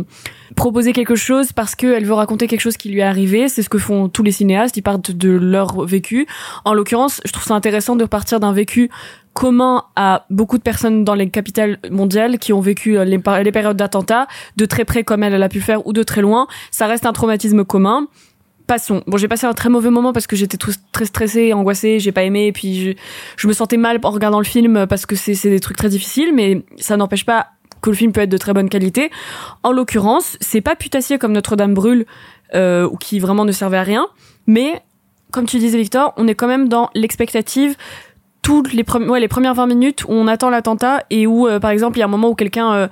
Speaker 3: proposer quelque chose parce qu'elle veut raconter quelque chose qui lui est arrivé. C'est ce que font tous les cinéastes. Ils partent de leur vécu. En l'occurrence, je trouve ça intéressant de partir d'un vécu commun à beaucoup de personnes dans les capitales mondiales qui ont vécu euh, les, périodes d'attentats, de très près comme elle, elle a pu faire, ou de très loin. Ça reste un traumatisme commun. Passons. Bon, j'ai passé un très mauvais moment parce que j'étais très stressée, angoissée, j'ai pas aimé, et puis je, me sentais mal en regardant le film parce que c'est des trucs très difficiles, mais ça n'empêche pas que le film peut être de très bonne qualité. En l'occurrence, c'est pas putassier comme Notre-Dame brûle, euh, qui vraiment ne servait à rien, mais comme tu disais Victor, on est quand même dans l'expectative toutes les, ouais, les premières 20 minutes où on attend l'attentat et où, euh, par exemple, il y a un moment où quelqu'un euh,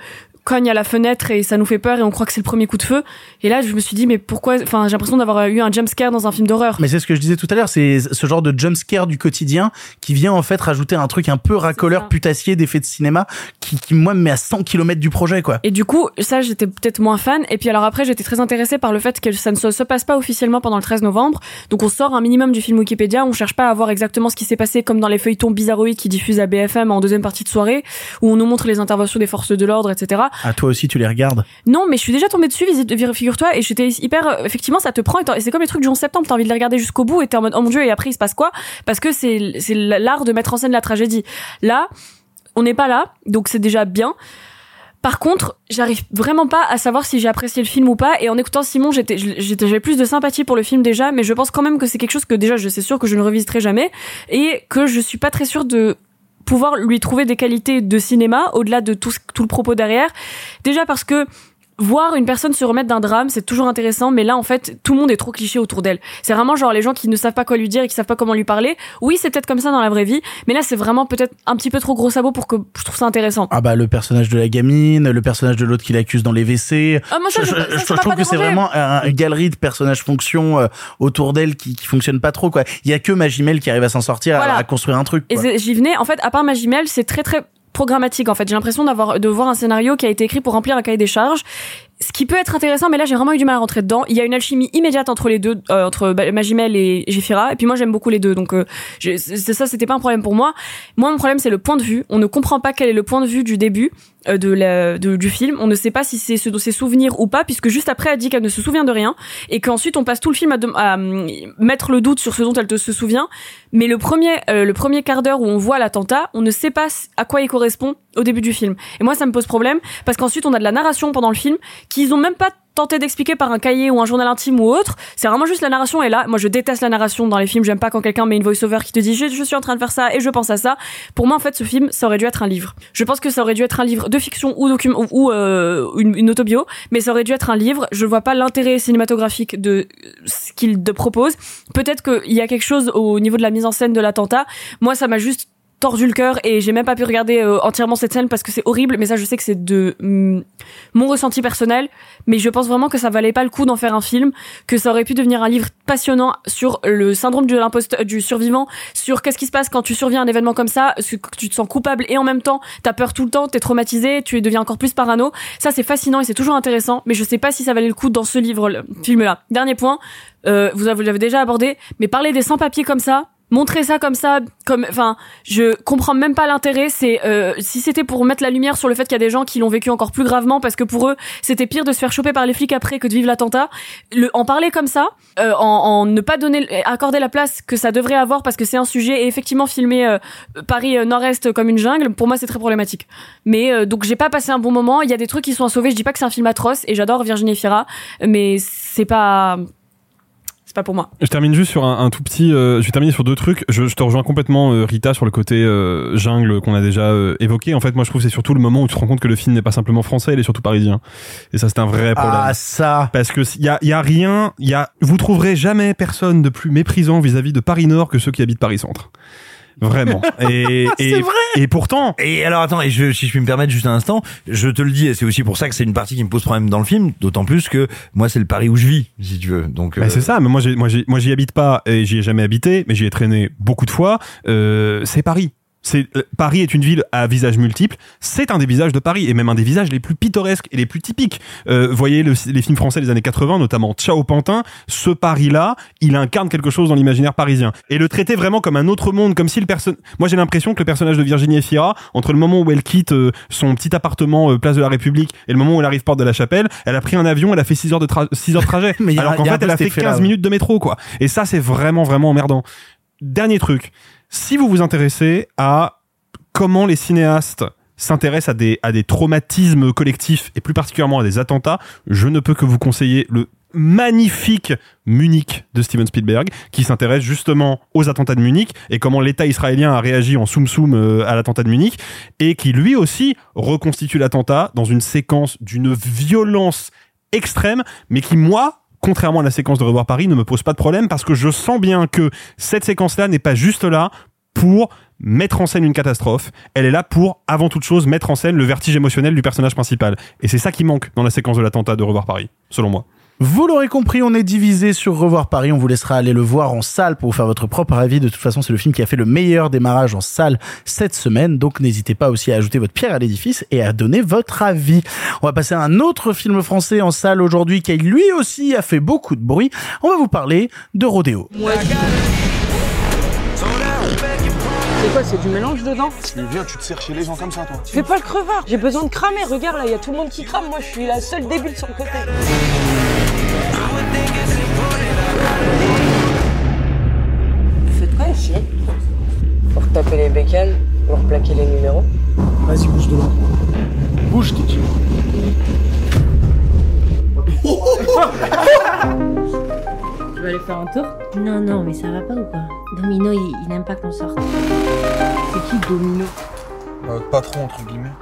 Speaker 3: cogne à la fenêtre et ça nous fait peur et on croit que c'est le premier coup de feu. Et là, je me suis dit, mais pourquoi Enfin, j'ai l'impression d'avoir eu un jump scare dans un film d'horreur.
Speaker 1: Mais c'est ce que je disais tout à l'heure, c'est ce genre de jump scare du quotidien qui vient en fait rajouter un truc un peu racoleur, putassier d'effet de cinéma qui, qui moi me met à 100 km du projet quoi.
Speaker 3: Et du coup, ça, j'étais peut-être moins fan. Et puis alors après, j'étais très intéressée par le fait que ça ne se, se passe pas officiellement pendant le 13 novembre. Donc on sort un minimum du film Wikipédia. On cherche pas à voir exactement ce qui s'est passé comme dans les feuilletons bizarroïdes qui diffusent à BFM en deuxième partie de soirée, où on nous montre les interventions des forces de l'ordre, etc.
Speaker 1: À toi aussi tu les regardes.
Speaker 3: Non, mais je suis déjà tombée dessus, figure-toi, et j'étais hyper. euh, Effectivement, ça te prend, et c'est comme les trucs du 11 septembre, t'as envie de les regarder jusqu'au bout, et t'es en mode, oh mon dieu, et après il se passe quoi? Parce que c'est l'art de mettre en scène la tragédie. Là, on n'est pas là, donc c'est déjà bien. Par contre, j'arrive vraiment pas à savoir si j'ai apprécié le film ou pas. Et en écoutant Simon, j'étais, j'avais plus de sympathie pour le film déjà, mais je pense quand même que c'est quelque chose que déjà, je sais sûr que je ne revisiterai jamais et que je suis pas très sûre de pouvoir lui trouver des qualités de cinéma au-delà de tout, le propos derrière. Déjà parce que voir une personne se remettre d'un drame, c'est toujours intéressant, mais là, en fait, tout le monde est trop cliché autour d'elle. C'est vraiment genre les gens qui ne savent pas quoi lui dire et qui savent pas comment lui parler. Oui, c'est peut-être comme ça dans la vraie vie, mais là, c'est vraiment peut-être un petit peu trop gros sabot pour que je trouve ça intéressant.
Speaker 1: Ah bah le personnage de la gamine, le personnage de l'autre qui l'accuse dans les WC.
Speaker 3: Ah, moi, ça,
Speaker 1: je,
Speaker 3: je- ça,
Speaker 1: je- trouve
Speaker 3: pas
Speaker 1: que c'est vraiment un- une galerie de personnages fonction euh, autour d'elle qui, qui fonctionne pas trop quoi. Il y a que Magimel qui arrive à s'en sortir, à-
Speaker 3: Voilà.
Speaker 1: à, construire un truc.
Speaker 3: Et
Speaker 1: quoi.
Speaker 3: j'y venais, en fait, à part Magimel, c'est très très programmatique en fait. J'ai l'impression d'avoir de voir un scénario qui a été écrit pour remplir un cahier des charges. Ce qui peut être intéressant, mais là j'ai vraiment eu du mal à rentrer dedans. Il y a une alchimie immédiate entre les deux, euh, entre Ba- Magimel et Jefira. Et puis moi j'aime beaucoup les deux, donc euh, ça, c'était pas un problème pour moi. Moi mon problème c'est le point de vue. On ne comprend pas quel est le point de vue du début euh, de la, de- du film. On ne sait pas si c'est ce, ses souvenirs ou pas, puisque juste après elle dit qu'elle ne se souvient de rien et qu'ensuite on passe tout le film à, à, hum, mettre le doute sur ce dont elle se souvient. Mais le premier, euh, le premier quart d'heure où on voit l'attentat, on ne sait pas à quoi il correspond au début du film. Et moi, ça me pose problème parce qu'ensuite on a de la narration pendant le film qu'ils ont même pas tenté d'expliquer par un cahier ou un journal intime ou autre. C'est vraiment juste la narration est là. Moi, je déteste la narration dans les films. J'aime pas quand quelqu'un met une voice-over qui te dit je, je suis en train de faire ça et je pense à ça. Pour moi, en fait, ce film, ça aurait dû être un livre. Je pense que ça aurait dû être un livre de fiction ou document ou, euh, une, une autobio, mais ça aurait dû être un livre. Je vois pas l'intérêt cinématographique de ce qu'il te propose. Peut-être qu'il y a quelque chose au niveau de la mise en scène de l'attentat. Moi, ça m'a juste tordu le cœur et j'ai même pas pu regarder euh, entièrement cette scène parce que c'est horrible mais ça je sais que c'est de mm, mon ressenti personnel mais je pense vraiment que ça valait pas le coup d'en faire un film que ça aurait pu devenir un livre passionnant sur le syndrome de l'imposteur du survivant sur qu'est-ce qui se passe quand tu surviens à un événement comme ça tu te sens coupable et en même temps t'as peur tout le temps t'es traumatisé tu deviens encore plus parano. Ça c'est fascinant et c'est toujours intéressant mais je sais pas si ça valait le coup dans ce livre film là dernier point euh, vous l'avez déjà abordé mais parler des sans-papiers comme ça montrer ça comme ça comme enfin je comprends même pas l'intérêt c'est euh, si c'était pour mettre la lumière sur le fait qu'il y a des gens qui l'ont vécu encore plus gravement parce que pour eux c'était pire de se faire choper par les flics après que de vivre l'attentat le en parler comme ça euh, en, en ne pas donner accorder la place que ça devrait avoir parce que c'est un sujet et effectivement filmer euh, Paris euh, Nord-Est comme une jungle pour moi c'est très problématique. Mais euh, donc j'ai pas passé un bon moment il y a des trucs qui sont à sauver je dis pas que c'est un film atroce et j'adore Virginie Fira mais c'est pas pas pour moi
Speaker 2: Je termine juste sur un, un tout petit. euh, je vais terminer sur deux trucs. Je, je te rejoins complètement, euh, Rita, sur le côté euh, jungle qu'on a déjà euh, évoqué. En fait, moi, je trouve que c'est surtout le moment où tu te rends compte que le film n'est pas simplement français, il est surtout parisien. Et ça, c'est un vrai problème.
Speaker 1: Ah ça.
Speaker 2: Parce que il y a, y a rien, il y a, vous trouverez jamais personne de plus méprisant vis-à-vis de Paris Nord que ceux qui habitent Paris Centre. Vraiment. Et, et,
Speaker 4: vrai
Speaker 2: et pourtant.
Speaker 4: Et alors attends, et je, si je puis me permettre juste un instant, je te le dis, et c'est aussi pour ça que c'est une partie qui me pose problème dans le film, d'autant plus que moi c'est le Paris où je vis, si tu veux. Donc
Speaker 2: Bah,
Speaker 4: euh,
Speaker 2: c'est ça, mais moi, moi, moi, j'y habite pas et j'y ai jamais habité, mais j'y ai traîné beaucoup de fois. Euh, c'est Paris. C'est euh, Paris est une ville à visages multiples. C'est un des visages de Paris et même un des visages les plus pittoresques et les plus typiques. Euh, voyez le- les films français des années 80, notamment Ciao Pantin. Ce Paris-là, il incarne quelque chose dans l'imaginaire parisien et le traiter vraiment comme un autre monde, comme si le personne. Moi, j'ai l'impression que le personnage de Virginie Efira, entre le moment où elle quitte euh, son petit appartement euh, place de la République et le moment où elle arrive porte de la Chapelle, elle a pris un avion, elle a fait 6 heures de tra- 6 heures de trajet.
Speaker 1: Mais a-
Speaker 2: alors qu'en fait, elle a fait
Speaker 1: effet-là,
Speaker 2: 15
Speaker 1: ouais.
Speaker 2: minutes de métro, quoi. Et ça, c'est vraiment, vraiment emmerdant. Dernier truc. Si vous vous intéressez à comment les cinéastes s'intéressent à des, à des traumatismes collectifs et plus particulièrement à des attentats, je ne peux que vous conseiller le magnifique Munich de Steven Spielberg qui s'intéresse justement aux attentats de Munich et comment l'État israélien a réagi en soum soum euh, à l'attentat de Munich et qui lui aussi reconstitue l'attentat dans une séquence d'une violence extrême mais qui moi contrairement à la séquence de Revoir Paris, ne me pose pas de problème parce que je sens bien que cette séquence-là n'est pas juste là pour mettre en scène une catastrophe. Elle est là pour, avant toute chose, mettre en scène le vertige émotionnel du personnage principal. Et c'est ça qui manque dans la séquence de l'attentat de Revoir Paris, selon moi.
Speaker 1: Vous l'aurez compris, on est divisé sur Revoir Paris. On vous laissera aller le voir en salle pour vous faire votre propre avis. De toute façon, c'est le film qui a fait le meilleur démarrage en salle cette semaine. Donc, n'hésitez pas aussi à ajouter votre pierre à l'édifice et à donner votre avis. On va passer à un autre film français en salle aujourd'hui qui lui aussi a fait beaucoup de bruit. On va vous parler de Rodéo.
Speaker 20: C'est quoi, c'est du mélange dedans
Speaker 21: Mais viens, tu te sers chez les gens comme ça, toi.
Speaker 20: Fais pas le crevard, j'ai besoin de cramer, regarde là, il y a tout le monde qui crame, moi je suis la seule débile sur le côté. Ici Pour taper les bécanes, pour plaquer les numéros
Speaker 21: Vas-y, bouge de là. Bouge, t'es dit.
Speaker 20: Tu vas aller faire un tour?
Speaker 22: Non, non, mais ça va pas ou quoi? Domino, il, il aime pas qu'on sorte.
Speaker 20: C'est qui Domino?
Speaker 21: Euh, patron, entre guillemets.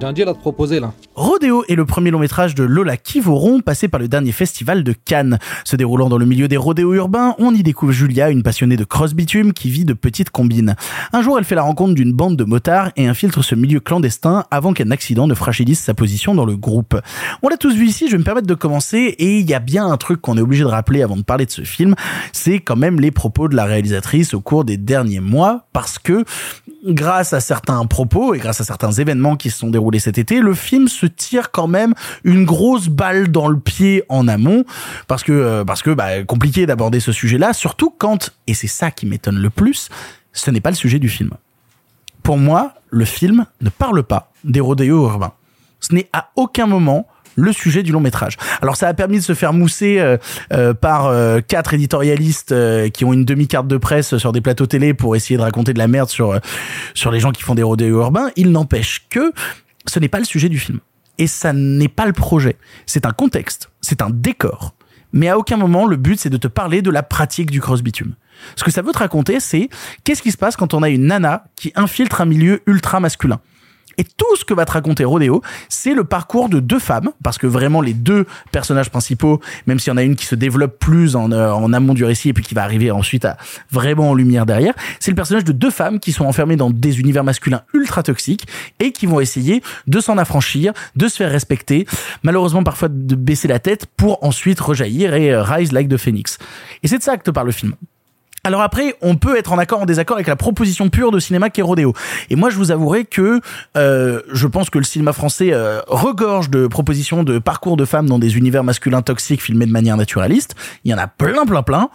Speaker 21: J'ai un.
Speaker 1: Rodéo est le premier long métrage de Lola Kivoron, passé par le dernier festival de Cannes. Se déroulant dans le milieu des rodéos urbains, on y découvre Julia, une passionnée de cross-bitume qui vit de petites combines. Un jour, elle fait la rencontre d'une bande de motards et infiltre ce milieu clandestin avant qu'un accident ne fragilise sa position dans le groupe. On l'a tous vu ici, je vais me permettre de commencer et il y a bien un truc qu'on est obligé de rappeler avant de parler de ce film, c'est quand même les propos de la réalisatrice au cours des derniers mois parce que grâce à certains propos et grâce à certains événements qui se sont déroulés cet été, le film se tire quand même une grosse balle dans le pied en amont parce que euh, parce que bah, compliqué d'aborder ce sujet-là, surtout quand et c'est ça qui m'étonne le plus, ce n'est pas le sujet du film. Pour moi, le film ne parle pas des rodéos urbains. Ce n'est à aucun moment le sujet du long métrage. Alors ça a permis de se faire mousser euh, euh, par quatre éditorialistes qui ont une demi-carte de presse sur des plateaux télé pour essayer de raconter de la merde sur sur les gens qui font des rodéos urbains. Il n'empêche que ce n'est pas le sujet du film et ça n'est pas le projet. C'est un contexte, c'est un décor. Mais à aucun moment le but c'est de te parler de la pratique du cross bitume. Ce que ça veut te raconter, c'est qu'est-ce qui se passe quand on a une nana qui infiltre un milieu ultra masculin? Et tout ce que va te raconter Rodéo, c'est le parcours de deux femmes, parce que vraiment les deux personnages principaux, même s'il y en a une qui se développe plus en, euh, en amont du récit et puis qui va arriver ensuite à vraiment en lumière derrière, c'est le personnage de deux femmes qui sont enfermées dans des univers masculins ultra toxiques et qui vont essayer de s'en affranchir, de se faire respecter, malheureusement parfois de baisser la tête pour ensuite rejaillir et euh, rise like the phoenix. Et c'est de ça que te parle le film. Alors après, on peut être en accord, en désaccord avec la proposition pure de cinéma qu'est Rodéo. Et moi, je vous avouerai que euh, je pense que le cinéma français euh, regorge de propositions de parcours de femmes dans des univers masculins toxiques filmés de manière naturaliste. Il y en a plein, plein, plein.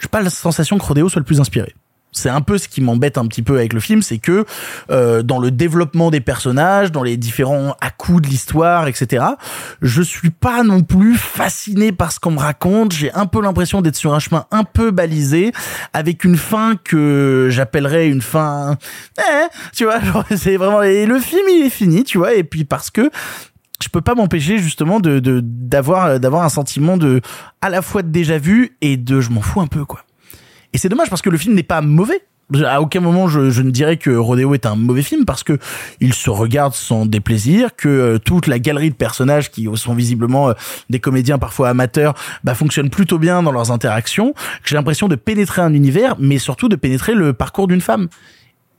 Speaker 1: J'ai pas la sensation que Rodéo soit le plus inspiré. C'est un peu ce qui m'embête un petit peu avec le film, c'est que euh, dans le développement des personnages, dans les différents à-coups de l'histoire, etc., je suis pas non plus fasciné par ce qu'on me raconte. J'ai un peu l'impression d'être sur un chemin un peu balisé, avec une fin que j'appellerais une fin... Eh, tu vois, c'est vraiment... Et le film, il est fini, tu vois, et puis parce que je peux pas m'empêcher justement de- d'avoir d'avoir un sentiment de à la fois de déjà vu et de je m'en fous un peu quoi. Et c'est dommage parce que le film n'est pas mauvais. À aucun moment je, ne dirais que Rodeo est un mauvais film parce que il se regarde sans déplaisir, que euh, toute la galerie de personnages qui sont visiblement euh, des comédiens parfois amateurs bah, fonctionnent plutôt bien dans leurs interactions. que J'ai l'impression de pénétrer un univers, mais surtout de pénétrer le parcours d'une femme.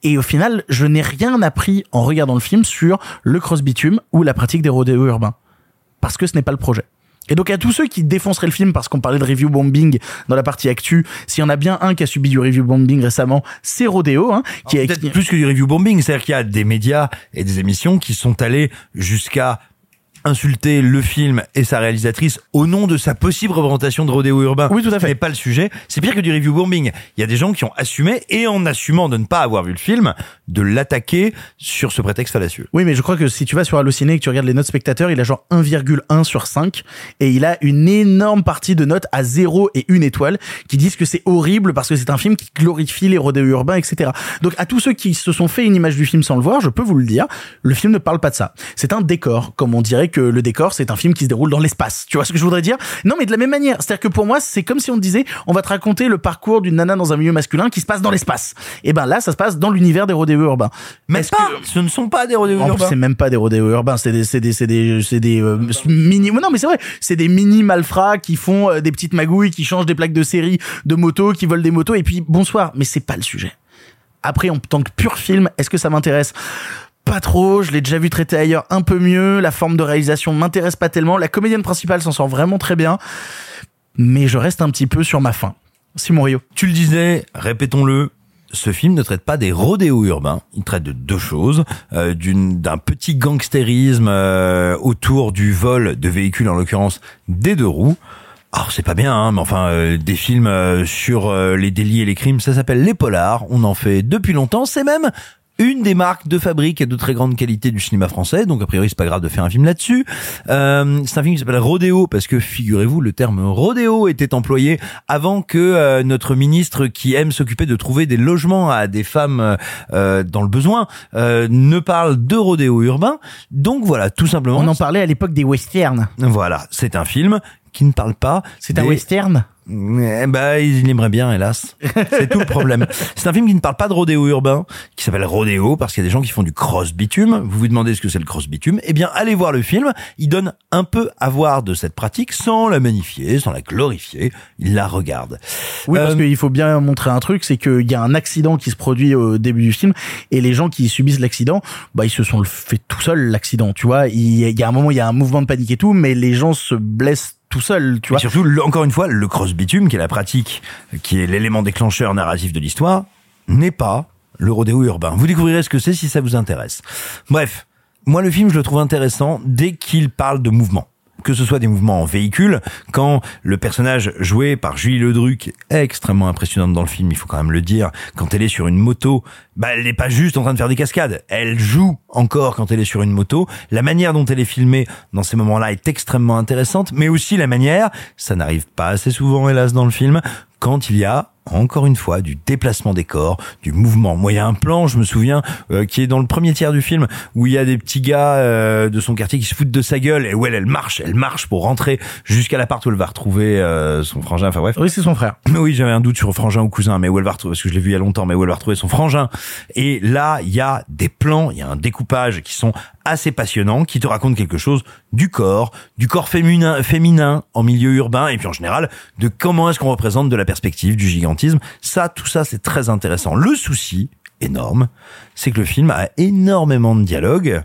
Speaker 1: Et au final, je n'ai rien appris en regardant le film sur le cross bitume ou la pratique des rodéos urbains. Parce que ce n'est pas le projet. Et donc à tous ceux qui défonceraient le film parce qu'on parlait de review bombing dans la partie actu, s'il y en a bien un qui a subi du review bombing récemment, c'est Rodeo, hein, qui
Speaker 4: Alors,
Speaker 1: a
Speaker 4: peut-être plus que du review bombing, c'est-à-dire qu'il y a des médias et des émissions qui sont allés jusqu'à insulter le film et sa réalisatrice au nom de sa possible représentation de rodéo urbain.
Speaker 1: Oui, tout à fait.
Speaker 4: N'est pas le sujet. C'est pire que du review bombing. Il y a des gens qui ont assumé et en assumant de ne pas avoir vu le film, de l'attaquer sur ce prétexte fallacieux.
Speaker 1: Oui, mais je crois que si tu vas sur Allociné et que tu regardes les notes spectateurs, il a genre 1,1 sur 5 et il a une énorme partie de notes à 0 et 1 étoile qui disent que c'est horrible parce que c'est un film qui glorifie les rodéos urbains, etc. Donc à tous ceux qui se sont fait une image du film sans le voir, je peux vous le dire, le film ne parle pas de ça. C'est un décor, comme on dirait que le décor c'est un film qui se déroule dans l'espace. Tu vois ce que je voudrais dire? Non, mais de la même manière, c'est-à-dire que pour moi, c'est comme si on disait, on va te raconter le parcours d'une nana dans un milieu masculin qui se passe dans l'espace. Et ben là, ça se passe dans l'univers des rodéos urbains.
Speaker 4: Mais pas,
Speaker 1: que-
Speaker 4: ce ne sont pas des rodéos urbains.
Speaker 1: c'est même pas des rodéos urbains, c'est des, c'est des, c'est des, c'est des euh, mini. Non, mais c'est vrai, c'est des mini malfrats qui font euh, des petites magouilles, qui changent des plaques de série de motos, qui volent des motos, et puis bonsoir. Mais c'est pas le sujet. Après, en tant que pur film, est-ce que ça m'intéresse? Pas trop, je l'ai déjà vu traité ailleurs un peu mieux, la forme de réalisation m'intéresse pas tellement, la comédienne principale s'en sort vraiment très bien, mais je reste un petit peu sur ma faim. Simon Rio.
Speaker 4: Tu le disais, répétons-le, ce film ne traite pas des rodéos urbains. Il traite de deux choses, euh, d'un petit gangstérisme euh, autour du vol de véhicules, en l'occurrence des deux roues. Alors c'est pas bien, hein, mais enfin euh, des films sur les délits et les crimes, ça s'appelle les polars. On en fait depuis longtemps. C'est même une des marques de fabrique et de très grande qualité du cinéma français, donc a priori c'est pas grave de faire un film là-dessus. Euh, c'est un film qui s'appelle Rodéo parce que figurez-vous le terme rodéo était employé avant que euh, notre ministre qui aime s'occuper de trouver des logements à des femmes euh, dans le besoin euh, ne parle de rodéo urbain. Donc voilà, tout simplement.
Speaker 1: On en parlait à l'époque des westerns.
Speaker 4: Voilà, c'est un film qui ne parle pas.
Speaker 1: C'est un western?
Speaker 4: Eh ben, il aimerait bien, hélas. C'est tout le problème. C'est un film qui ne parle pas de rodéo urbain, qui s'appelle Rodéo, parce qu'il y a des gens qui font du cross bitume. Vous vous demandez ce que c'est le cross bitume. Eh bien, allez voir le film. Il donne un peu à voir de cette pratique sans la magnifier, sans la glorifier. Il la regarde.
Speaker 1: Oui, parce
Speaker 4: Euh,
Speaker 1: qu'il faut bien montrer un truc, c'est qu'il y a un accident qui se produit au début du film, et les gens qui subissent l'accident, bah ils se sont fait tout seuls l'accident, tu vois. Il y a- un moment, il y a un mouvement de panique et tout, mais les gens se blessent tout seuls, tu
Speaker 4: Et
Speaker 1: vois.
Speaker 4: surtout, encore une fois, le cross qui est la pratique, qui est l'élément déclencheur narratif de l'histoire, n'est pas le rodéo urbain. Vous découvrirez ce que c'est si ça vous intéresse. Bref, moi le film, je le trouve intéressant dès qu'il parle de mouvement. Que ce soit des mouvements en véhicule, quand le personnage joué par Julie Ledruc est extrêmement impressionnante dans le film, il faut quand même le dire, quand elle est sur une moto, bah elle n'est pas juste en train de faire des cascades, elle joue encore quand elle est sur une moto. La manière dont elle est filmée dans ces moments-là est extrêmement intéressante, mais aussi la manière, ça n'arrive pas assez souvent hélas dans le film, quand il y a encore une fois du déplacement des corps, du mouvement. Moi, il y a un plan, je me souviens, euh, qui est dans le premier tiers du film, où il y a des petits gars euh, de son quartier qui se foutent de sa gueule et où elle, elle marche, elle marche pour rentrer jusqu'à l'appart où elle va retrouver euh, son frangin. Enfin bref.
Speaker 1: Oui, c'est son frère.
Speaker 4: Mais oui, j'avais un doute sur frangin ou cousin, mais où elle va retrouver, parce que je l'ai vu il y a longtemps, mais où elle va retrouver son frangin. Et là, il y a des plans, il y a un découpage qui sont assez passionnants, qui te racontent quelque chose du corps, du corps féminin, féminin en milieu urbain, et puis en général, de comment est-ce qu'on représente de la perspective, du gigantisme. Ça, tout ça, c'est très intéressant. Le souci, énorme, c'est que le film a énormément de dialogues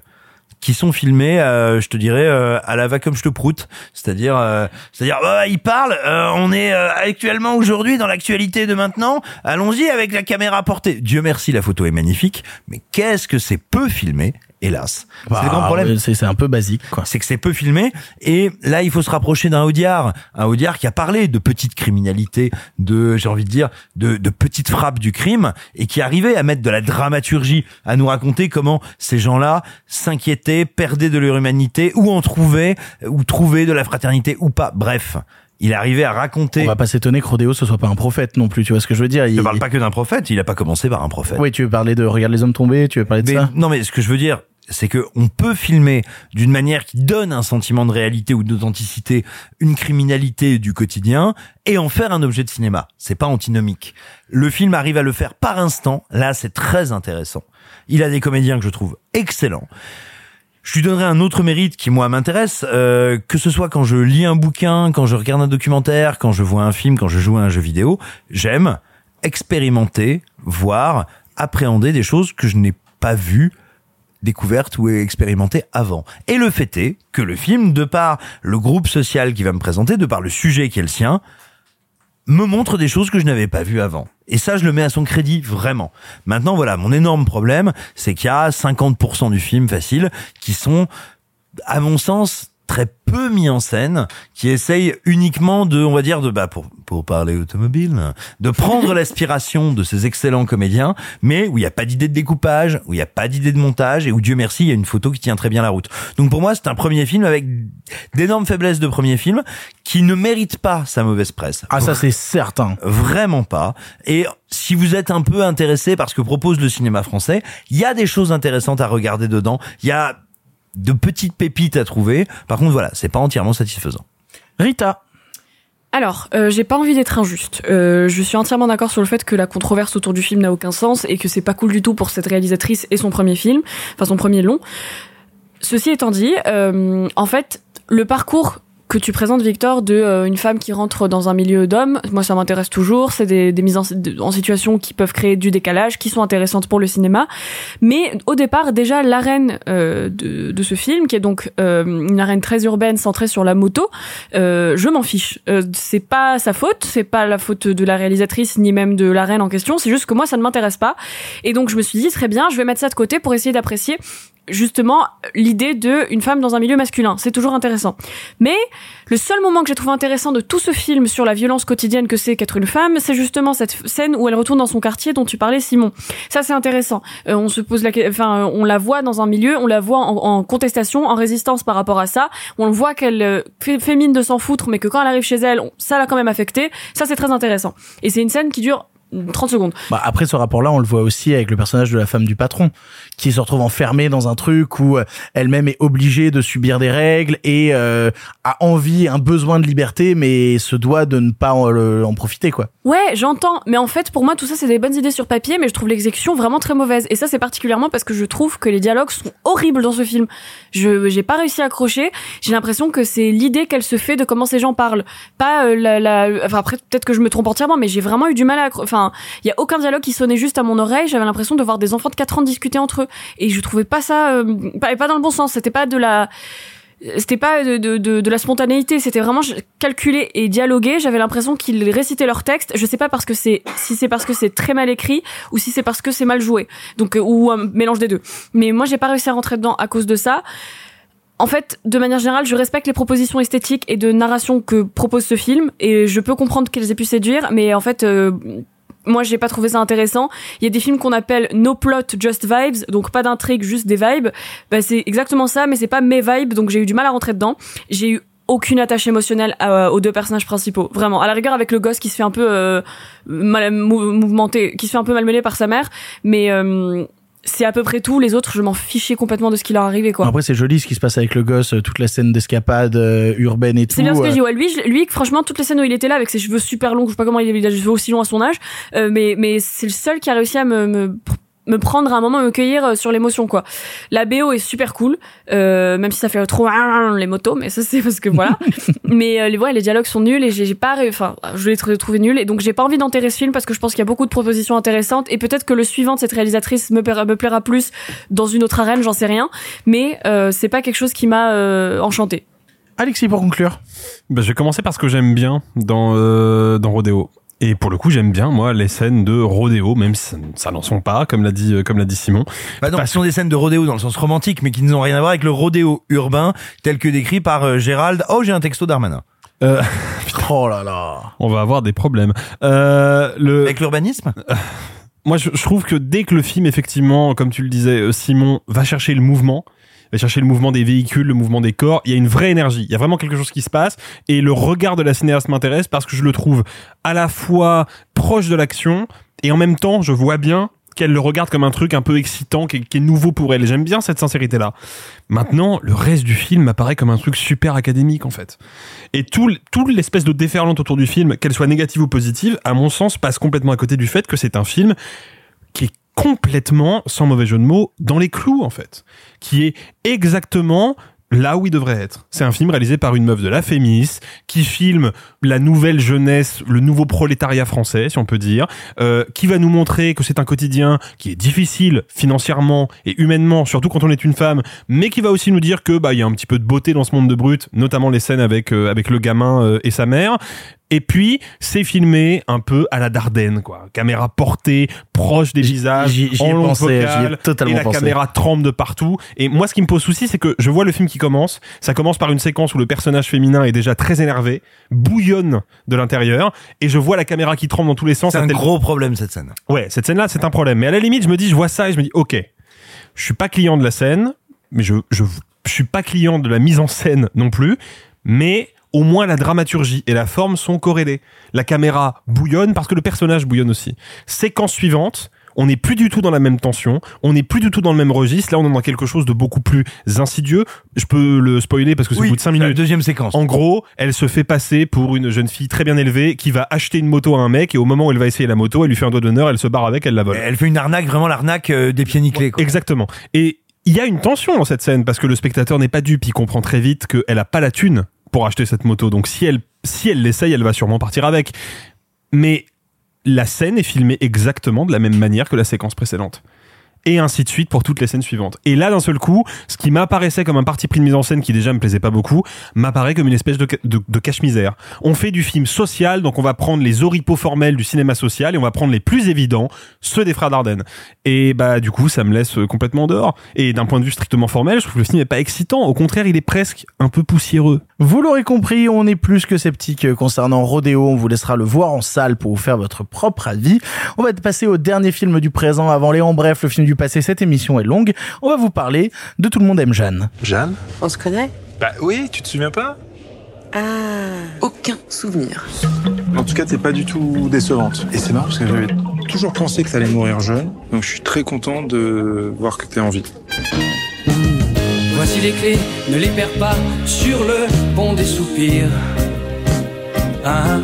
Speaker 4: qui sont filmés, euh, je te dirais, euh, à la va comme je te proute. C'est-à-dire, euh, c'est-à-dire, bah, il parle. on est actuellement aujourd'hui dans l'actualité de maintenant. Allons-y avec la caméra portée. Dieu merci, la photo est magnifique, mais qu'est-ce que c'est peu filmé Hélas, c'est le grand
Speaker 1: Bah,
Speaker 4: problème.
Speaker 1: ouais, C'est c'est un peu basique.
Speaker 4: C'est que c'est peu filmé et là il faut se rapprocher d'un Audiard, un Audiard qui a parlé de petite criminalité, de j'ai envie de dire de, de petites frappes du crime et qui arrivait à mettre de la dramaturgie, à nous raconter comment ces gens-là s'inquiétaient, perdaient de leur humanité ou en trouvaient ou trouvaient de la fraternité ou pas. Bref, il arrivait à raconter.
Speaker 1: On va pas s'étonner que Rodéo ce soit pas un prophète non plus, tu vois ce que je veux dire.
Speaker 4: Il ne parle pas que d'un prophète, il a pas commencé par un prophète.
Speaker 1: Oui, tu veux parler de Regarde les hommes tombés, tu veux parler de
Speaker 4: Mais
Speaker 1: ça?
Speaker 4: non, mais ce que je veux dire, c'est que on peut filmer d'une manière qui donne un sentiment de réalité ou d'authenticité, une criminalité du quotidien, et en faire un objet de cinéma. C'est pas antinomique. Le film arrive à le faire par instant. Là, c'est très intéressant. Il a des comédiens que je trouve excellents. Je lui donnerai un autre mérite qui moi m'intéresse, euh, que ce soit quand je lis un bouquin, quand je regarde un documentaire, quand je vois un film, quand je joue à un jeu vidéo, j'aime expérimenter, voir, appréhender des choses que je n'ai pas vues découvertes ou expérimentées avant. Et le fait est que le film, de par le groupe social qui va me présenter, de par le sujet qui est le sien, me montre des choses que je n'avais pas vues avant. Et ça, je le mets à son crédit, vraiment. Maintenant, voilà, mon énorme problème, c'est qu'il y a 50% du film facile qui sont, à mon sens, très peu mis en scène, qui essaye uniquement de, on va dire, de, bah, pour, pour parler automobile, de prendre l'aspiration de ces excellents comédiens, mais où il n'y a pas d'idée de découpage, où il n'y a pas d'idée de montage, et où Dieu merci, il y a une photo qui tient très bien la route. Donc pour moi, c'est un premier film avec d'énormes faiblesses de premier film, qui ne mérite pas sa mauvaise presse.
Speaker 1: Ah, ça, c'est certain.
Speaker 4: Vraiment pas. Et si vous êtes un peu intéressé par ce que propose le cinéma français, il y a des choses intéressantes à regarder dedans. Il y a de petites pépites à trouver. Par contre, voilà, c'est pas entièrement satisfaisant.
Speaker 1: Rita.
Speaker 3: Alors, euh, j'ai pas envie d'être injuste. Euh, je suis entièrement d'accord sur le fait que la controverse autour du film n'a aucun sens et que c'est pas cool du tout pour cette réalisatrice et son premier film, enfin son premier long. Ceci étant dit, euh, en fait, le parcours que tu présentes Victor de euh, une femme qui rentre dans un milieu d'hommes, moi ça m'intéresse toujours, c'est des, des mises en, en, situation qui peuvent créer du décalage, qui sont intéressantes pour le cinéma. Mais au départ déjà l'arène euh, de, de, ce film, qui est donc euh, une arène très urbaine centrée sur la moto, euh, je m'en fiche. Euh, c'est pas sa faute, c'est pas la faute de la réalisatrice ni même de l'arène en question, c'est juste que moi ça ne m'intéresse pas. Et donc je me suis dit très bien, je vais mettre ça de côté pour essayer d'apprécier justement l'idée de une femme dans un milieu masculin. C'est toujours intéressant. Mais le seul moment que j'ai trouvé intéressant de tout ce film sur la violence quotidienne que c'est qu'être une femme, c'est justement cette scène où elle retourne dans son quartier dont tu parlais, Simon. Ça, c'est intéressant. Euh, on se pose la, enfin, on la voit dans un milieu, on la voit en, contestation, en résistance par rapport à ça. On voit qu'elle euh, fait, fait mine de s'en foutre, mais que quand elle arrive chez elle, ça l'a quand même affecté. Ça, c'est très intéressant. Et c'est une scène qui dure 30 secondes.
Speaker 1: Bah après ce rapport-là, on le voit aussi avec le personnage de la femme du patron, qui se retrouve enfermée dans un truc où euh, elle-même est obligée de subir des règles et euh, a envie, un besoin de liberté, mais se doit de ne pas en, en profiter, quoi.
Speaker 3: Ouais, j'entends. Mais en fait, pour moi, tout ça, c'est des bonnes idées sur papier, mais je trouve l'exécution vraiment très mauvaise. Et ça, c'est particulièrement parce que je trouve que les dialogues sont horribles dans ce film. Je j'ai pas réussi à accrocher. J'ai l'impression que c'est l'idée qu'elle se fait de comment ces gens parlent. Pas euh, la, la... Enfin, après, peut-être que je me trompe entièrement, mais j'ai vraiment eu du mal à... Enfin, il y a aucun dialogue qui sonnait juste à mon oreille. J'avais l'impression de voir des enfants de 4 ans discuter entre eux. Et je trouvais pas ça... Euh, pas, pas dans le bon sens. C'était pas de la c'était pas de, de, la spontanéité, c'était vraiment calculé et dialogué. J'avais l'impression qu'ils récitaient leur texte. Je sais pas parce que c'est si c'est parce que c'est très mal écrit ou si c'est parce que c'est mal joué. Donc ou un mélange des deux. Mais moi j'ai pas réussi à rentrer dedans à cause de ça. En fait, de manière générale, je respecte les propositions esthétiques et de narration que propose ce film et je peux comprendre qu'elles aient pu séduire, mais en fait, euh, moi j'ai pas trouvé ça intéressant. Il y a des films qu'on appelle no plot just vibes, donc pas d'intrigue, juste des vibes. Bah, c'est exactement ça, mais c'est pas mes vibes, donc j'ai eu du mal à rentrer dedans. J'ai eu aucune attache émotionnelle à, aux deux personnages principaux, vraiment. À la rigueur avec le gosse qui se fait un peu euh, mal mouvementé, qui se fait un peu malmené par sa mère, mais euh, c'est à peu près tout. Les autres, je m'en fichais complètement de ce qui leur arrivait, quoi.
Speaker 1: Après, c'est joli ce qui se passe avec le gosse, toute la scène d'escapade euh, urbaine et tout.
Speaker 3: C'est bien ce que je dis. Ouais, lui, lui, franchement, toutes les scènes où il était là avec ses cheveux super longs, je sais pas comment il a des cheveux aussi longs à son âge, euh, mais mais c'est le seul qui a réussi à me, me me prendre un moment me cueillir sur l'émotion quoi. La BO est super cool euh, même si ça fait trop les motos mais ça c'est parce que voilà. mais euh, les ouais, les dialogues sont nuls et j'ai pas enfin je l'ai trouvé nul et donc j'ai pas envie d'enterrer ce film parce que je pense qu'il y a beaucoup de propositions intéressantes et peut-être que le suivant de cette réalisatrice me, plaira, me plaira plus dans une autre arène, j'en sais rien, mais euh, c'est pas quelque chose qui m'a euh, enchanté.
Speaker 1: Alexis pour conclure.
Speaker 2: Bah, je vais commencer par ce que j'aime bien dans euh, dans Rodeo. Et pour le coup, j'aime bien moi les scènes de rodéo, même si ça n'en sont pas, comme l'a dit comme l'a dit Simon.
Speaker 4: Bah non, ce sont des scènes de rodéo dans le sens romantique, mais qui n'ont rien à voir avec le rodéo urbain tel que décrit par euh, Gérald. Oh, j'ai un texto d'Armanin.
Speaker 2: Euh,
Speaker 1: oh là là.
Speaker 2: On va avoir des problèmes. Euh, le...
Speaker 4: Avec l'urbanisme?
Speaker 2: Moi, je, je, trouve que dès que le film, effectivement, comme tu le disais, euh, Simon, va chercher le mouvement, chercher le mouvement des véhicules, le mouvement des corps. Il y a une vraie énergie. Il y a vraiment quelque chose qui se passe. Et le regard de la cinéaste m'intéresse parce que je le trouve à la fois proche de l'action et en même temps, je vois bien qu'elle le regarde comme un truc un peu excitant, qui est, nouveau pour elle. J'aime bien cette sincérité-là. Maintenant, le reste du film m'apparaît comme un truc super académique, en fait. Et tout l'espèce de déferlante autour du film, qu'elle soit négative ou positive, à mon sens, passe complètement à côté du fait que c'est un film qui est complètement, sans mauvais jeu de mots, dans les clous, en fait. Qui est exactement là où il devrait être. C'est un film réalisé par une meuf de la Fémis qui filme la nouvelle jeunesse, le nouveau prolétariat français, si on peut dire, euh, qui va nous montrer que c'est un quotidien qui est difficile financièrement et humainement, surtout quand on est une femme, mais qui va aussi nous dire que bah il y a un petit peu de beauté dans ce monde de brut, notamment les scènes avec euh, avec le gamin euh, et sa mère. Et puis, c'est filmé un peu à la Dardenne, quoi. Caméra portée, proche des visages,
Speaker 1: j'y- j'y ai
Speaker 2: en longue
Speaker 1: pensé, totalement
Speaker 2: et la
Speaker 1: pensé.
Speaker 2: caméra tremble de partout. Et moi, ce qui me pose souci, c'est que je vois le film qui commence. Ça commence par une séquence où le personnage féminin est déjà très énervé, bouillonne de l'intérieur, et je vois la caméra qui tremble dans tous les sens.
Speaker 4: C'est un
Speaker 2: tel-
Speaker 4: gros problème cette scène.
Speaker 2: Ouais, cette scène-là, c'est un problème. Mais à la limite, je me dis, je vois ça et je me dis, ok, je suis pas client de la scène, mais je, je, je suis pas client de la mise en scène non plus, mais au moins la dramaturgie et la forme sont corrélées. La caméra bouillonne parce que le personnage bouillonne aussi. Séquence suivante, on n'est plus du tout dans la même tension, on n'est plus du tout dans le même registre. Là, on est dans quelque chose de beaucoup plus insidieux. Je peux le spoiler parce que c'est
Speaker 4: Oui,
Speaker 2: au bout de 5
Speaker 4: la
Speaker 2: minutes.
Speaker 4: deuxième séquence.
Speaker 2: En gros, elle se fait passer pour une jeune fille très bien élevée qui va acheter une moto à un mec et au moment où elle va essayer la moto, elle lui fait un doigt d'honneur, elle se barre avec, elle la vole.
Speaker 4: Elle fait une arnaque, vraiment l'arnaque euh, des pieds nickelés. Quoi.
Speaker 2: Exactement. Et il y a une tension dans cette scène parce que le spectateur n'est pas dupe, il comprend très vite qu'elle a pas la thune pour acheter cette moto. Donc si elle si elle l'essaye, elle va sûrement partir avec. Mais la scène est filmée exactement de la même manière que la séquence précédente. Et ainsi de suite pour toutes les scènes suivantes. Et là, d'un seul coup, ce qui m'apparaissait comme un parti pris de mise en scène qui déjà me plaisait pas beaucoup, m'apparaît comme une espèce de, ca- de, de cache-misère. On fait du film social, donc on va prendre les oripeaux formels du cinéma social et on va prendre les plus évidents, ceux des frères Dardenne. Et bah du coup, ça me laisse euh, complètement dehors. Et d'un point de vue strictement formel, je trouve que le film n'est pas excitant. Au contraire, il est presque un peu poussiéreux.
Speaker 1: Vous l'aurez compris, on est plus que sceptique concernant Rodeo. On vous laissera le voir en salle pour vous faire votre propre avis. On va passer au dernier film du présent avant les en bref, le film du passé. Cette émission est longue. On va vous parler de Tout le monde aime Jeanne.
Speaker 23: Jeanne
Speaker 15: On se connaît?
Speaker 23: Bah oui, tu te souviens pas?
Speaker 15: Ah. Aucun souvenir.
Speaker 23: En tout cas, t'es pas du tout décevante. Et c'est marrant parce que j'avais toujours pensé que t'allais mourir jeune. Donc je suis très content de voir que t'es en vie.
Speaker 24: Voici les clés, ne les perds pas sur le pont des soupirs. Hein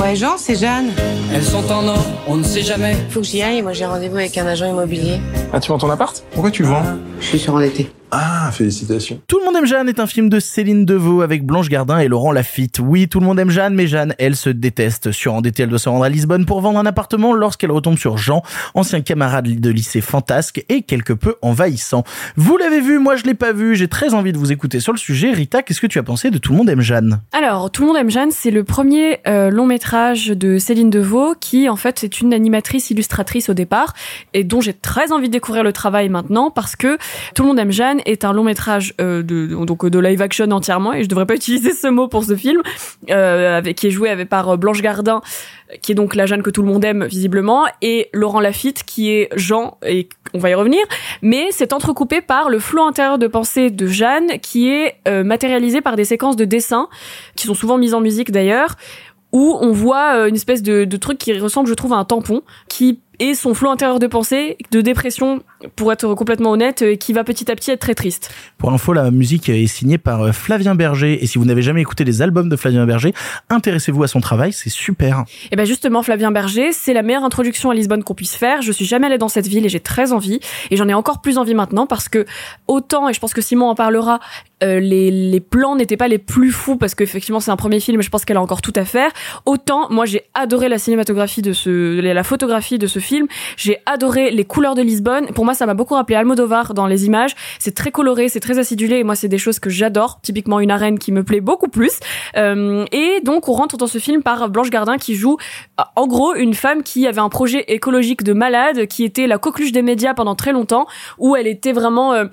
Speaker 15: Ouais, Jean, c'est Jeanne.
Speaker 24: Elles sont en or, on ne sait jamais.
Speaker 15: Faut que j'y aille, moi j'ai rendez-vous avec un agent immobilier.
Speaker 23: Ah, tu vends ton appart? Pourquoi tu vends?
Speaker 15: Je suis surendetté.
Speaker 23: Ah, félicitations.
Speaker 1: Tout le monde aime Jeanne est un film de Céline Deveau avec Blanche Gardin et Laurent Lafitte. Oui, tout le monde aime Jeanne, mais Jeanne, elle se déteste. Surendettée, elle doit se rendre à Lisbonne pour vendre un appartement lorsqu'elle retombe sur Jean, ancien camarade de lycée fantasque et quelque peu envahissant. Vous l'avez vu, moi je l'ai pas vu, j'ai très envie de vous écouter sur le sujet. Rita, qu'est-ce que tu as pensé de Tout le monde aime Jeanne?
Speaker 3: Alors, Tout le monde aime Jeanne, c'est le premier euh, long métrage de Céline Deveau, qui en fait est une animatrice illustratrice au départ, et dont j'ai très envie de découvrir le travail maintenant, parce que Tout le monde aime Jeanne est un long métrage euh, de, donc de live action entièrement, et je devrais pas utiliser ce mot pour ce film, euh, qui est joué avec, par euh, Blanche Gardin, qui est donc la Jeanne que tout le monde aime visiblement, et Laurent Lafitte qui est Jean, et on va y revenir, mais c'est entrecoupé par le flot intérieur de pensée de Jeanne, qui est euh, matérialisé par des séquences de dessins, qui sont souvent mises en musique d'ailleurs, où on voit euh, une espèce de truc qui ressemble, je trouve, à un tampon, qui est son flot intérieur de pensée, de dépression, pour être complètement honnête, euh, qui va petit à petit être très triste.
Speaker 1: Pour info, la musique est signée par euh, Flavien Berger. Et si vous n'avez jamais écouté les albums de Flavien Berger, intéressez-vous à son travail, c'est super.
Speaker 3: Et ben justement, Flavien Berger, c'est la meilleure introduction à Lisbonne qu'on puisse faire. Je suis jamais allée dans cette ville et j'ai très envie. Et j'en ai encore plus envie maintenant parce que autant, et je pense que Simon en parlera, euh, les, les plans n'étaient pas les plus fous parce qu'effectivement c'est un premier film et je pense qu'elle a encore tout à faire. Autant, moi j'ai adoré la cinématographie de ce, la photographie de ce film. J'ai adoré les couleurs de Lisbonne. Pour moi, ça m'a beaucoup rappelé Almodovar dans les images. C'est très coloré, c'est très acidulé et moi c'est des choses que j'adore. Typiquement une arène qui me plaît beaucoup plus. Euh, et donc on rentre dans ce film par Blanche Gardin qui joue en gros une femme qui avait un projet écologique de malade, qui était la coqueluche des médias pendant très longtemps, où elle était vraiment euh,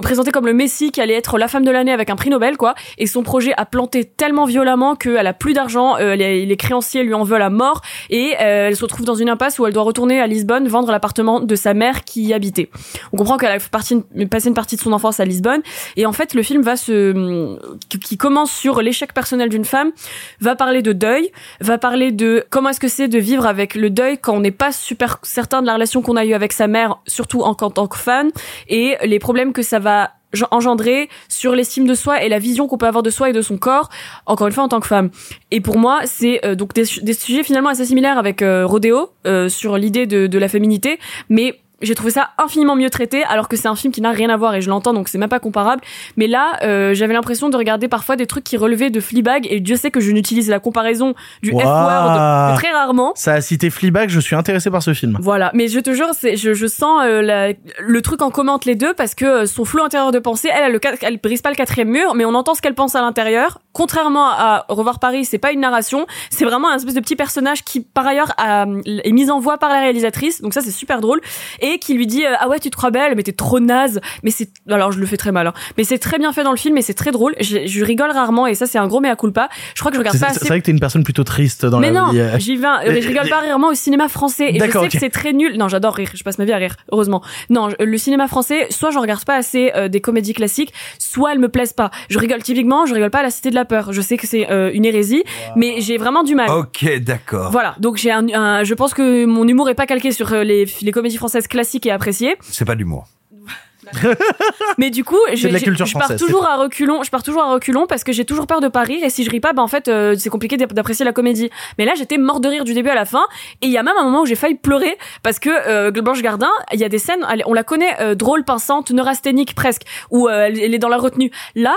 Speaker 3: présentée comme le messie qui allait être la femme de l'année avec un prix Nobel, quoi. Et son projet a planté tellement violemment qu'elle a plus d'argent, euh, les, créanciers lui en veulent à mort, et euh, elle se retrouve dans une impasse où elle doit retourner à Lisbonne vendre l'appartement de sa mère qui y habitait. On comprend qu'elle a partie, passé une partie de son enfance à Lisbonne, et en fait le film va se, qui commence sur l'échec personnel d'une femme, va parler de deuil, va parler de comment est-ce que c'est de vivre avec le deuil quand on n'est pas super certain de la relation qu'on a eue avec sa mère, surtout en, en tant que fan, et les problèmes que ça va engendrer sur l'estime de soi et la vision qu'on peut avoir de soi et de son corps, encore une fois en tant que femme. Et pour moi, c'est euh, donc des, sujets finalement assez similaires avec euh, Rodeo euh, sur l'idée de la féminité, mais j'ai trouvé ça infiniment mieux traité, alors que c'est un film qui n'a rien à voir et je l'entends, donc c'est même pas comparable. Mais là, euh, j'avais l'impression de regarder parfois des trucs qui relevaient de Fleabag et Dieu sait que je n'utilise la comparaison du
Speaker 1: Waouh.
Speaker 3: F-word très rarement.
Speaker 1: Ça a cité Fleabag, je suis intéressé par ce film.
Speaker 3: Voilà, mais je te jure, c'est, je, je sens euh, la- le truc en commun entre les deux parce que euh, son flot intérieur de pensée, elle, elle, le, elle brise pas le quatrième mur, mais on entend ce qu'elle pense à l'intérieur. Contrairement à Revoir Paris, c'est pas une narration, c'est vraiment un espèce de petit personnage qui, par ailleurs, a- est mis en voix par la réalisatrice, donc ça c'est super drôle, et qui lui dit euh, ah ouais tu te crois belle, mais t'es trop naze, mais c'est alors je le fais très mal, hein. mais c'est très bien fait dans le film et c'est très drôle. Je, je rigole rarement et ça c'est un gros mea culpa. Je crois que je regarde
Speaker 1: C'est
Speaker 3: pas
Speaker 1: c'est
Speaker 3: assez
Speaker 1: vrai que t'es une personne plutôt triste dans
Speaker 3: mais
Speaker 1: la
Speaker 3: non,
Speaker 1: vie. euh.
Speaker 3: j'y vais.
Speaker 1: Mais-
Speaker 3: je rigole pas rarement au cinéma français. Et je sais
Speaker 1: D'accord,
Speaker 3: que c'est très nul. Non, j'adore rire. Je passe ma vie à rire. Heureusement. Non, le cinéma français, soit je regarde pas assez euh, des comédies classiques, soit elles me plaisent pas. Je rigole typiquement, je rigole pas à La Cité de la Peur. Je sais que c'est euh, une hérésie, mais j'ai vraiment du mal.
Speaker 4: Ok, d'accord.
Speaker 3: Voilà, donc j'ai un, un- je pense que mon humour est pas calqué sur les, les comédies françaises classiques et appréciées.
Speaker 4: C'est pas l'humour.
Speaker 3: Mais du coup,
Speaker 1: la culture
Speaker 3: je pars toujours à reculons. Je pars toujours à reculons parce que j'ai toujours peur de pas rire et si je ris pas, bah en fait euh, c'est compliqué d'ap- d'apprécier la comédie. Mais là, j'étais mort de rire du début à la fin et il y a même un moment où j'ai failli pleurer parce que euh, Blanche Gardin, il y a des scènes, elle- on la connaît euh, drôle, pincante, neurasthénique presque, où euh, elle, elle est dans la retenue. Là.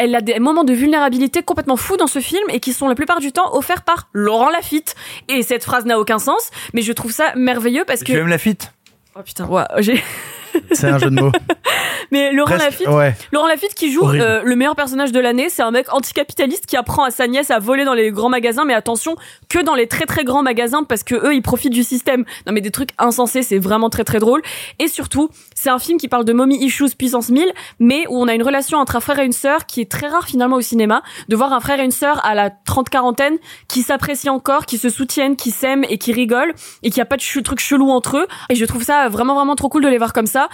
Speaker 3: Elle a des moments de vulnérabilité complètement fous dans ce film et qui sont la plupart du temps offerts par Laurent Lafitte. Et cette phrase n'a aucun sens, mais je trouve ça merveilleux parce que.
Speaker 4: Tu aimes Lafitte
Speaker 3: Oh putain, ouais, j'ai.
Speaker 1: C'est un jeu de mots.
Speaker 3: Mais Laurent
Speaker 1: Presque,
Speaker 3: Lafitte,
Speaker 1: ouais.
Speaker 3: Laurent Lafitte qui joue euh, le meilleur personnage de l'année, c'est un mec anticapitaliste qui apprend à sa nièce à voler dans les grands magasins, mais attention que dans les très très grands magasins parce que eux ils profitent du système. Non mais des trucs insensés, c'est vraiment très très drôle. Et surtout, c'est un film qui parle de mommy issues puissance 1000, mais où on a une relation entre un frère et une sœur qui est très rare finalement au cinéma, de voir un frère et une sœur à la trente quarantaine qui s'apprécient encore, qui se soutiennent, qui s'aiment et qui rigolent et qui a pas de ch- trucs chelous entre eux. Et je trouve ça vraiment vraiment trop cool de les voir comme ça.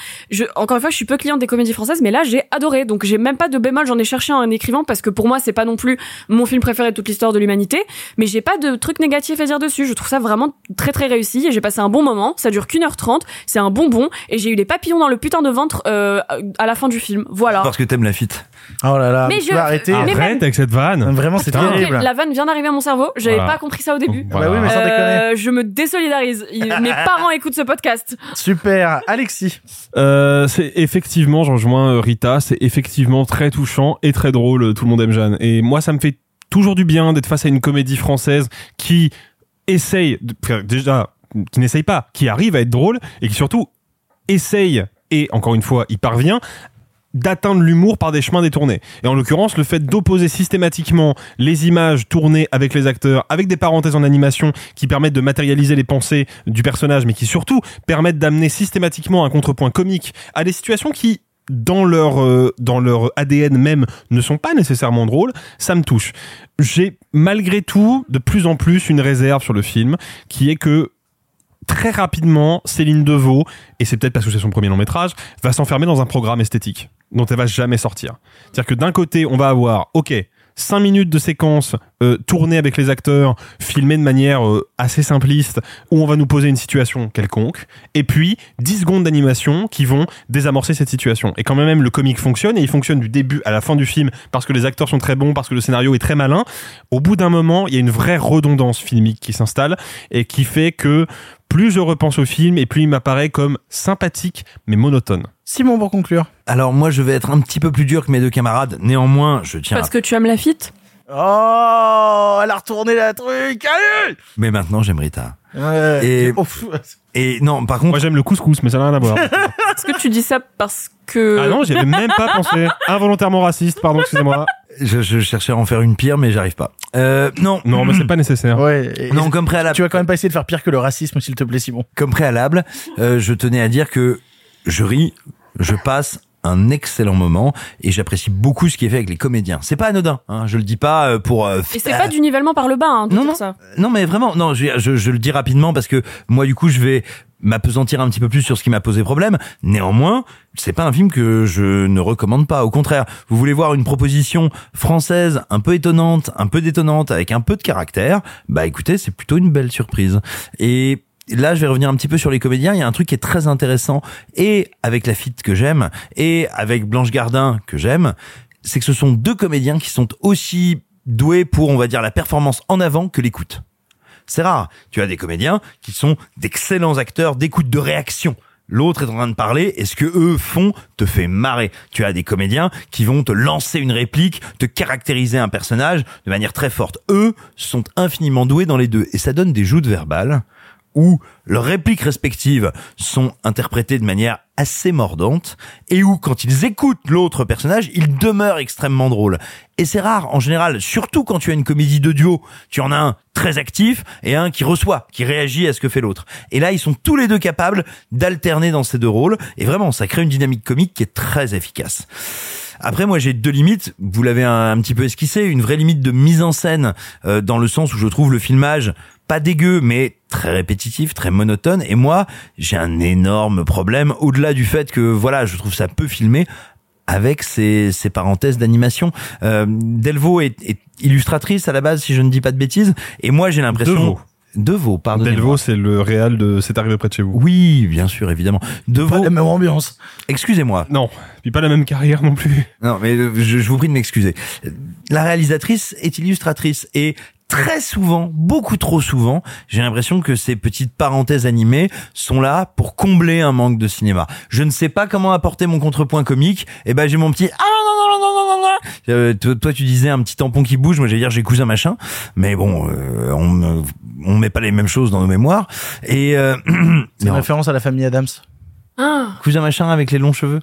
Speaker 3: Encore une fois, je suis peu cliente des comédies françaises, mais là j'ai adoré. Donc j'ai même pas de bémol, j'en ai cherché un écrivain parce que pour moi c'est pas non plus mon film préféré de toute l'histoire de l'humanité, mais j'ai pas de trucs négatifs à dire dessus. Je trouve ça vraiment très très réussi et j'ai passé un bon moment. Ça dure qu'une heure trente, c'est un bonbon et j'ai eu les papillons dans le putain de ventre euh, à la fin du film. Voilà.
Speaker 4: Parce que t'aimes Lafitte.
Speaker 1: Oh là là,
Speaker 3: Mais
Speaker 1: tu
Speaker 3: je-
Speaker 1: vas arrêter.
Speaker 3: mais
Speaker 2: Arrête avec cette vanne.
Speaker 1: Vraiment, c'est terrible.
Speaker 3: La vanne vient d'arriver à mon cerveau, j'avais
Speaker 2: Voilà.
Speaker 3: pas compris ça au début.
Speaker 1: Bah oui, mais sans
Speaker 3: Euh, je me désolidarise. Il- Mes parents écoutent ce podcast.
Speaker 1: Super. Alexis.
Speaker 2: Euh, c'est effectivement, j'en rejoins euh, Rita, c'est effectivement très touchant et très drôle. Tout le monde aime Jeanne. Et moi, ça me fait toujours du bien d'être face à une comédie française qui essaye, de, déjà, qui n'essaye pas, qui arrive à être drôle et qui surtout essaye et encore une fois, y parvient d'atteindre l'humour par des chemins détournés. Et en l'occurrence, le fait d'opposer systématiquement les images tournées avec les acteurs, avec des parenthèses en animation qui permettent de matérialiser les pensées du personnage, mais qui surtout permettent d'amener systématiquement un contrepoint comique à des situations qui dans leur euh, dans leur ADN même ne sont pas nécessairement drôles, ça me touche. J'ai malgré tout de plus en plus une réserve sur le film qui est que très rapidement, Céline Deveau, et c'est peut-être parce que c'est son premier long métrage, va s'enfermer dans un programme esthétique dont elle va jamais sortir. C'est-à-dire que d'un côté, on va avoir, ok, 5 minutes de séquence euh, tournée avec les acteurs, filmée de manière euh, assez simpliste, où on va nous poser une situation quelconque, et puis 10 secondes d'animation qui vont désamorcer cette situation. Et quand même le comique fonctionne, et il fonctionne du début à la fin du film, parce que les acteurs sont très bons, parce que le scénario est très malin, au bout d'un moment, il y a une vraie redondance filmique qui s'installe, et qui fait que plus je repense au film, et plus il m'apparaît comme sympathique, mais monotone.
Speaker 1: Simon, pour conclure.
Speaker 4: Alors moi, je vais être un petit peu plus dur que mes deux camarades. Néanmoins, je tiens.
Speaker 3: Parce
Speaker 4: à-
Speaker 3: que tu aimes Lafitte?
Speaker 1: Oh, elle a retourné la truc. Allez.
Speaker 4: Mais maintenant, j'aime Rita.
Speaker 1: Ouais.
Speaker 4: Et et non, par contre,
Speaker 2: Moi j'aime le couscous, mais ça n'a rien à voir.
Speaker 3: Est-ce que tu dis ça parce que
Speaker 2: ah non, j'y avais même pas pensé. Involontairement raciste, pardon, excusez-moi.
Speaker 4: je, je cherchais à en faire une pire, mais j'arrive pas. Euh, non,
Speaker 2: Non, mais c'est pas nécessaire.
Speaker 1: Ouais. et-
Speaker 4: non, comme préalable.
Speaker 1: Tu vas quand même pas essayer de faire pire que le racisme, s'il te plaît, Simon.
Speaker 4: comme préalable, euh, je tenais à dire que je ris, je passe un excellent moment et j'apprécie beaucoup ce qui est fait avec les comédiens. C'est pas anodin, hein, je le dis pas euh, pour. euh,
Speaker 3: Et c'est pas du nivellement par le bas, hein, de
Speaker 4: Non,
Speaker 3: dire
Speaker 4: non.
Speaker 3: ça.
Speaker 4: Non, mais vraiment, non, je, je, je le dis rapidement parce que moi, du coup, je vais m'apesantir un petit peu plus sur ce qui m'a posé problème. Néanmoins, c'est pas un film que je ne recommande pas. Au contraire, vous voulez voir une proposition française un peu étonnante, un peu détonnante, avec un peu de caractère, bah écoutez, c'est plutôt une belle surprise. Et Là, je vais revenir un petit peu sur les comédiens. Il y a un truc qui est très intéressant, et avec la fite que j'aime, et avec Blanche Gardin que j'aime, c'est que ce sont deux comédiens qui sont aussi doués pour, on va dire, la performance en avant que l'écoute. C'est rare. Tu as des comédiens qui sont d'excellents acteurs d'écoute de réaction. L'autre est en train de parler et ce que eux font te fait marrer. Tu as des comédiens qui vont te lancer une réplique, te caractériser un personnage de manière très forte. Eux sont infiniment doués dans les deux et ça donne des joutes verbales où leurs répliques respectives sont interprétées de manière assez mordante et où quand ils écoutent l'autre personnage, ils demeurent extrêmement drôles. Et c'est rare en général, surtout quand tu as une comédie de duo, tu en as un très actif et un qui reçoit, qui réagit à ce que fait l'autre. Et là, ils sont tous les deux capables d'alterner dans ces deux rôles et vraiment, ça crée une dynamique comique qui est très efficace. Après, moi, j'ai deux limites. Vous l'avez un, petit peu esquissé. Une vraie limite de mise en scène, euh, dans le sens où je trouve le filmage pas dégueu, mais très répétitif, très monotone. Et moi, j'ai un énorme problème, au-delà du fait que, voilà, je trouve ça peu filmé, avec ces, ces parenthèses d'animation. Euh, Delvaux est, est illustratrice à la base, si je ne dis pas de bêtises. Et moi, j'ai l'impression...
Speaker 2: Devaux.
Speaker 4: Pardon.
Speaker 2: Delvaux, c'est le réal de C'est arrivé près de chez vous.
Speaker 4: Oui, bien sûr, évidemment. Devaux.
Speaker 1: Pas la même ambiance.
Speaker 4: Excusez-moi.
Speaker 2: Non, puis pas la même carrière non plus.
Speaker 4: Non, mais euh, je, je vous prie de m'excuser. La réalisatrice est illustratrice et très souvent, beaucoup trop souvent, j'ai l'impression que ces petites parenthèses animées sont là pour combler un manque de cinéma. Je ne sais pas comment apporter mon contrepoint comique. Et ben j'ai mon petit ah non non non non non non non. Euh, toi, toi, tu disais un petit tampon qui bouge, moi j'allais dire j'ai cousin machin. Mais bon, euh, on on met pas les mêmes choses dans nos mémoires. Et euh,
Speaker 1: C'est une référence à la famille Adams.
Speaker 3: Ah.
Speaker 4: cousin machin avec les longs cheveux.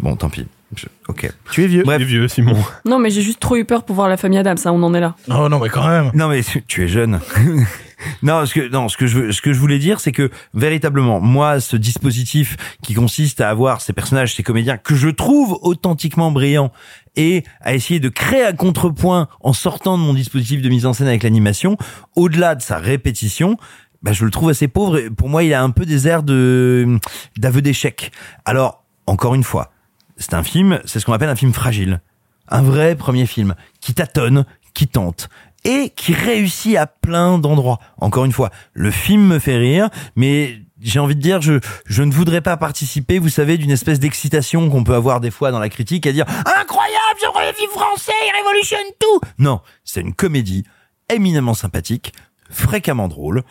Speaker 4: Bon, tant pis. Je- ok.
Speaker 1: Tu es vieux.
Speaker 2: Il est vieux, Simon.
Speaker 3: Non, mais j'ai juste trop eu peur pour voir la famille Adams, ça, on en est là.
Speaker 1: Oh non, mais quand même.
Speaker 4: Non mais tu- tu es jeune. non, ce que non, ce que je veux- ce que je voulais dire, c'est que véritablement, moi, ce dispositif qui consiste à avoir ces personnages, ces comédiens que je trouve authentiquement brillants et à essayer de créer un contrepoint en sortant de mon dispositif de mise en scène avec l'animation, au-delà de sa répétition. Bah, je le trouve assez pauvre. et Pour moi, il a un peu des airs de d'aveu d'échec. Alors, encore une fois, c'est un film, c'est ce qu'on appelle un film fragile. Un vrai premier film qui tâtonne, qui tente et qui réussit à plein d'endroits. Encore une fois, le film me fait rire, mais j'ai envie de dire, je, je ne voudrais pas participer, vous savez, d'une espèce d'excitation qu'on peut avoir des fois dans la critique à dire incroyable, j'aurais vu français, il révolutionne tout. Non, c'est une comédie éminemment sympathique, fréquemment drôle,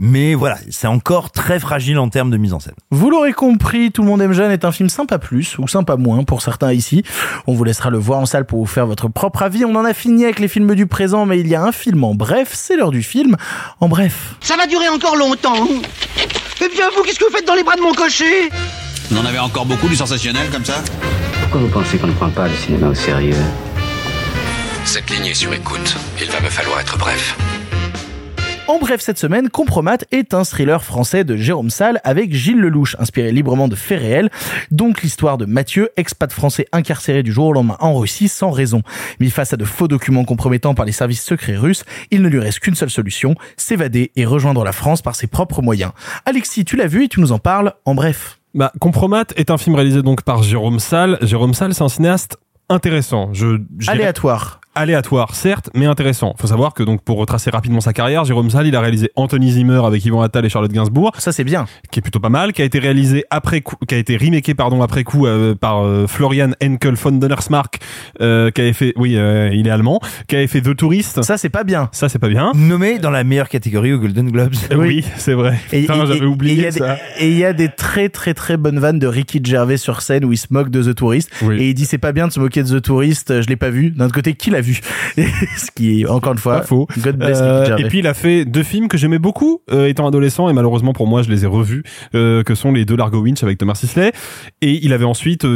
Speaker 4: mais voilà, c'est encore très fragile en termes de mise en scène.
Speaker 1: Vous l'aurez compris, Tout le monde aime Jeanne est un film sympa plus ou sympa moins pour certains ici. On vous laissera le voir en salle pour vous faire votre propre avis. On en a fini avec les films du présent, mais il y a un film en bref, c'est l'heure du film. En bref.
Speaker 25: Ça va durer encore longtemps. Eh bien, vous, qu'est-ce que vous faites dans les bras de mon cocher?
Speaker 26: Vous en avez encore beaucoup du sensationnel comme ça
Speaker 27: Pourquoi vous pensez qu'on ne prend pas le cinéma au sérieux?
Speaker 28: Cette ligne est sur écoute. Il va me falloir être bref.
Speaker 1: En bref, cette semaine, Compromat est un thriller français de Jérôme Salle avec Gilles Lelouch, inspiré librement de faits réels, donc l'histoire de Mathieu, expat français incarcéré du jour au lendemain en Russie sans raison. Mis face à de faux documents compromettants par les services secrets russes, il ne lui reste qu'une seule solution, s'évader et rejoindre la France par ses propres moyens. Alexis, tu l'as vu et tu nous en parles en bref.
Speaker 2: Bah, Compromat est un film réalisé donc par Jérôme Salle. Jérôme Salle, c'est un cinéaste intéressant. Je,
Speaker 1: Aléatoire.
Speaker 2: Aléatoire, certes, mais intéressant. Faut savoir que donc pour retracer rapidement sa carrière, Jérôme Salle, il a réalisé Anthony Zimmer avec Yvan Attal et Charlotte Gainsbourg.
Speaker 1: Ça c'est bien.
Speaker 2: Qui est plutôt pas mal, qui a été réalisé après coup, qui a été remaké pardon après coup euh, par euh, Florian Henkel von Donnersmarck, euh, qui avait fait, oui, euh, il est allemand, qui avait fait The Tourist.
Speaker 1: Ça c'est pas bien.
Speaker 2: Ça c'est pas bien.
Speaker 4: Nommé dans la meilleure catégorie aux Golden Globes.
Speaker 2: Oui, c'est vrai. Putain, j'avais oublié
Speaker 1: et il y a
Speaker 2: ça.
Speaker 1: des- Et il y a des très très très bonnes vannes de Ricky Gervais sur scène où il se moque de The Tourist. Et il dit c'est pas bien de se moquer de The Tourist, je l'ai pas vu. D'un autre côté, qui l'a vu Ce qui est encore une fois
Speaker 2: Pas faux.
Speaker 1: God bless
Speaker 2: Euh, et puis il a fait deux films que j'aimais beaucoup euh, étant adolescent et malheureusement pour moi je les ai revus, euh, que sont les deux Largo Winch avec Thomas Sisley. Et il avait ensuite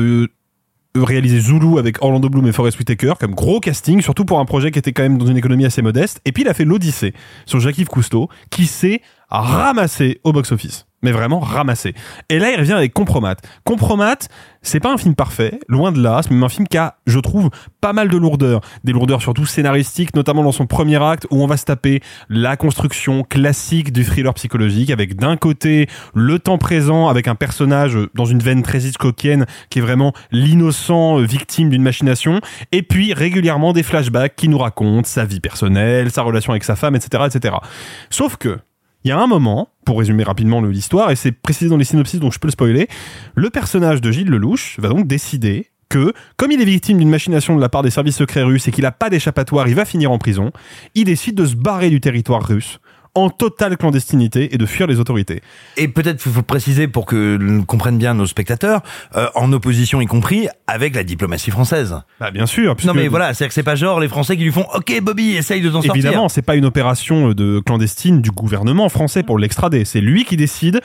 Speaker 2: réalisé Zulu avec Orlando Bloom et Forest Whitaker comme gros casting, surtout pour un projet qui était quand même dans une économie assez modeste. Et puis il a fait l'Odyssée sur Jacques-Yves Cousteau qui s'est ramassé au box-office. Mais vraiment ramassé. Et là, il revient avec Compromat. Compromat, c'est pas un film parfait, loin de là. C'est même un film qui a, je trouve, pas mal de lourdeur. Des lourdeurs surtout scénaristiques, notamment dans son premier acte, où on va se taper la construction classique du thriller psychologique, avec d'un côté le temps présent, avec un personnage dans une veine très Hitchcockienne, qui est vraiment l'innocent euh, victime d'une machination, et puis régulièrement des flashbacks qui nous racontent sa vie personnelle, sa relation avec sa femme, etc., etc. Sauf que, il y a un moment, pour résumer rapidement l'histoire, et c'est précisé dans les synopsis donc je peux le spoiler, le personnage de Gilles Lelouch va donc décider que, comme il est victime d'une machination de la part des services secrets russes et qu'il n'a pas d'échappatoire, il va finir en prison, il décide de se barrer du territoire russe en totale clandestinité et de fuir les autorités.
Speaker 4: Et peut-être faut faut préciser pour que comprennent bien nos spectateurs, euh, en opposition y compris avec la diplomatie française.
Speaker 2: Bah bien sûr.
Speaker 4: Non mais voilà, c'est que c'est pas genre les Français qui lui font OK Bobby, essaye de t'en sortir.
Speaker 2: Évidemment, c'est pas une opération de clandestine du gouvernement français pour l'extrader. C'est lui qui décide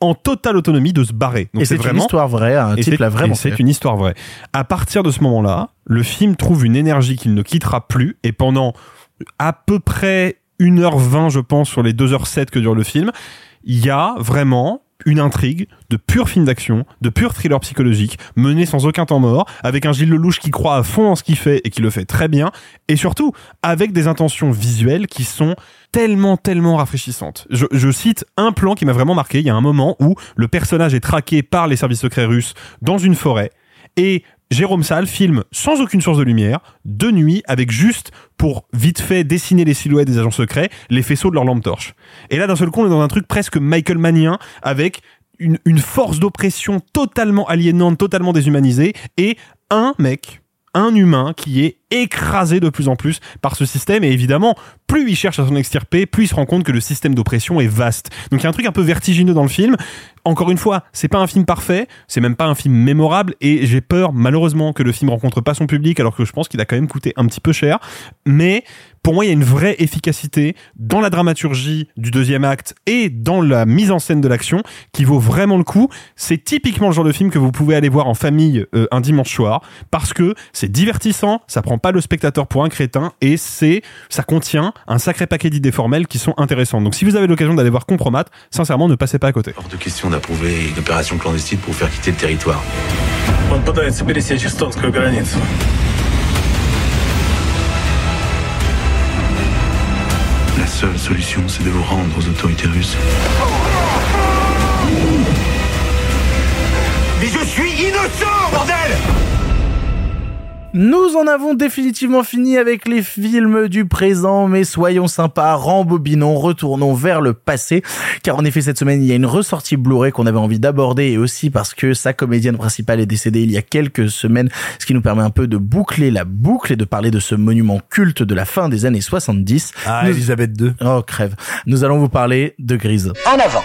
Speaker 2: en totale autonomie de se barrer.
Speaker 1: Et c'est une histoire vraie, un
Speaker 2: Et
Speaker 1: type
Speaker 2: c'est-
Speaker 1: l'a vraiment
Speaker 2: et C'est une histoire vraie. À partir de ce moment-là, le film trouve une énergie qu'il ne quittera plus et pendant à peu près 1h20, je pense, sur les 2h07 que dure le film, il y a vraiment une intrigue de pur film d'action, de pur thriller psychologique, mené sans aucun temps mort, avec un Gilles Lelouch qui croit à fond en ce qu'il fait et qui le fait très bien, et surtout avec des intentions visuelles qui sont tellement, tellement rafraîchissantes. Je, je cite un plan qui m'a vraiment marqué. Il y a un moment où le personnage est traqué par les services secrets russes dans une forêt et Jérôme Salle filme sans aucune source de lumière, de nuit, avec juste, pour vite fait dessiner les silhouettes des agents secrets, les faisceaux de leur lampe torche. Et là, d'un seul coup, on est dans un truc presque Michael Mannien, avec une, une force d'oppression totalement aliénante, totalement déshumanisée, et un mec, un humain qui est écrasé de plus en plus par ce système. Et évidemment, plus il cherche à s'en extirper, plus il se rend compte que le système d'oppression est vaste. Donc il y a un truc un peu vertigineux dans le film. Encore une fois, c'est pas un film parfait, c'est même pas un film mémorable, et j'ai peur, malheureusement, que le film rencontre pas son public, alors que je pense qu'il a quand même coûté un petit peu cher. Mais pour moi, il y a une vraie efficacité dans la dramaturgie du deuxième acte et dans la mise en scène de l'action qui vaut vraiment le coup. C'est typiquement le genre de film que vous pouvez aller voir en famille euh, un dimanche soir parce que c'est divertissant, ça prend pas le spectateur pour un crétin et c'est ça contient un sacré paquet d'idées formelles qui sont intéressantes. Donc si vous avez l'occasion d'aller voir Compromat, sincèrement, ne passez pas à côté.
Speaker 29: Hors de question d'approuver une opération clandestine pour vous faire quitter le territoire. Seule solution, c'est de vous rendre aux autorités russes.
Speaker 14: Mais je suis innocent, bordel
Speaker 1: Nous en avons définitivement fini avec les films du présent, mais soyons sympas, rembobinons, retournons vers le passé, car en effet cette semaine il y a une ressortie Blu-ray qu'on avait envie d'aborder et aussi parce que sa comédienne principale est décédée il y a quelques semaines, ce qui nous permet un peu de boucler la boucle et de parler de ce monument culte de la fin des années 70.
Speaker 4: Ah,
Speaker 1: Nous-
Speaker 4: Elisabeth II.
Speaker 1: Oh crève. Nous allons vous parler de Grise.
Speaker 25: En avant.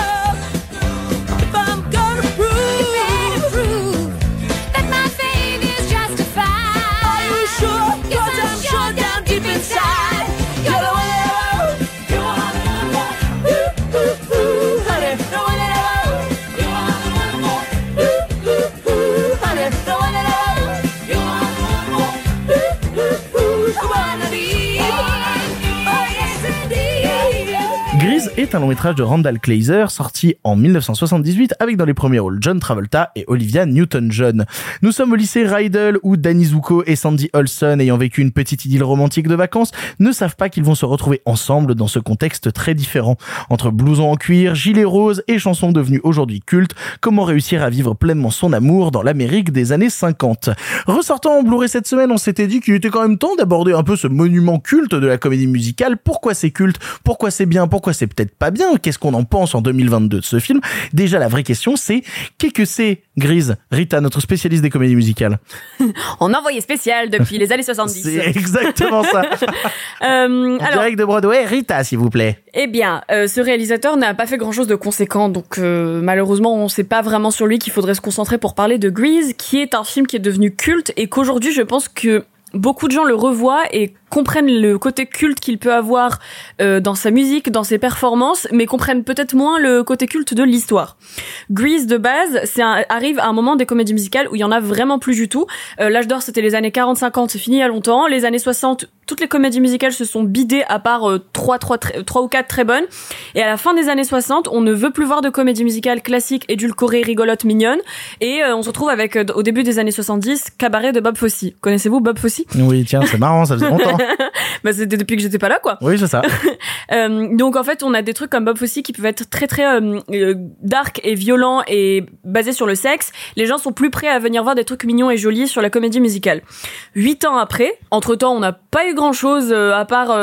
Speaker 1: est un long métrage de Randall Kleiser sorti en 1978 avec dans les premiers rôles John Travolta et Olivia Newton-John. Nous sommes au lycée Rydell où Danny Zuko et Sandy Olson ayant vécu une petite idylle romantique de vacances ne savent pas qu'ils vont se retrouver ensemble dans ce contexte très différent. Entre blousons en cuir, gilets roses et chansons devenues aujourd'hui cultes, comment réussir à vivre pleinement son amour dans l'Amérique des années 50. Ressortant en Blu-ray cette semaine, on s'était dit qu'il était quand même temps d'aborder un peu ce monument culte de la comédie musicale. Pourquoi c'est culte? Pourquoi c'est bien? Pourquoi c'est peut-être pas bien Qu'est-ce qu'on en pense en 2022 de ce film? Déjà, la vraie question, c'est qu'est-ce que c'est Grise Rita, notre spécialiste des comédies musicales?
Speaker 3: En envoyé spécial depuis les années 70.
Speaker 1: C'est exactement ça.
Speaker 3: Euh,
Speaker 1: En
Speaker 3: alors,
Speaker 1: direct de Broadway, Rita, s'il vous plaît.
Speaker 3: Eh bien, euh, ce réalisateur n'a pas fait grand-chose de conséquent, donc euh, malheureusement, on sait pas vraiment sur lui qu'il faudrait se concentrer pour parler de Grease, qui est un film qui est devenu culte et qu'aujourd'hui, je pense que beaucoup de gens le revoient et comprennent le côté culte qu'il peut avoir euh, dans sa musique, dans ses performances, mais comprennent peut-être moins le côté culte de l'histoire. Grease de base, c'est arrive à un moment des comédies musicales où il y en a vraiment plus du tout. Euh, L'âge d'or, c'était les années 40-50, c'est fini il y a longtemps. Les années 60, toutes les comédies musicales se sont bidées à part euh, trois, trois, très- trois ou quatre très bonnes. Et à la fin des années 60, on ne veut plus voir de comédies musicales classiques, édulcorées, rigolotes, mignonnes. Et euh, on se retrouve avec, euh, au début des années 70, Cabaret de Bob Fosse. Connaissez-vous Bob Fosse?
Speaker 1: Oui, tiens, c'est marrant, ça faisait longtemps.
Speaker 3: bah, c'était depuis que j'étais pas là, quoi.
Speaker 1: Oui, c'est ça.
Speaker 3: Euh, donc en fait, on a des trucs comme Bob Fosse qui peuvent être très très euh, euh, dark et violents et basés sur le sexe. Les gens sont plus prêts à venir voir des trucs mignons et jolis sur la comédie musicale. Huit ans après, entre temps, on n'a pas eu grand chose à part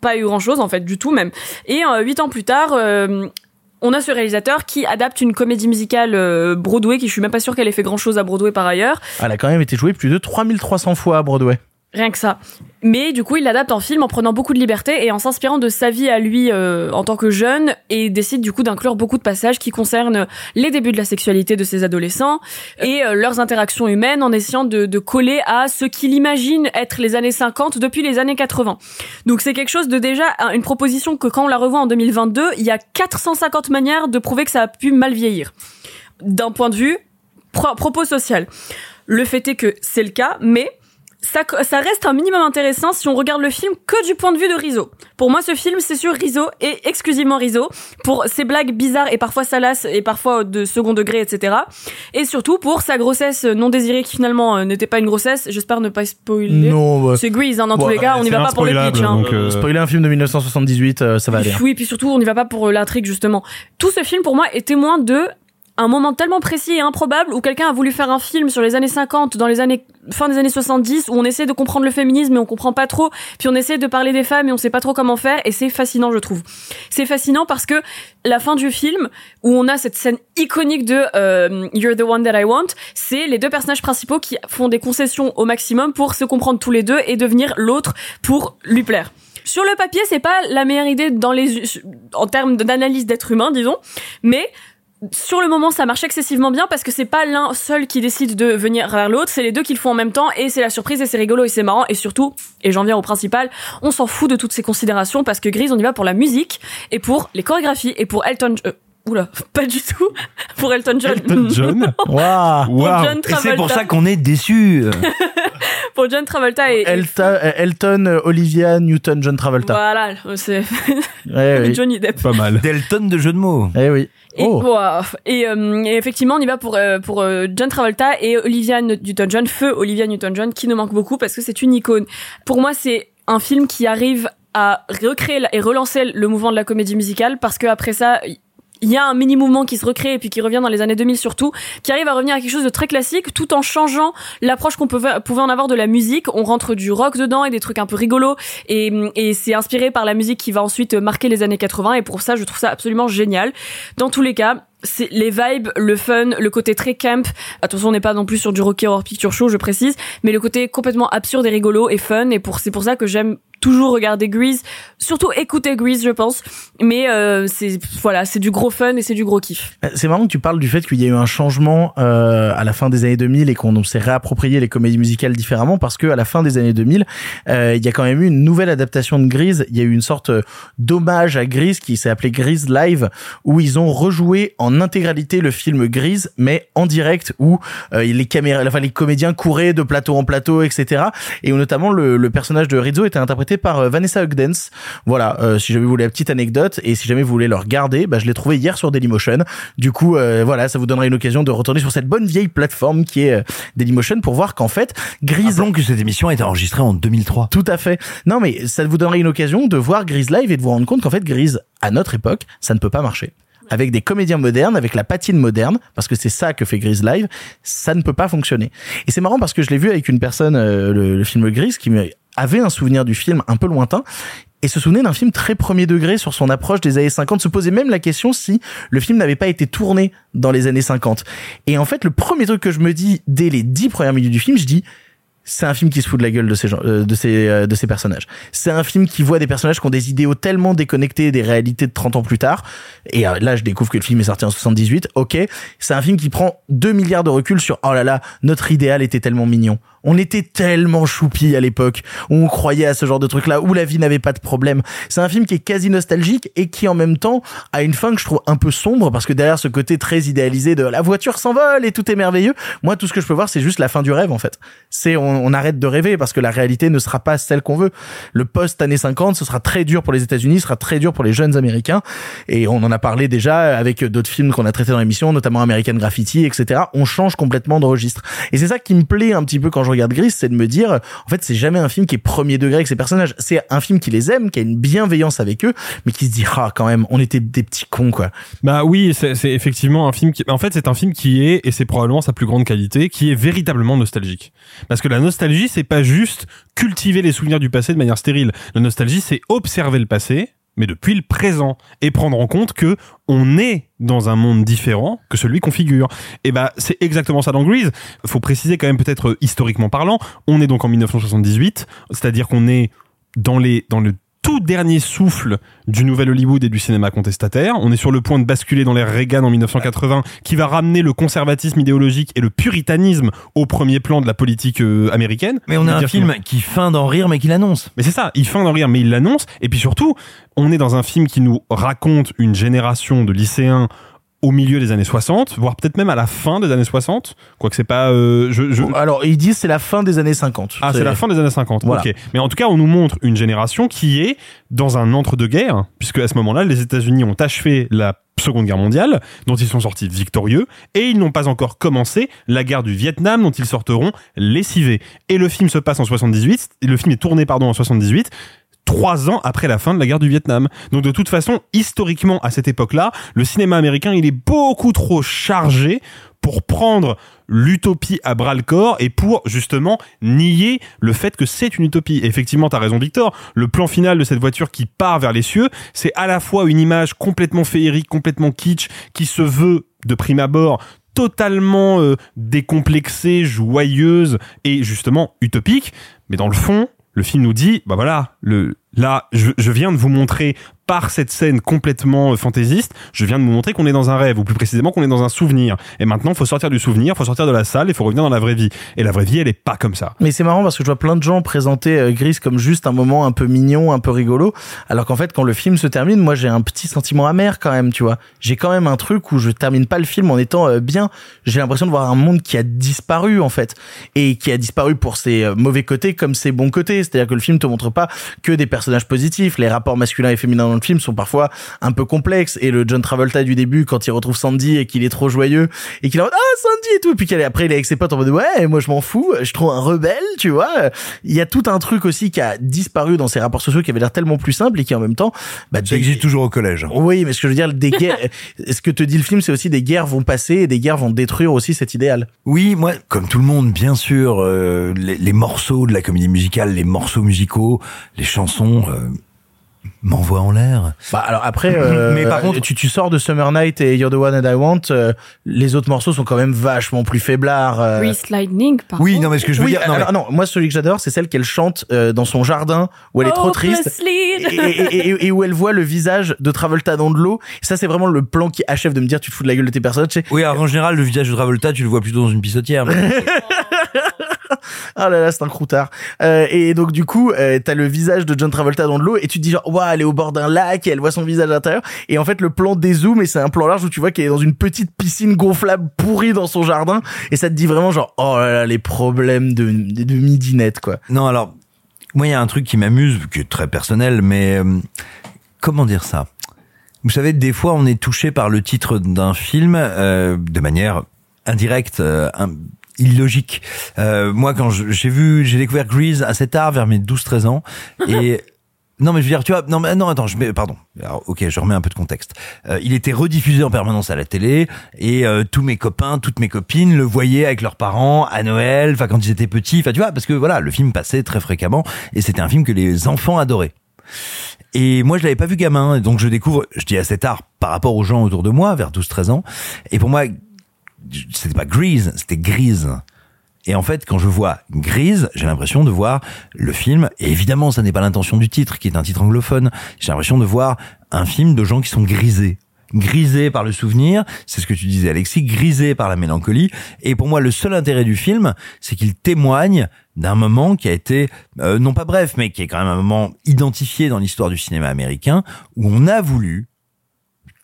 Speaker 3: pas eu grand chose en fait du tout même. Et huit ans plus tard. on a ce réalisateur qui adapte une comédie musicale Broadway, qui je suis même pas sûre qu'elle ait fait grand chose à Broadway par ailleurs.
Speaker 1: Elle a quand même été jouée plus de 3300 fois à Broadway.
Speaker 3: Rien que ça. Mais du coup, il l'adapte en film en prenant beaucoup de liberté et en s'inspirant de sa vie à lui euh, en tant que jeune et décide du coup d'inclure beaucoup de passages qui concernent les débuts de la sexualité de ces adolescents et euh, leurs interactions humaines en essayant de, de coller à ce qu'il imagine être les années 50 depuis les années 80. Donc c'est quelque chose de déjà une proposition que quand on la revoit en 2022, il y a 450 manières de prouver que ça a pu mal vieillir. D'un point de vue pro- propos social. Le fait est que c'est le cas, mais ça, ça reste un minimum intéressant si on regarde le film que du point de vue de Rizzo. Pour moi, ce film, c'est sur Rizzo et exclusivement Rizzo pour ses blagues bizarres et parfois salaces et parfois de second degré, etc. Et surtout pour sa grossesse non désirée qui finalement euh, n'était pas une grossesse. J'espère ne pas spoiler.
Speaker 1: Non, bah-
Speaker 3: C'est Grease, hein, dans tous les cas. On n'y va pas pour le pitch. hein.
Speaker 1: Euh, Spoiler un film de 1978, euh, ça va aller. hein.
Speaker 3: Oui, puis surtout, on n'y va pas pour euh, l'intrigue, justement. Tout ce film, pour moi, est témoin de un moment tellement précis et improbable où quelqu'un a voulu faire un film sur les années 50, dans les années, fin des années 70, où on essaie de comprendre le féminisme mais on comprend pas trop, puis on essaie de parler des femmes et on sait pas trop comment faire, et c'est fascinant, je trouve. C'est fascinant parce que la fin du film, où on a cette scène iconique de euh, You're the one that I want, c'est les deux personnages principaux qui font des concessions au maximum pour se comprendre tous les deux et devenir l'autre pour lui plaire. Sur le papier, c'est pas la meilleure idée dans les en termes d'analyse d'être humain, disons, mais sur le moment, ça marche excessivement bien parce que c'est pas l'un seul qui décide de venir vers l'autre, c'est les deux qui le font en même temps et c'est la surprise et c'est rigolo et c'est marrant et surtout, et j'en viens au principal, on s'en fout de toutes ces considérations parce que Grise, on y va pour la musique et pour les chorégraphies et pour Elton. euh, oula, pas du tout. pour Elton John.
Speaker 2: Elton John
Speaker 1: Waouh
Speaker 3: Pour John
Speaker 4: Et c'est pour ça qu'on est déçus.
Speaker 3: pour John Travolta et.
Speaker 1: Elton, euh, Elton, euh, Olivia Newton, John Travolta.
Speaker 3: Voilà, c'est
Speaker 1: Ouais, oui.
Speaker 3: Johnny Depp.
Speaker 2: Pas mal.
Speaker 4: Delton de jeu de mots.
Speaker 1: Eh oui.
Speaker 3: Et,
Speaker 1: Oh.
Speaker 3: wow. et, euh, et effectivement, on y va pour euh, pour euh, John Travolta et Olivia Newton-John, feu Olivia Newton-John, qui nous manque beaucoup parce que c'est une icône. Pour moi, c'est un film qui arrive à recréer et relancer le mouvement de la comédie musicale parce que après ça. Il y a un mini mouvement qui se recrée et puis qui revient dans les années 2000 surtout, qui arrive à revenir à quelque chose de très classique tout en changeant l'approche qu'on pouvait, en avoir de la musique. On rentre du rock dedans et des trucs un peu rigolos et, et c'est inspiré par la musique qui va ensuite marquer les années 80 et pour ça je trouve ça absolument génial. Dans tous les cas, c'est les vibes, le fun, le côté très camp. Attention, on n'est pas non plus sur du Rocky Horror Picture Show, je précise, mais le côté complètement absurde et rigolo et fun. Et pour c'est pour ça que j'aime toujours regarder Grease, surtout écouter Grease, je pense. Mais euh, c'est voilà, c'est du gros fun et c'est du gros kiff.
Speaker 1: Euh, C'est marrant que tu parles du fait qu'il y a eu un changement euh, à la fin des années 2000 et qu'on s'est réapproprié les comédies musicales différemment parce que à la fin des années 2000, euh, il y a quand même eu une nouvelle adaptation de Grease. Il y a eu une sorte euh, d'hommage à Grease qui s'est appelé Grease Live où ils ont rejoué en intégralité le film Grease mais en direct où euh, les caméras, enfin les comédiens couraient de plateau en plateau, etc. Et où notamment le, le personnage de Rizzo était interprété par euh, Vanessa Hudgens. Voilà, euh, si jamais vous voulez la petite anecdote et si jamais vous voulez le regarder, bah, je l'ai trouvé hier sur Dailymotion. Du coup, euh, voilà, ça vous donnera une occasion de retourner sur cette bonne vieille plateforme qui est euh, Dailymotion pour voir qu'en fait.
Speaker 4: Rappelons que cette émission a été enregistrée en 2003.
Speaker 1: Tout à fait. Non, mais ça vous donnera une occasion de voir Grease live et de vous rendre compte qu'en fait, Grease, à notre époque, ça ne peut pas marcher. Avec des comédiens modernes, avec la patine moderne, parce que c'est ça que fait Grease live, ça ne peut pas fonctionner. Et c'est marrant parce que je l'ai vu avec une personne, euh, le, le film Grease, qui avait un souvenir du film un peu lointain, et se souvenait d'un film très premier degré sur son approche des années 50, se posait même la question si le film n'avait pas été tourné dans les années 50. Et en fait, le premier truc que je me dis dès les dix premières minutes du film, je dis, c'est un film qui se fout de la gueule de ces gens, euh, de ces, euh, de ces personnages. C'est un film qui voit des personnages qui ont des idéaux tellement déconnectés des réalités de 30 ans plus tard. Et euh, là, je découvre que le film est sorti en 78. Ok. C'est un film qui prend 2 milliards de recul sur, oh là là, notre idéal était tellement mignon. On était tellement choupi à l'époque où on croyait à ce genre de truc là où la vie n'avait pas de problème. C'est un film qui est quasi nostalgique et qui en même temps a une fin que je trouve un peu sombre parce que derrière ce côté très idéalisé de la voiture s'envole et tout est merveilleux, moi tout ce que je peux voir c'est juste la fin du rêve en fait. C'est on, on arrête de rêver parce que la réalité ne sera pas celle qu'on veut. Le post années 50, ce sera très dur pour les États-Unis, ce sera très dur pour les jeunes américains et on en a parlé déjà avec d'autres films qu'on a traités dans l'émission, notamment American Graffiti, etc. On change complètement de registre et c'est ça qui me plaît un petit peu quand je regarde Gris, c'est de me dire, en fait, c'est jamais un film qui est premier degré avec ses personnages. C'est un film qui les aime, qui a une bienveillance avec eux, mais qui se dit, ah, quand même, on était des petits cons, quoi.
Speaker 2: Bah oui, c'est effectivement un film qui, en fait, c'est un film qui est, et c'est probablement sa plus grande qualité, qui est véritablement nostalgique. Parce que la nostalgie, c'est pas juste cultiver les souvenirs du passé de manière stérile. La nostalgie, c'est observer le passé, mais depuis le présent, et prendre en compte que on est dans un monde différent que celui qu'on figure. Et bah, c'est exactement ça dans Grease. Faut préciser quand même peut-être euh, historiquement parlant, on est donc en 1978, c'est-à-dire qu'on est dans les, dans le tout dernier souffle du nouvel Hollywood et du cinéma contestataire. On est sur le point de basculer dans l'ère Reagan en 1980, qui va ramener le conservatisme idéologique et le puritanisme au premier plan de la politique euh, américaine.
Speaker 4: Mais on a un film qui feint d'en rire, mais qui l'annonce.
Speaker 2: mais c'est ça, il feint d'en rire, mais il l'annonce. Et puis surtout, on est dans un film qui nous raconte une génération de lycéens au milieu des années 60, voire peut-être même à la fin des années 60. Quoique c'est pas... euh, je, je-
Speaker 1: Alors, ils disent c'est la fin des années 50.
Speaker 2: Ah, c'est la fin des années 50.
Speaker 1: Voilà.
Speaker 2: Ok. Mais en tout cas, on nous montre une génération qui est dans un entre-deux-guerres, puisque à ce moment-là, les États-Unis ont achevé la Seconde Guerre mondiale, dont ils sont sortis victorieux, et ils n'ont pas encore commencé la guerre du Vietnam, dont ils sortiront lessivés. Et le film se passe en 78, et le film est tourné, pardon, en 78, trois ans après la fin de la guerre du Vietnam. Donc de toute façon, historiquement, à cette époque-là, le cinéma américain, il est beaucoup trop chargé pour prendre l'utopie à bras le corps et pour justement nier le fait que c'est une utopie. Et effectivement, t'as raison Victor, le plan final de cette voiture qui part vers les cieux, c'est à la fois une image complètement féerique, complètement kitsch, qui se veut de prime abord totalement euh, décomplexée, joyeuse et justement utopique, mais dans le fond, le film nous dit, bah voilà, là, je viens de vous montrer par cette scène complètement euh, fantaisiste, je viens de vous montrer qu'on est dans un rêve, ou plus précisément qu'on est dans un souvenir. Et maintenant, faut sortir du souvenir, faut sortir de la salle, et faut revenir dans la vraie vie. Et la vraie vie, elle est pas comme ça.
Speaker 1: Mais c'est marrant parce que je vois plein de gens présenter euh, Gris comme juste un moment un peu mignon, un peu rigolo, alors qu'en fait quand le film se termine, moi j'ai un petit sentiment amer quand même, tu vois. J'ai quand même un truc où je termine pas le film en étant euh, bien. J'ai l'impression de voir un monde qui a disparu en fait et qui a disparu pour ses mauvais côtés comme ses bons côtés. C'est-à-dire que le film te montre pas que des personnages positifs. Les rapports masculins et féminins le film sont parfois un peu complexes et le John Travolta du début quand il retrouve Sandy et qu'il est trop joyeux et qu'il est en mode ah Sandy et tout, et puis qu'elle après il est avec ses potes en mode ouais moi je m'en fous, je trouve un rebelle, tu vois. Il y a tout un truc aussi qui a disparu dans ces rapports sociaux qui avait l'air tellement plus simple et qui en même temps bah,
Speaker 4: Ça existe toujours au collège.
Speaker 1: oui, mais ce que je veux dire, des guerres, ce que te dit le film, c'est aussi des guerres vont passer et des guerres vont détruire aussi cet idéal.
Speaker 4: Oui, moi, comme tout le monde, bien sûr, euh, les, les morceaux de la comédie musicale, les morceaux musicaux, les chansons euh, m'envoient en l'air.
Speaker 1: Bah alors après, euh,
Speaker 4: Mais par contre-
Speaker 1: tu, tu sors de Summer Night et You're the One that I Want, euh, les autres morceaux sont quand même vachement plus faiblards. euh.
Speaker 3: Lightning, par
Speaker 4: Oui,
Speaker 3: contre.
Speaker 4: non, mais ce que je veux
Speaker 1: Oui,
Speaker 4: dire, non,
Speaker 1: alors,
Speaker 4: mais-
Speaker 1: non, moi celui que j'adore, c'est celle qu'elle chante euh, dans son jardin où elle est trop triste. Et, et- et- et où elle voit le visage de Travolta dans de l'eau. Ça, c'est vraiment le plan qui achève de me dire tu te fous de la gueule de tes personnages. tu sais.
Speaker 4: oui, alors en général, le visage de Travolta, tu le vois plutôt dans une pissotière. mais-
Speaker 1: Ah là là, c'est un croutard. Euh, et donc du coup, euh, t'as le visage de John Travolta dans de l'eau et tu te dis genre, waouh, elle est au bord d'un lac et elle voit son visage à l'intérieur. Et en fait, le plan dézoome et c'est un plan large où tu vois qu'elle est dans une petite piscine gonflable pourrie dans son jardin et ça te dit vraiment genre, oh là là, les problèmes de, de, de midinette quoi.
Speaker 4: non, alors, moi, il y a un truc qui m'amuse, qui est très personnel, mais euh, comment dire ça? Vous savez, des fois, on est touché par le titre d'un film de manière indirecte, illogique. Euh, moi, quand je- j'ai vu, j'ai découvert Grease assez tard, vers mes 12-13 ans, et non, mais je veux dire, tu vois, non, mais non, attends, je mets, pardon. Alors, ok, je remets un peu de contexte. Euh, il était rediffusé en permanence à la télé, et euh, tous mes copains, toutes mes copines le voyaient avec leurs parents à Noël, enfin quand ils étaient petits, enfin tu vois, parce que voilà, le film passait très fréquemment, et c'était un film que les enfants adoraient. Et moi, je l'avais pas vu gamin, et donc je découvre, je dis assez tard, par rapport aux gens autour de moi, vers 12-13 ans, et pour moi, c'était pas Grease, c'était Grise. Et en fait, quand je vois Grise, j'ai l'impression de voir le film, et évidemment, ça n'est pas l'intention du titre, qui est un titre anglophone, j'ai l'impression de voir un film de gens qui sont grisés. Grisés par le souvenir, c'est ce que tu disais Alexis, grisés par la mélancolie. Et pour moi, le seul intérêt du film, c'est qu'il témoigne d'un moment qui a été, euh, non pas bref, mais qui est quand même un moment identifié dans l'histoire du cinéma américain, où on a voulu,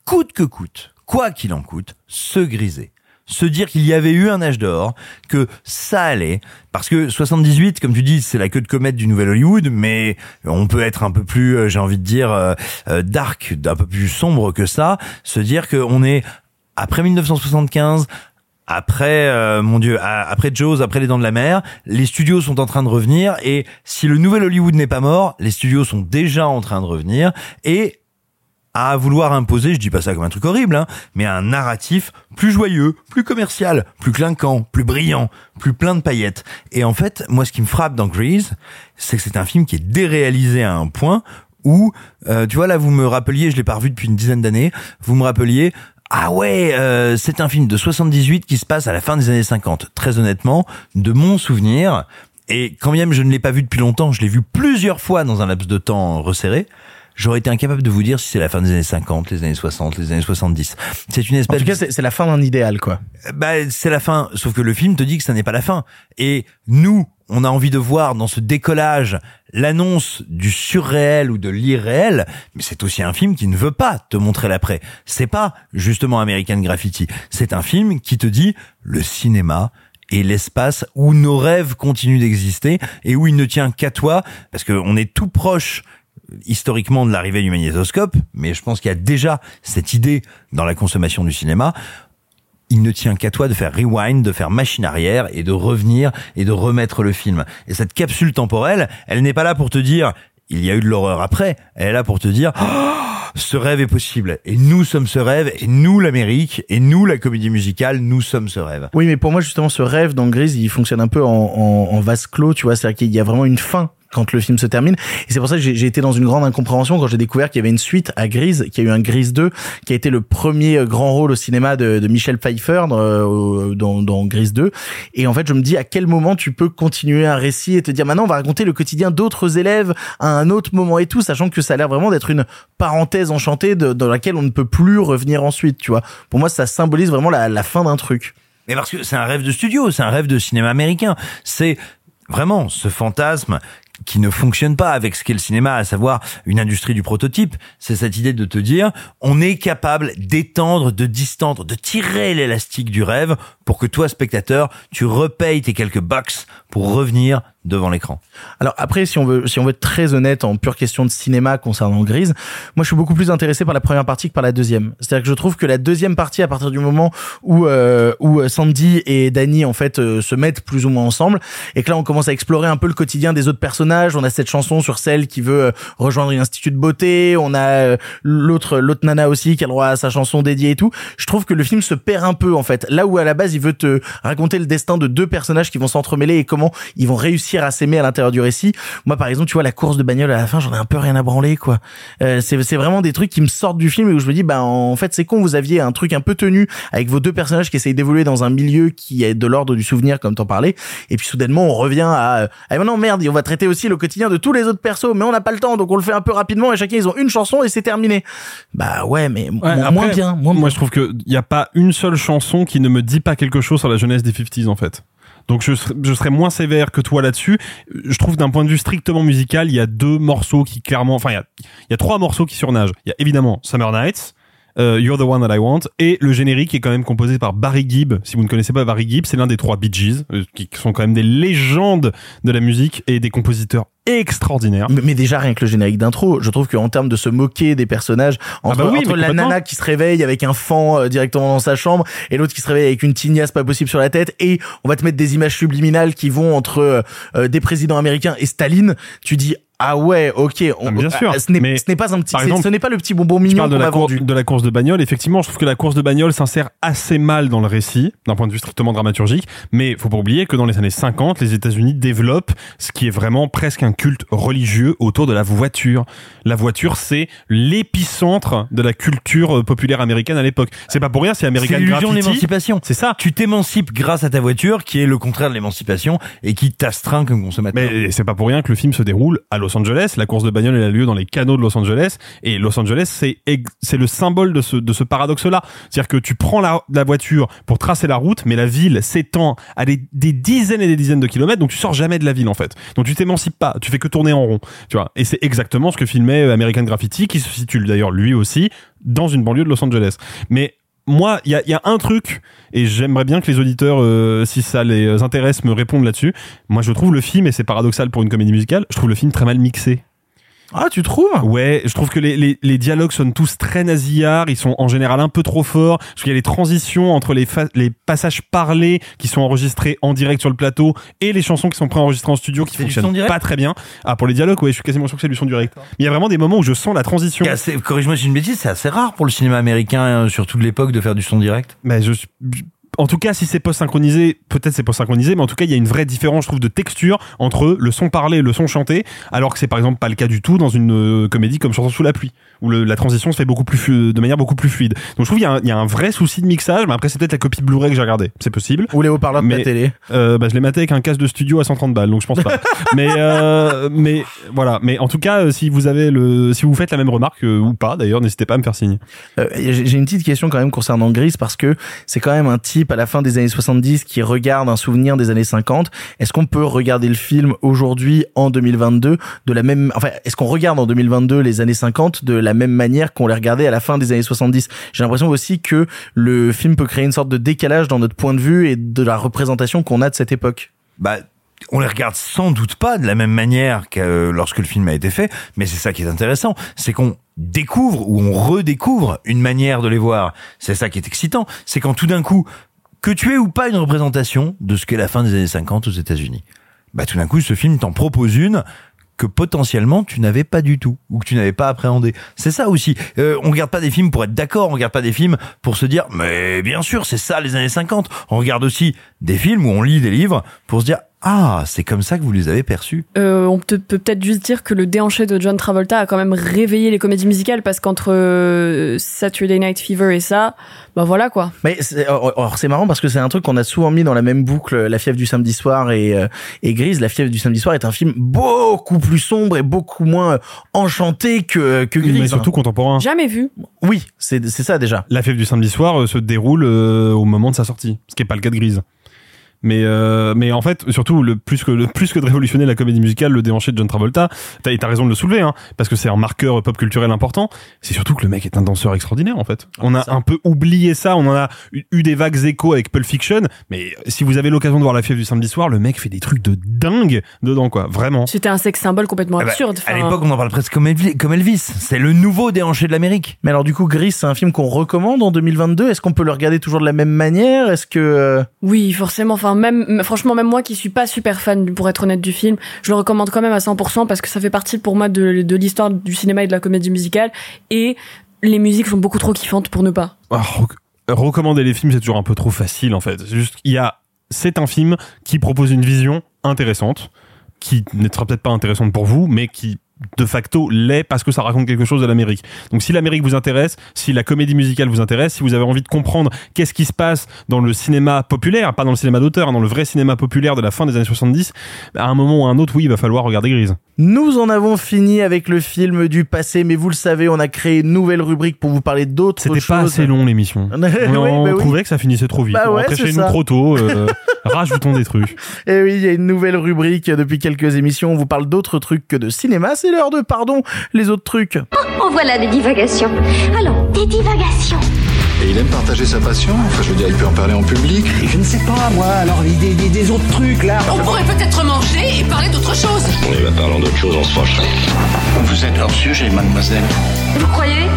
Speaker 4: coûte que coûte, quoi qu'il en coûte, se griser se dire qu'il y avait eu un âge d'or, que ça allait, parce que 78, comme tu dis, c'est la queue de comète du nouvel Hollywood, mais on peut être un peu plus, euh, j'ai envie de dire, euh, euh, dark, un peu plus sombre que ça, se dire qu'on est, après 1975, après, euh, mon Dieu, après Jaws, après Les Dents de la Mer, les studios sont en train de revenir. Et si le nouvel Hollywood n'est pas mort, les studios sont déjà en train de revenir. Et à vouloir imposer, je dis pas ça comme un truc horrible, hein, mais un narratif plus joyeux, plus commercial, plus clinquant, plus brillant, plus plein de paillettes. Et en fait, moi, ce qui me frappe dans Grease, c'est que c'est un film qui est déréalisé à un point où, euh, tu vois, là, vous me rappeliez, je l'ai pas revu depuis une dizaine d'années, vous me rappeliez, ah ouais, euh, c'est un film de 78 qui se passe à la fin des années 50. Très honnêtement, de mon souvenir, et quand même je ne l'ai pas vu depuis longtemps, je l'ai vu plusieurs fois dans un laps de temps resserré, j'aurais été incapable de vous dire si c'est la fin des années 50, les années 60, les années 70. C'est une
Speaker 1: En
Speaker 4: espèce
Speaker 1: tout cas, c'est la fin d'un idéal, quoi.
Speaker 4: bah, c'est la fin. Sauf que le film te dit que ça n'est pas la fin. Et nous, on a envie de voir dans ce décollage l'annonce du surréel ou de l'irréel, mais c'est aussi un film qui ne veut pas te montrer l'après. C'est pas justement American Graffiti. C'est un film qui te dit le cinéma est l'espace où nos rêves continuent d'exister et où il ne tient qu'à toi parce qu'on est tout proche historiquement de l'arrivée du magnétoscope, mais je pense qu'il y a déjà cette idée dans la consommation du cinéma il ne tient qu'à toi de faire rewind, de faire machine arrière et de revenir et de remettre le film. Et cette capsule temporelle, elle n'est pas là pour te dire il y a eu de l'horreur après, elle est là pour te dire Oh, ce rêve est possible et nous sommes ce rêve et nous l'Amérique et nous la comédie musicale, nous sommes ce rêve.
Speaker 1: Oui, mais pour moi, justement, ce rêve dans Grise, il fonctionne un peu en, en, en vase clos, tu vois. C'est-à-dire qu'il y a vraiment une fin quand le film se termine. Et c'est pour ça que j'ai été dans une grande incompréhension quand j'ai découvert qu'il y avait une suite à Grise, qu'il y a eu un Grise 2, qui a été le premier euh, grand rôle au cinéma de, de Michel Pfeiffer euh, au- dans, dans Grise 2. Et en fait, je me dis à quel moment tu peux continuer un récit et te dire maintenant on va raconter le quotidien d'autres élèves à un autre moment et tout, sachant que ça a l'air vraiment d'être une parenthèse enchantée de- dans laquelle on ne peut plus revenir ensuite, tu vois. Pour moi, ça symbolise vraiment la, la fin d'un truc.
Speaker 4: Mais parce que c'est un rêve de studio, c'est un rêve de cinéma américain. C'est vraiment ce fantasme qui ne fonctionne pas avec ce qu'est le cinéma, à savoir une industrie du prototype. C'est cette idée de te dire, on est capable d'étendre, de distendre, de tirer l'élastique du rêve pour que toi, spectateur, tu repayes tes quelques bucks pour revenir devant l'écran.
Speaker 1: Alors après, si on veut, si on veut être très honnête en pure question de cinéma concernant Grise, moi je suis beaucoup plus intéressé par la première partie que par la deuxième. C'est-à-dire que je trouve que la deuxième partie, à partir du moment où euh, où Sandy et Danny en fait euh, se mettent plus ou moins ensemble, et que là on commence à explorer un peu le quotidien des autres personnages. On a cette chanson sur celle qui veut euh, rejoindre une institut de beauté. On a euh, l'autre l'autre nana aussi qui a le droit à sa chanson dédiée et tout. Je trouve que le film se perd un peu en fait. Là où à la base il veut te raconter le destin de deux personnages qui vont s'entremêler et comment ils vont réussir à s'aimer à l'intérieur du récit. Moi par exemple, tu vois la course de bagnole à la fin, j'en ai un peu rien à branler quoi. Euh, c'est c'est vraiment des trucs qui me sortent du film et où je me dis bah en fait c'est con, vous aviez un truc un peu tenu avec vos deux personnages qui essayent d'évoluer dans un milieu qui est de l'ordre du souvenir comme t'en parlais et puis soudainement on revient à ah non merde, on va traiter aussi le quotidien de tous les autres persos mais on n'a pas le temps donc on le fait un peu rapidement et chacun ils ont une chanson et c'est terminé. Bah ouais mais
Speaker 2: Ouais,
Speaker 1: moins bien, moins
Speaker 2: Moi, je trouve qu'il n'y a pas une seule chanson qui ne me dit pas quelque chose sur la jeunesse des 50s, en fait. Donc je, serais- je serais moins sévère que toi là-dessus. Je trouve d'un point de vue strictement musical, il y a deux morceaux qui clairement, enfin il y a, y a trois morceaux qui surnagent. Il y a évidemment Summer Nights, euh, You're the One That I Want, et le générique est quand même composé par Barry Gibb. Si vous ne connaissez pas Barry Gibb, c'est l'un des trois Bee Gees, euh, qui sont quand même des légendes de la musique et des compositeurs extraordinaires.
Speaker 1: Mais, déjà rien que le générique d'intro, je trouve qu'en termes de se moquer des personnages, entre,
Speaker 2: bah oui,
Speaker 1: entre la
Speaker 2: complètement.
Speaker 1: nana qui se réveille avec un fan euh, directement dans sa chambre et l'autre qui se réveille avec une tignasse pas possible sur la tête et on va te mettre des images subliminales qui vont entre euh, euh, des présidents américains et Staline, tu dis ah ouais, ok, on,
Speaker 2: Ah, bien sûr.
Speaker 1: ah, ce n'est
Speaker 2: Mais,
Speaker 1: ce n'est pas un petit,
Speaker 2: exemple,
Speaker 1: ce n'est pas le petit bonbon mignon qu'on
Speaker 2: cour-
Speaker 1: vendu.
Speaker 2: de la course de bagnole. Effectivement, je trouve que la course de bagnole s'insère assez mal dans le récit, d'un point de vue strictement dramaturgique. Mais faut pas oublier que dans les années 50, les États-Unis développent ce qui est vraiment presque un culte religieux autour de la voiture. La voiture, c'est l'épicentre de la culture euh, populaire américaine à l'époque. C'est pas pour rien, c'est
Speaker 4: C'est
Speaker 2: American
Speaker 4: l'illusion de
Speaker 2: Graffiti.
Speaker 4: l'émancipation.
Speaker 2: C'est ça.
Speaker 4: Tu t'émancipes grâce à ta voiture, qui est le contraire de l'émancipation et qui t'astreint comme consommateur.
Speaker 2: Mais c'est pas pour rien que le film se déroule à Los Angeles. La course de bagnole elle a lieu dans les canaux de Los Angeles. Et Los Angeles, c'est le symbole de ce, de ce paradoxe-là. C'est-à-dire que tu prends la, la voiture pour tracer la route, mais la ville s'étend à des, des dizaines et des dizaines de kilomètres, donc tu sors jamais de la ville en fait. Donc tu t'émancipes pas, tu fais que tourner en rond. Tu vois. Et c'est exactement ce que filmait euh, American Graffiti, qui se situe d'ailleurs lui aussi dans une banlieue de Los Angeles. Mais moi, il y a, un truc, et j'aimerais bien que les auditeurs, euh, si ça les intéresse, me répondent là-dessus. Moi, je trouve le film, et c'est paradoxal pour une comédie musicale, je trouve le film très mal mixé.
Speaker 1: Ah, tu trouves?
Speaker 2: Ouais, je trouve que les, les, les dialogues sonnent tous très nasillards, ils sont en général un peu trop forts. Je trouve qu'il y a les transitions entre les, fa- les passages parlés qui sont enregistrés en direct sur le plateau et les chansons qui sont préenregistrées en studio qui fonctionnent pas très bien. Ah, pour les dialogues, ouais, je suis quasiment sûr que c'est du son direct. Mais il y a vraiment des moments où je sens la transition.
Speaker 4: Corrige-moi si j'ai une bêtise, c'est assez rare pour le cinéma américain, euh, surtout de l'époque, de faire du son direct.
Speaker 2: Mais je suis- en tout cas, si c'est post synchronisé, peut-être c'est post synchronisé, mais en tout cas, il y a une vraie différence, je trouve, de texture entre le son parlé et le son chanté, alors que c'est par exemple pas le cas du tout dans une euh, comédie comme Chanson sous la pluie, où le- la transition se fait beaucoup plus de manière beaucoup plus fluide. Donc je trouve qu'il y, a un- il y a un vrai souci de mixage, mais après c'est peut-être la copie Blu-ray que j'ai regardée, c'est possible.
Speaker 1: Ou les haut-parleurs de la télé.
Speaker 2: euh, bah, je l'ai maté avec un casque de studio à 130 balles, donc je pense pas. mais euh, mais voilà. Mais en tout cas, euh, si vous avez le, si vous faites la même remarque euh, ou pas, d'ailleurs, n'hésitez pas à me faire signe.
Speaker 1: J'ai j'ai une petite question quand même concernant Gris parce que c'est quand même un type à la fin des années 70 qui regarde un souvenir des années 50. Est-ce qu'on peut regarder le film aujourd'hui en 2022 de la même enfin est-ce qu'on regarde en 2022 les années 50 de la même manière qu'on les regardait à la fin des années 70 J'ai l'impression aussi que le film peut créer une sorte de décalage dans notre point de vue et de la représentation qu'on a de cette époque.
Speaker 4: Bah, on les regarde sans doute pas de la même manière que euh, lorsque le film a été fait, mais c'est ça qui est intéressant, c'est qu'on découvre ou on redécouvre une manière de les voir. C'est ça qui est excitant, c'est quand tout d'un coup, que tu aies ou pas une représentation de ce qu'est la fin des années 50 aux États-Unis, bah tout d'un coup, ce film t'en propose une que potentiellement tu n'avais pas du tout ou que tu n'avais pas appréhendé. C'est ça aussi. Euh, on regarde pas des films pour être d'accord, on regarde pas des films pour se dire mais bien sûr c'est ça les années 50. On regarde aussi des films où on lit des livres pour se dire ah c'est comme ça que vous les avez perçus?
Speaker 3: Euh, on peut peut peut-être juste dire que le déhanché de John Travolta a quand même réveillé les comédies musicales parce qu'entre euh, Saturday Night Fever et ça, bah voilà quoi.
Speaker 1: Mais c'est alors, alors, c'est marrant parce que c'est un truc qu'on a souvent mis dans la même boucle, La fièvre du samedi soir et, euh, et Grise. La fièvre du samedi soir est un film beaucoup plus sombre et beaucoup moins euh, enchanté que, que Grise.
Speaker 2: Mais surtout contemporain.
Speaker 3: Jamais vu.
Speaker 1: Oui, c'est c'est ça déjà.
Speaker 2: La fève du samedi soir se déroule euh, au moment de sa sortie, ce qui est pas le cas de Grise. Mais euh, mais en fait surtout le plus que le plus que de révolutionner la comédie musicale le déhanché de John Travolta t'as t'as raison de le soulever hein parce que c'est un marqueur pop culturel important c'est surtout que le mec est un danseur extraordinaire en fait on a un peu oublié ça on en a eu, eu des vagues échos avec Pulp Fiction mais si vous avez l'occasion de voir la fièvre du samedi soir le mec fait des trucs de dingue dedans quoi vraiment
Speaker 3: C'était un sexe symbole complètement
Speaker 4: Ah bah,
Speaker 3: absurde.
Speaker 4: à l'époque on en parle presque comme Elvis. Comme Elvis. C'est le nouveau déhanché de l'Amérique.
Speaker 1: Mais alors du coup, Grise, c'est un film qu'on recommande en 2022. Est-ce qu'on peut le regarder toujours de la même manière? Est-ce que euh,
Speaker 3: Oui, forcément. Enfin, franchement, même moi qui suis pas super fan, pour être honnête, du film, je le recommande quand même à 100% parce que ça fait partie pour moi de, l'histoire du cinéma et de la comédie musicale. Et les musiques sont beaucoup trop kiffantes pour ne pas.
Speaker 2: Ah, rec- recommander les films, c'est toujours un peu trop facile en fait. Juste, il y a, c'est un film qui propose une vision intéressante, qui ne sera peut-être pas intéressante pour vous, mais qui de facto l'est parce que ça raconte quelque chose de l'Amérique. Donc si l'Amérique vous intéresse, si la comédie musicale vous intéresse, si vous avez envie de comprendre qu'est-ce qui se passe dans le cinéma populaire, pas dans le cinéma d'auteur, dans le vrai cinéma populaire de la fin des années 70, à un moment ou à un autre, oui, il va falloir regarder Grise.
Speaker 1: nous en avons fini avec le film du passé, mais vous le savez, on a créé une nouvelle rubrique pour vous parler d'autres choses.
Speaker 2: C'était pas assez long l'émission.
Speaker 1: Oui,
Speaker 2: on
Speaker 1: bah oui.
Speaker 2: trouvait que ça finissait trop vite.
Speaker 1: Bah
Speaker 2: on
Speaker 1: ouais,
Speaker 2: chez nous trop tôt. euh, rajoutons des trucs.
Speaker 1: Et Eh oui, il y a une nouvelle rubrique depuis quelques émissions. On vous parle d'autres trucs que de cinéma. C'est l'heure de pardon, les autres trucs.
Speaker 24: En voilà des divagations. Allons, des divagations.
Speaker 29: Et il aime partager sa passion Enfin, je veux dire, il peut en parler en public.
Speaker 30: Je ne sais pas, moi, alors des, des, des autres trucs là.
Speaker 31: On pourrait peut-être manger et parler d'autre chose.
Speaker 28: On y va parlant d'autre chose, on se fâcherait.
Speaker 14: Vous êtes hors sujet, mademoiselle.
Speaker 24: Vous croyez?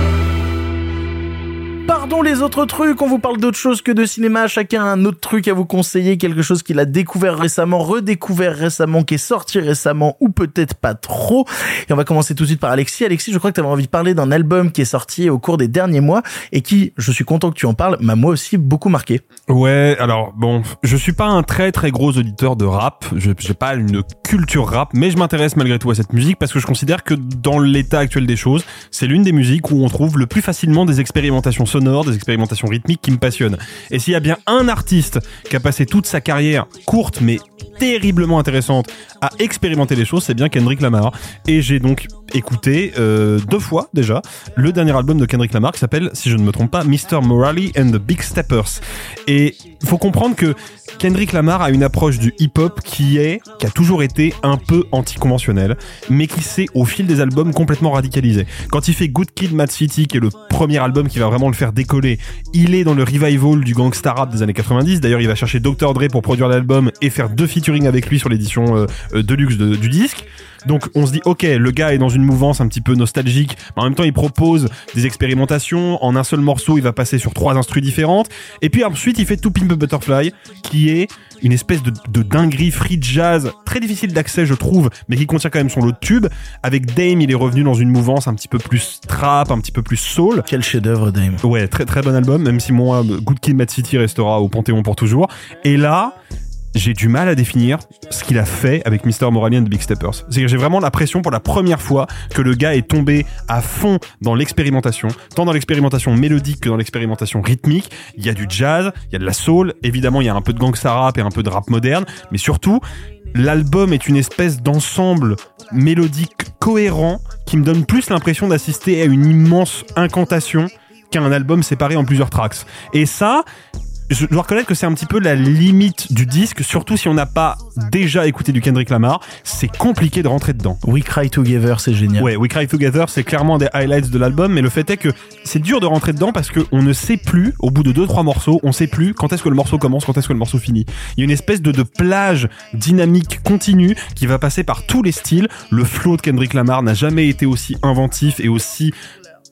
Speaker 1: Pardon les autres trucs, on vous parle d'autre chose que de cinéma, chacun a un autre truc à vous conseiller, quelque chose qu'il a découvert récemment, redécouvert récemment, qui est sorti récemment ou peut-être pas trop. Et on va commencer tout de suite par Alexis. Alexis, je crois que tu avais envie de parler d'un album qui est sorti au cours des derniers mois et qui, je suis content que tu en parles, m'a moi aussi beaucoup marqué.
Speaker 2: Ouais, alors bon, je suis pas un très très gros auditeur de rap, j'ai pas une culture rap, mais je m'intéresse malgré tout à cette musique parce que je considère que dans l'état actuel des choses, c'est l'une des musiques où on trouve le plus facilement des expérimentations sonores, des expérimentations rythmiques qui me passionnent. Et s'il y a bien un artiste qui a passé toute sa carrière courte mais terriblement intéressante à expérimenter les choses, c'est bien Kendrick Lamar. Et j'ai donc écouté euh, deux fois déjà le dernier album de Kendrick Lamar qui s'appelle, si je ne me trompe pas, Mr. Morally and the Big Steppers. Et il faut comprendre que Kendrick Lamar a une approche du hip-hop qui est, qui a toujours été un peu anticonventionnelle, mais qui s'est au fil des albums complètement radicalisé. Quand il fait Good Kid, Mad City, qui est le premier album qui va vraiment le faire décoller, il est dans le revival du gangsta rap des années 90. D'ailleurs, il va chercher Dr. Dre pour produire l'album et faire deux feats featuring avec lui sur l'édition euh, euh, deluxe de- du disque. Donc on se dit ok le gars est dans une mouvance un petit peu nostalgique mais en même temps il propose des expérimentations. En un seul morceau il va passer sur trois instrus différentes. Et puis ensuite il fait To Pimp Butterfly qui est une espèce de, de dinguerie free jazz très difficile d'accès je trouve mais qui contient quand même son lot de tubes. Avec Dame il est revenu dans une mouvance un petit peu plus trap un petit peu plus soul.
Speaker 1: Quel chef d'œuvre Dame.
Speaker 2: Ouais très très bon album même si moi Good Kid Mad City restera au Panthéon pour toujours. Et là j'ai du mal à définir ce qu'il a fait avec Mr. Moralian de Big Steppers. C'est que j'ai vraiment l'impression pour la première fois que le gars est tombé à fond dans l'expérimentation, tant dans l'expérimentation mélodique que dans l'expérimentation rythmique. Il y a du jazz, il y a de la soul, évidemment il y a un peu de gangsta rap et un peu de rap moderne, mais surtout l'album est une espèce d'ensemble mélodique cohérent qui me donne plus l'impression d'assister à une immense incantation qu'à un album séparé en plusieurs tracks. Et ça, je dois reconnaître que c'est un petit peu la limite du disque, surtout si on n'a pas déjà écouté du Kendrick Lamar. C'est compliqué de rentrer dedans.
Speaker 1: We Cry Together, c'est génial.
Speaker 2: Ouais, We Cry Together, c'est clairement des highlights de l'album, mais le fait est que c'est dur de rentrer dedans parce qu'on ne sait plus, au bout de deux trois morceaux, on sait plus quand est-ce que le morceau commence, quand est-ce que le morceau finit. Il y a une espèce de, de plage dynamique continue qui va passer par tous les styles. Le flow de Kendrick Lamar n'a jamais été aussi inventif et aussi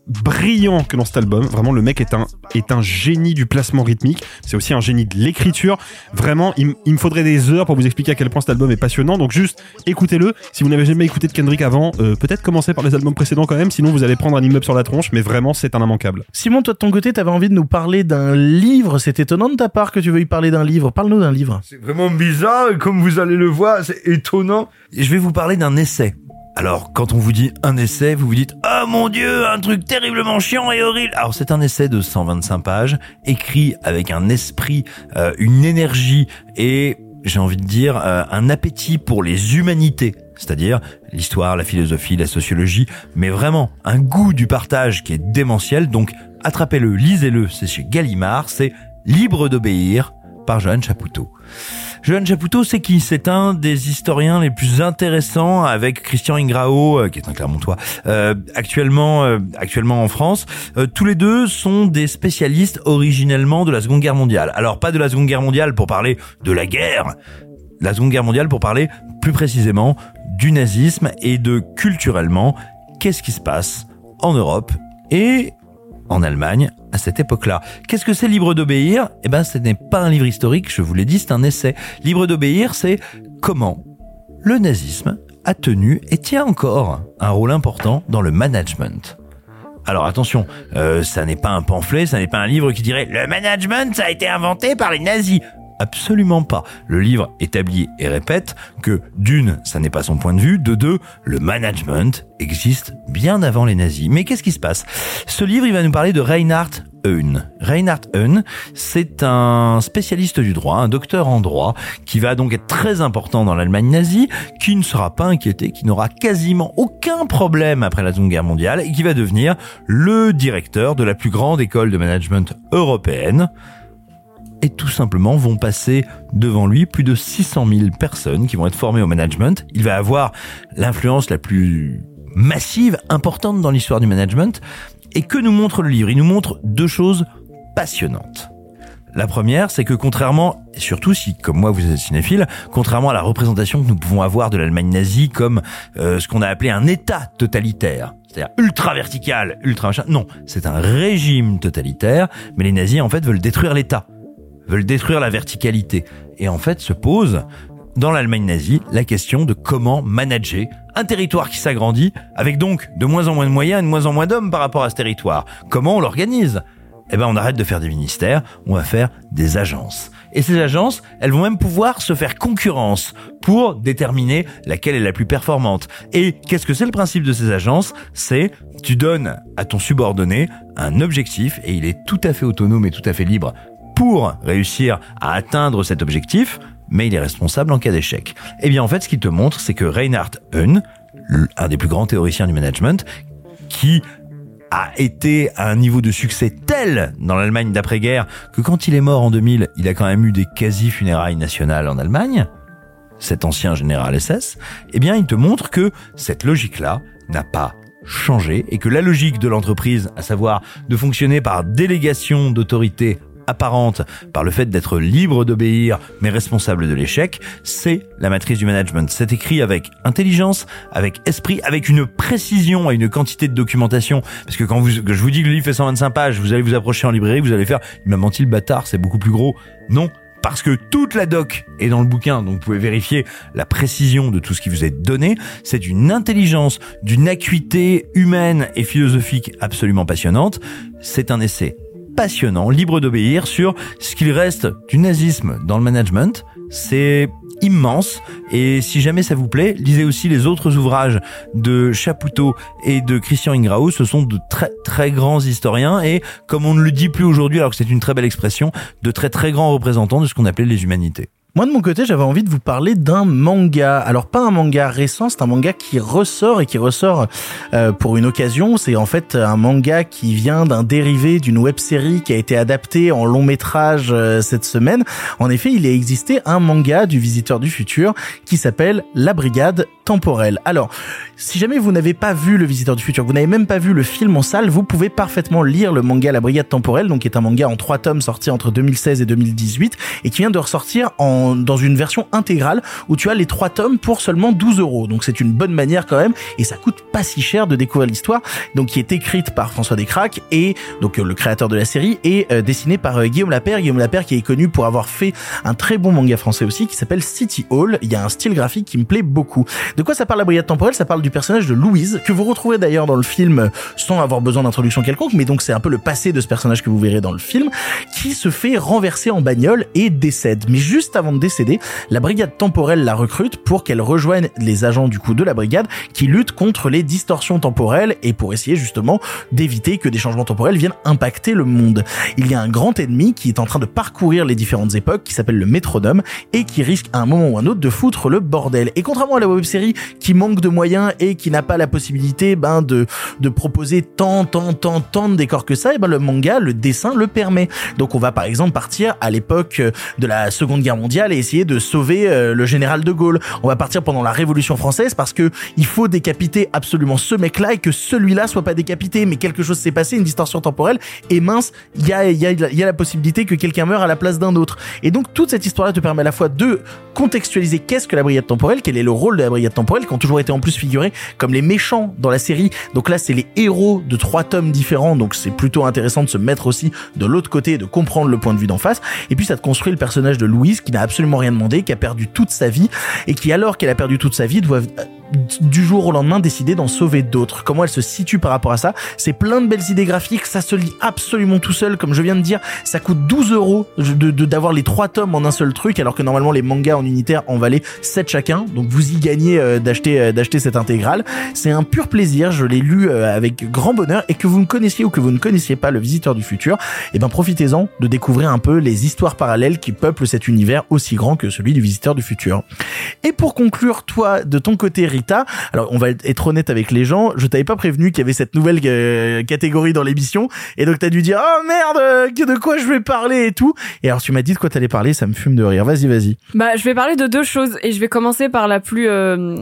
Speaker 2: brillant que dans cet album. Vraiment, le mec est un, est un génie du placement rythmique. C'est aussi un génie de l'écriture. Vraiment, il, il me faudrait des heures pour vous expliquer à quel point cet album est passionnant. Donc juste, écoutez-le. Si vous n'avez jamais écouté de Kendrick avant, euh, peut-être commencez par les albums précédents quand même. Sinon, vous allez prendre un immeuble sur la tronche. Mais vraiment, c'est un immanquable.
Speaker 1: Simon, toi de ton côté, t'avais envie de nous parler d'un livre. C'est étonnant de ta part que tu veuilles parler d'un livre. Parle-nous d'un livre.
Speaker 4: C'est vraiment bizarre, comme vous allez le voir, c'est étonnant. Je vais vous parler d'un essai. Alors, quand on vous dit un essai, vous vous dites « Oh mon dieu, un truc terriblement chiant et horrible !» Alors, c'est un essai de 125 pages, écrit avec un esprit, euh, une énergie et, j'ai envie de dire, euh, un appétit pour les humanités. C'est-à-dire l'histoire, la philosophie, la sociologie, mais vraiment un goût du partage qui est démentiel. Donc, attrapez-le, lisez-le, c'est chez Gallimard, c'est Libre d'obéir par Johan Chapoutot. Johan Chapoutot, c'est qui? C'est un des historiens les plus intéressants avec Christian Ingrao, euh, qui est un Clermontois, euh, actuellement, euh, actuellement en France. Euh, tous les deux sont des spécialistes originellement de la Seconde Guerre mondiale. Alors pas de la Seconde Guerre mondiale pour parler de la guerre, la Seconde Guerre mondiale pour parler plus précisément du nazisme et de culturellement qu'est-ce qui se passe en Europe et en Allemagne à cette époque-là. Qu'est-ce que c'est Libre d'obéir? Eh ben, ce n'est pas un livre historique, je vous l'ai dit, c'est un essai. Libre d'obéir, c'est comment le nazisme a tenu et tient encore un rôle important dans le management. Alors attention, euh, ça n'est pas un pamphlet, ça n'est pas un livre qui dirait le management ça a été inventé par les nazis. Absolument pas. Le livre établit et répète que d'une, ça n'est pas son point de vue, de deux, le management existe bien avant les nazis. Mais qu'est-ce qui se passe? Ce livre, il va nous parler de Reinhard Heun. Reinhard Heun, c'est un spécialiste du droit, un docteur en droit, qui va donc être très important dans l'Allemagne nazie, qui ne sera pas inquiété, qui n'aura quasiment aucun problème après la Seconde Guerre mondiale, et qui va devenir le directeur de la plus grande école de management européenne et tout simplement vont passer devant lui plus de 600 000 personnes qui vont être formées au management. Il va avoir l'influence la plus massive, importante dans l'histoire du management. Et que nous montre le livre? Il nous montre deux choses passionnantes. La première, c'est que contrairement, et surtout si, comme moi, vous êtes cinéphile, contrairement à la représentation que nous pouvons avoir de l'Allemagne nazie comme euh, ce qu'on a appelé un État totalitaire, c'est-à-dire ultra vertical, ultra machin, non, c'est un régime totalitaire, mais les nazis, en fait, veulent détruire l'État veulent détruire la verticalité. Et en fait, se pose, dans l'Allemagne nazie, la question de comment manager un territoire qui s'agrandit, avec donc de moins en moins de moyens et de moins en moins d'hommes par rapport à ce territoire. Comment on l'organise? Eh ben, on arrête de faire des ministères, on va faire des agences. Et ces agences, elles vont même pouvoir se faire concurrence pour déterminer laquelle est la plus performante. Et qu'est-ce que c'est le principe de ces agences? C'est tu donnes à ton subordonné un objectif et il est tout à fait autonome et tout à fait libre pour réussir à atteindre cet objectif, mais il est responsable en cas d'échec. Eh bien, en fait, ce qu'il te montre, c'est que Reinhard Heun, un des plus grands théoriciens du management, qui a été à un niveau de succès tel dans l'Allemagne d'après-guerre que quand il est mort en 2000, il a quand même eu des quasi-funérailles nationales en Allemagne, cet ancien général SS, eh bien, il te montre que cette logique-là n'a pas changé et que la logique de l'entreprise, à savoir de fonctionner par délégation d'autorité apparente par le fait d'être libre d'obéir mais responsable de l'échec, c'est la matrice du management. C'est écrit avec intelligence, avec esprit, avec une précision et une quantité de documentation. Parce que quand vous, que je vous dis que le livre fait 125 pages, vous allez vous approcher en librairie, vous allez faire, il m'a menti le bâtard, c'est beaucoup plus gros. Non. Parce que toute la doc est dans le bouquin, donc vous pouvez vérifier la précision de tout ce qui vous est donné. C'est d'une intelligence, d'une acuité humaine et philosophique absolument passionnante. C'est un essai passionnant, libre d'obéir sur ce qu'il reste du nazisme dans le management. C'est immense et si jamais ça vous plaît, lisez aussi les autres ouvrages de Chapoutot et de Christian Ingrao. Ce sont de très très grands historiens et comme on ne le dit plus aujourd'hui alors que c'est une très belle expression, de très très grands représentants de ce qu'on appelait les humanités.
Speaker 1: Moi de mon côté, j'avais envie de vous parler d'un manga. Alors pas un manga récent, c'est un manga qui ressort et qui ressort euh, pour une occasion. C'est en fait un manga qui vient d'un dérivé d'une web série qui a été adaptée en long métrage euh, cette semaine. En effet, il a existé un manga du Visiteur du futur qui s'appelle La Brigade temporelle. Alors, si jamais vous n'avez pas vu Le Visiteur du futur, vous n'avez même pas vu le film en salle, vous pouvez parfaitement lire le manga La Brigade temporelle, donc qui est un manga en trois tomes sorti entre 2016 et 2018 et qui vient de ressortir en dans une version intégrale où tu as les trois tomes pour seulement 12 euros. Donc c'est une bonne manière quand même et ça coûte pas si cher de découvrir l'histoire. Donc qui est écrite par François Descraques et donc euh, le créateur de la série et euh, dessinée par euh, Guillaume Lapère. Guillaume Lapère qui est connu pour avoir fait un très bon manga français aussi qui s'appelle City Hall. Il y a un style graphique qui me plaît beaucoup. De quoi ça parle la brigade temporelle? Ça parle du personnage de Louise que vous retrouverez d'ailleurs dans le film sans avoir besoin d'introduction quelconque, mais donc c'est un peu le passé de ce personnage que vous verrez dans le film qui se fait renverser en bagnole et décède. Mais juste avant la brigade temporelle la recrute pour qu'elle rejoigne les agents du coup de la brigade qui luttent contre les distorsions temporelles et pour essayer justement d'éviter que des changements temporels viennent impacter le monde. Il y a un grand ennemi qui est en train de parcourir les différentes époques qui s'appelle le métronome et qui risque à un moment ou un autre de foutre le bordel. Et contrairement à la web série qui manque de moyens et qui n'a pas la possibilité ben de de proposer tant tant tant tant de décors que ça, et ben le manga, le dessin le permet. Donc on va par exemple partir à l'époque de la Seconde Guerre mondiale et essayer de sauver euh, le général de Gaulle. On va partir pendant la Révolution française parce que il faut décapiter absolument ce mec-là et que celui-là soit pas décapité. Mais quelque chose s'est passé, une distorsion temporelle et mince, il y a y a y a la possibilité que quelqu'un meure à la place d'un autre. Et donc toute cette histoire-là te permet à la fois de contextualiser qu'est-ce que la brigade temporelle, quel est le rôle de la brigade temporelle, qui ont toujours été en plus figurés comme les méchants dans la série. Donc là, c'est les héros de trois tomes différents, donc c'est plutôt intéressant de se mettre aussi de l'autre côté et de comprendre le point de vue d'en face. Et puis ça te construit le personnage de Louise qui n'a absolument rien demandé, qui a perdu toute sa vie et qui, alors qu'elle a perdu toute sa vie, doit euh, du jour au lendemain décider d'en sauver d'autres. Comment elle se situe par rapport à ça? C'est plein de belles idées graphiques, ça se lit absolument tout seul, comme je viens de dire, ça coûte 12 euros de d'avoir les trois tomes en un seul truc, alors que normalement les mangas en unitaire en valaient 7 chacun, donc vous y gagnez euh, d'acheter euh, d'acheter cette intégrale. C'est un pur plaisir, je l'ai lu euh, avec grand bonheur, et que vous ne connaissiez ou que vous ne connaissiez pas le Visiteur du Futur, et ben profitez-en de découvrir un peu les histoires parallèles qui peuplent cet univers aussi grand que celui du Visiteur du Futur. Et pour conclure, toi, de ton côté, Alors on va être honnête avec les gens, je t'avais pas prévenu qu'il y avait cette nouvelle euh, catégorie dans l'émission, et donc t'as dû dire oh merde, euh, de quoi je vais parler et tout. Et alors tu m'as dit de quoi t'allais parler, ça me fume de rire. Vas-y, vas-y.
Speaker 3: Bah, je vais parler de deux choses et je vais commencer par la plus euh,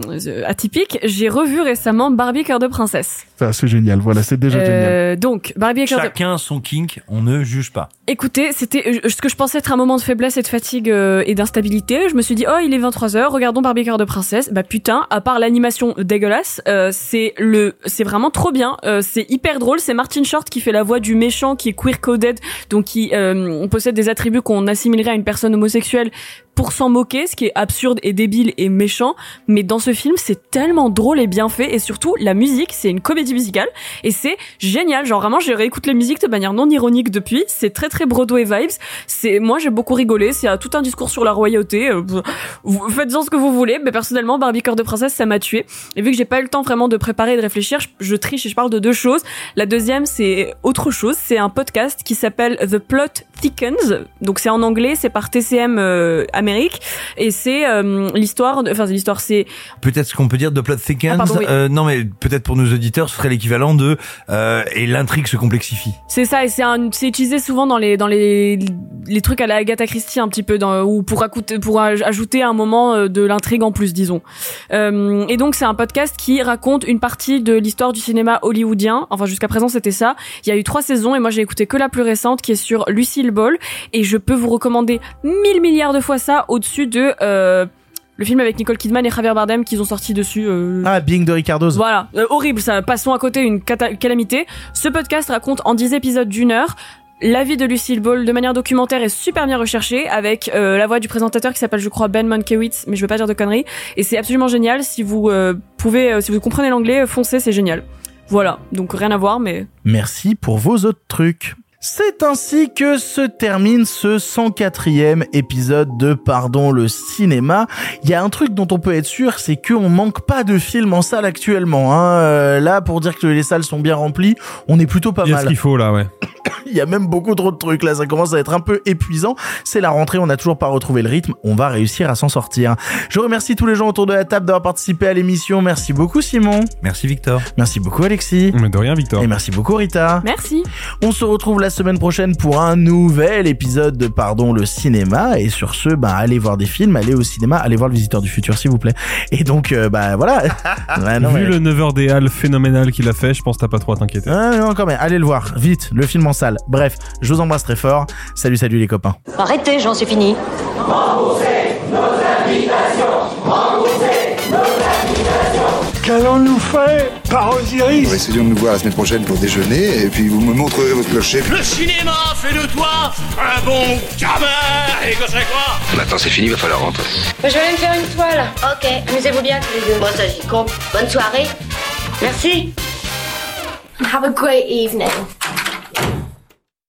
Speaker 3: atypique. J'ai revu récemment Barbie cœur de princesse.
Speaker 1: C'est génial. Voilà, c'est déjà génial.
Speaker 3: Euh, donc Barbie de
Speaker 4: Chacun son kink, on ne juge pas.
Speaker 3: Écoutez, c'était euh, ce que je pensais être un moment de faiblesse et de fatigue euh, et d'instabilité. Je me suis dit, oh, il est 23h, regardons Barbie cœur de princesse. Bah putain, à part l'animation dégueulasse, euh, c'est le, c'est vraiment trop bien. Euh, c'est hyper drôle. C'est Martin Short qui fait la voix du méchant, qui est queer coded, donc qui euh, possède des attributs qu'on assimilerait à une personne homosexuelle pour s'en moquer, ce qui est absurde et débile et méchant. Mais dans ce film, c'est tellement drôle et bien fait, et surtout la musique, c'est une comédie musicale et c'est génial. Genre vraiment, je réécoute les musiques de manière non ironique depuis. C'est très très Broadway vibes. C'est moi j'ai beaucoup rigolé. C'est tout un discours sur la royauté. Euh, vous faites-en ce que vous voulez. Mais personnellement, Barbie cœur de princesse, ça m'a tué. Et vu que j'ai pas eu le temps vraiment de préparer et de réfléchir, je triche et je parle de deux choses. La deuxième, c'est autre chose. C'est un podcast qui s'appelle The Plot Thickens. Donc c'est en anglais, c'est par TCM euh, Amérique et c'est euh, l'histoire. Enfin l'histoire, c'est
Speaker 4: Peut-être ce qu'on peut dire de Plot Thickens.
Speaker 3: Ah, pardon, oui.
Speaker 4: euh, non, mais peut-être pour nos auditeurs, ce serait l'équivalent de euh, et l'intrigue se complexifie.
Speaker 3: C'est ça, et c'est utilisé souvent dans les dans les les trucs à la Agatha Christie un petit peu dans ou pour ajouter un moment de l'intrigue en plus, disons. Et donc c'est un podcast qui raconte une partie de l'histoire du cinéma hollywoodien. Enfin jusqu'à présent c'était ça. Il y a eu trois saisons et moi j'ai écouté que la plus récente qui est sur Lucille Ball et je peux vous recommander mille milliards de fois ça au-dessus de euh, le film avec Nicole Kidman et Javier Bardem qu'ils ont sorti dessus. euh,
Speaker 1: Ah, Bing de Ricardo's.
Speaker 3: voilà, Euh, horrible, ça. Passons à côté, une calamité. Ce podcast raconte en 10 épisodes d'une heure la vie de Lucille Ball de manière documentaire et super bien recherchée avec euh, la voix du présentateur qui s'appelle je crois Ben Mankiewicz mais je veux pas dire de conneries et c'est absolument génial si vous euh, pouvez euh, si vous comprenez l'anglais foncez c'est génial voilà donc rien à voir mais
Speaker 1: Merci pour vos autres trucs. C'est ainsi que se termine ce 104e épisode de Pardon le cinéma. Il y a un truc dont on peut être sûr, c'est qu'on manque pas de films en salle actuellement. Hein. Euh, là, pour dire que les salles sont bien remplies, on est plutôt pas
Speaker 2: Il y a
Speaker 1: mal.
Speaker 2: ce qu'il faut là, ouais.
Speaker 1: Il y a même beaucoup trop de trucs là, ça commence à être un peu épuisant. C'est la rentrée, on n'a toujours pas retrouvé le rythme, on va réussir à s'en sortir. Je remercie tous les gens autour de la table d'avoir participé à l'émission. Merci beaucoup Simon.
Speaker 4: Merci Victor.
Speaker 1: Merci beaucoup Alexis.
Speaker 2: Mais de rien, Victor.
Speaker 1: Et merci beaucoup Rita.
Speaker 3: merci
Speaker 1: On se retrouve la semaine prochaine pour un nouvel épisode de Pardon le cinéma. Et sur ce, bah, allez voir des films, allez au cinéma, allez voir le Visiteur du futur s'il vous plaît. Et donc, euh, bah voilà. Non,
Speaker 2: Vu
Speaker 1: mais-
Speaker 2: le 9h des Halles phénoménal qu'il a fait, je pense que t'as pas trop à t'inquiéter.
Speaker 1: Ah, non, quand même, allez le voir, vite, le film en salle. Bref, je vous embrasse très fort. Salut, salut les copains.
Speaker 32: Arrêtez, j'en suis fini.
Speaker 30: Qu'allons-nous faire par Osiris
Speaker 33: Essayons de nous voir la semaine prochaine pour déjeuner, et puis vous me montrerez votre clocher.
Speaker 34: Le cinéma fait de toi un bon gamin Et que c'est quoi
Speaker 28: Maintenant c'est fini, va falloir rentrer.
Speaker 15: Moi, je vais aller me faire une toile. Ok. Amusez-vous bien tous les deux. Moi, ça, j'y compte. Bonne soirée. Merci.
Speaker 22: Have a great evening.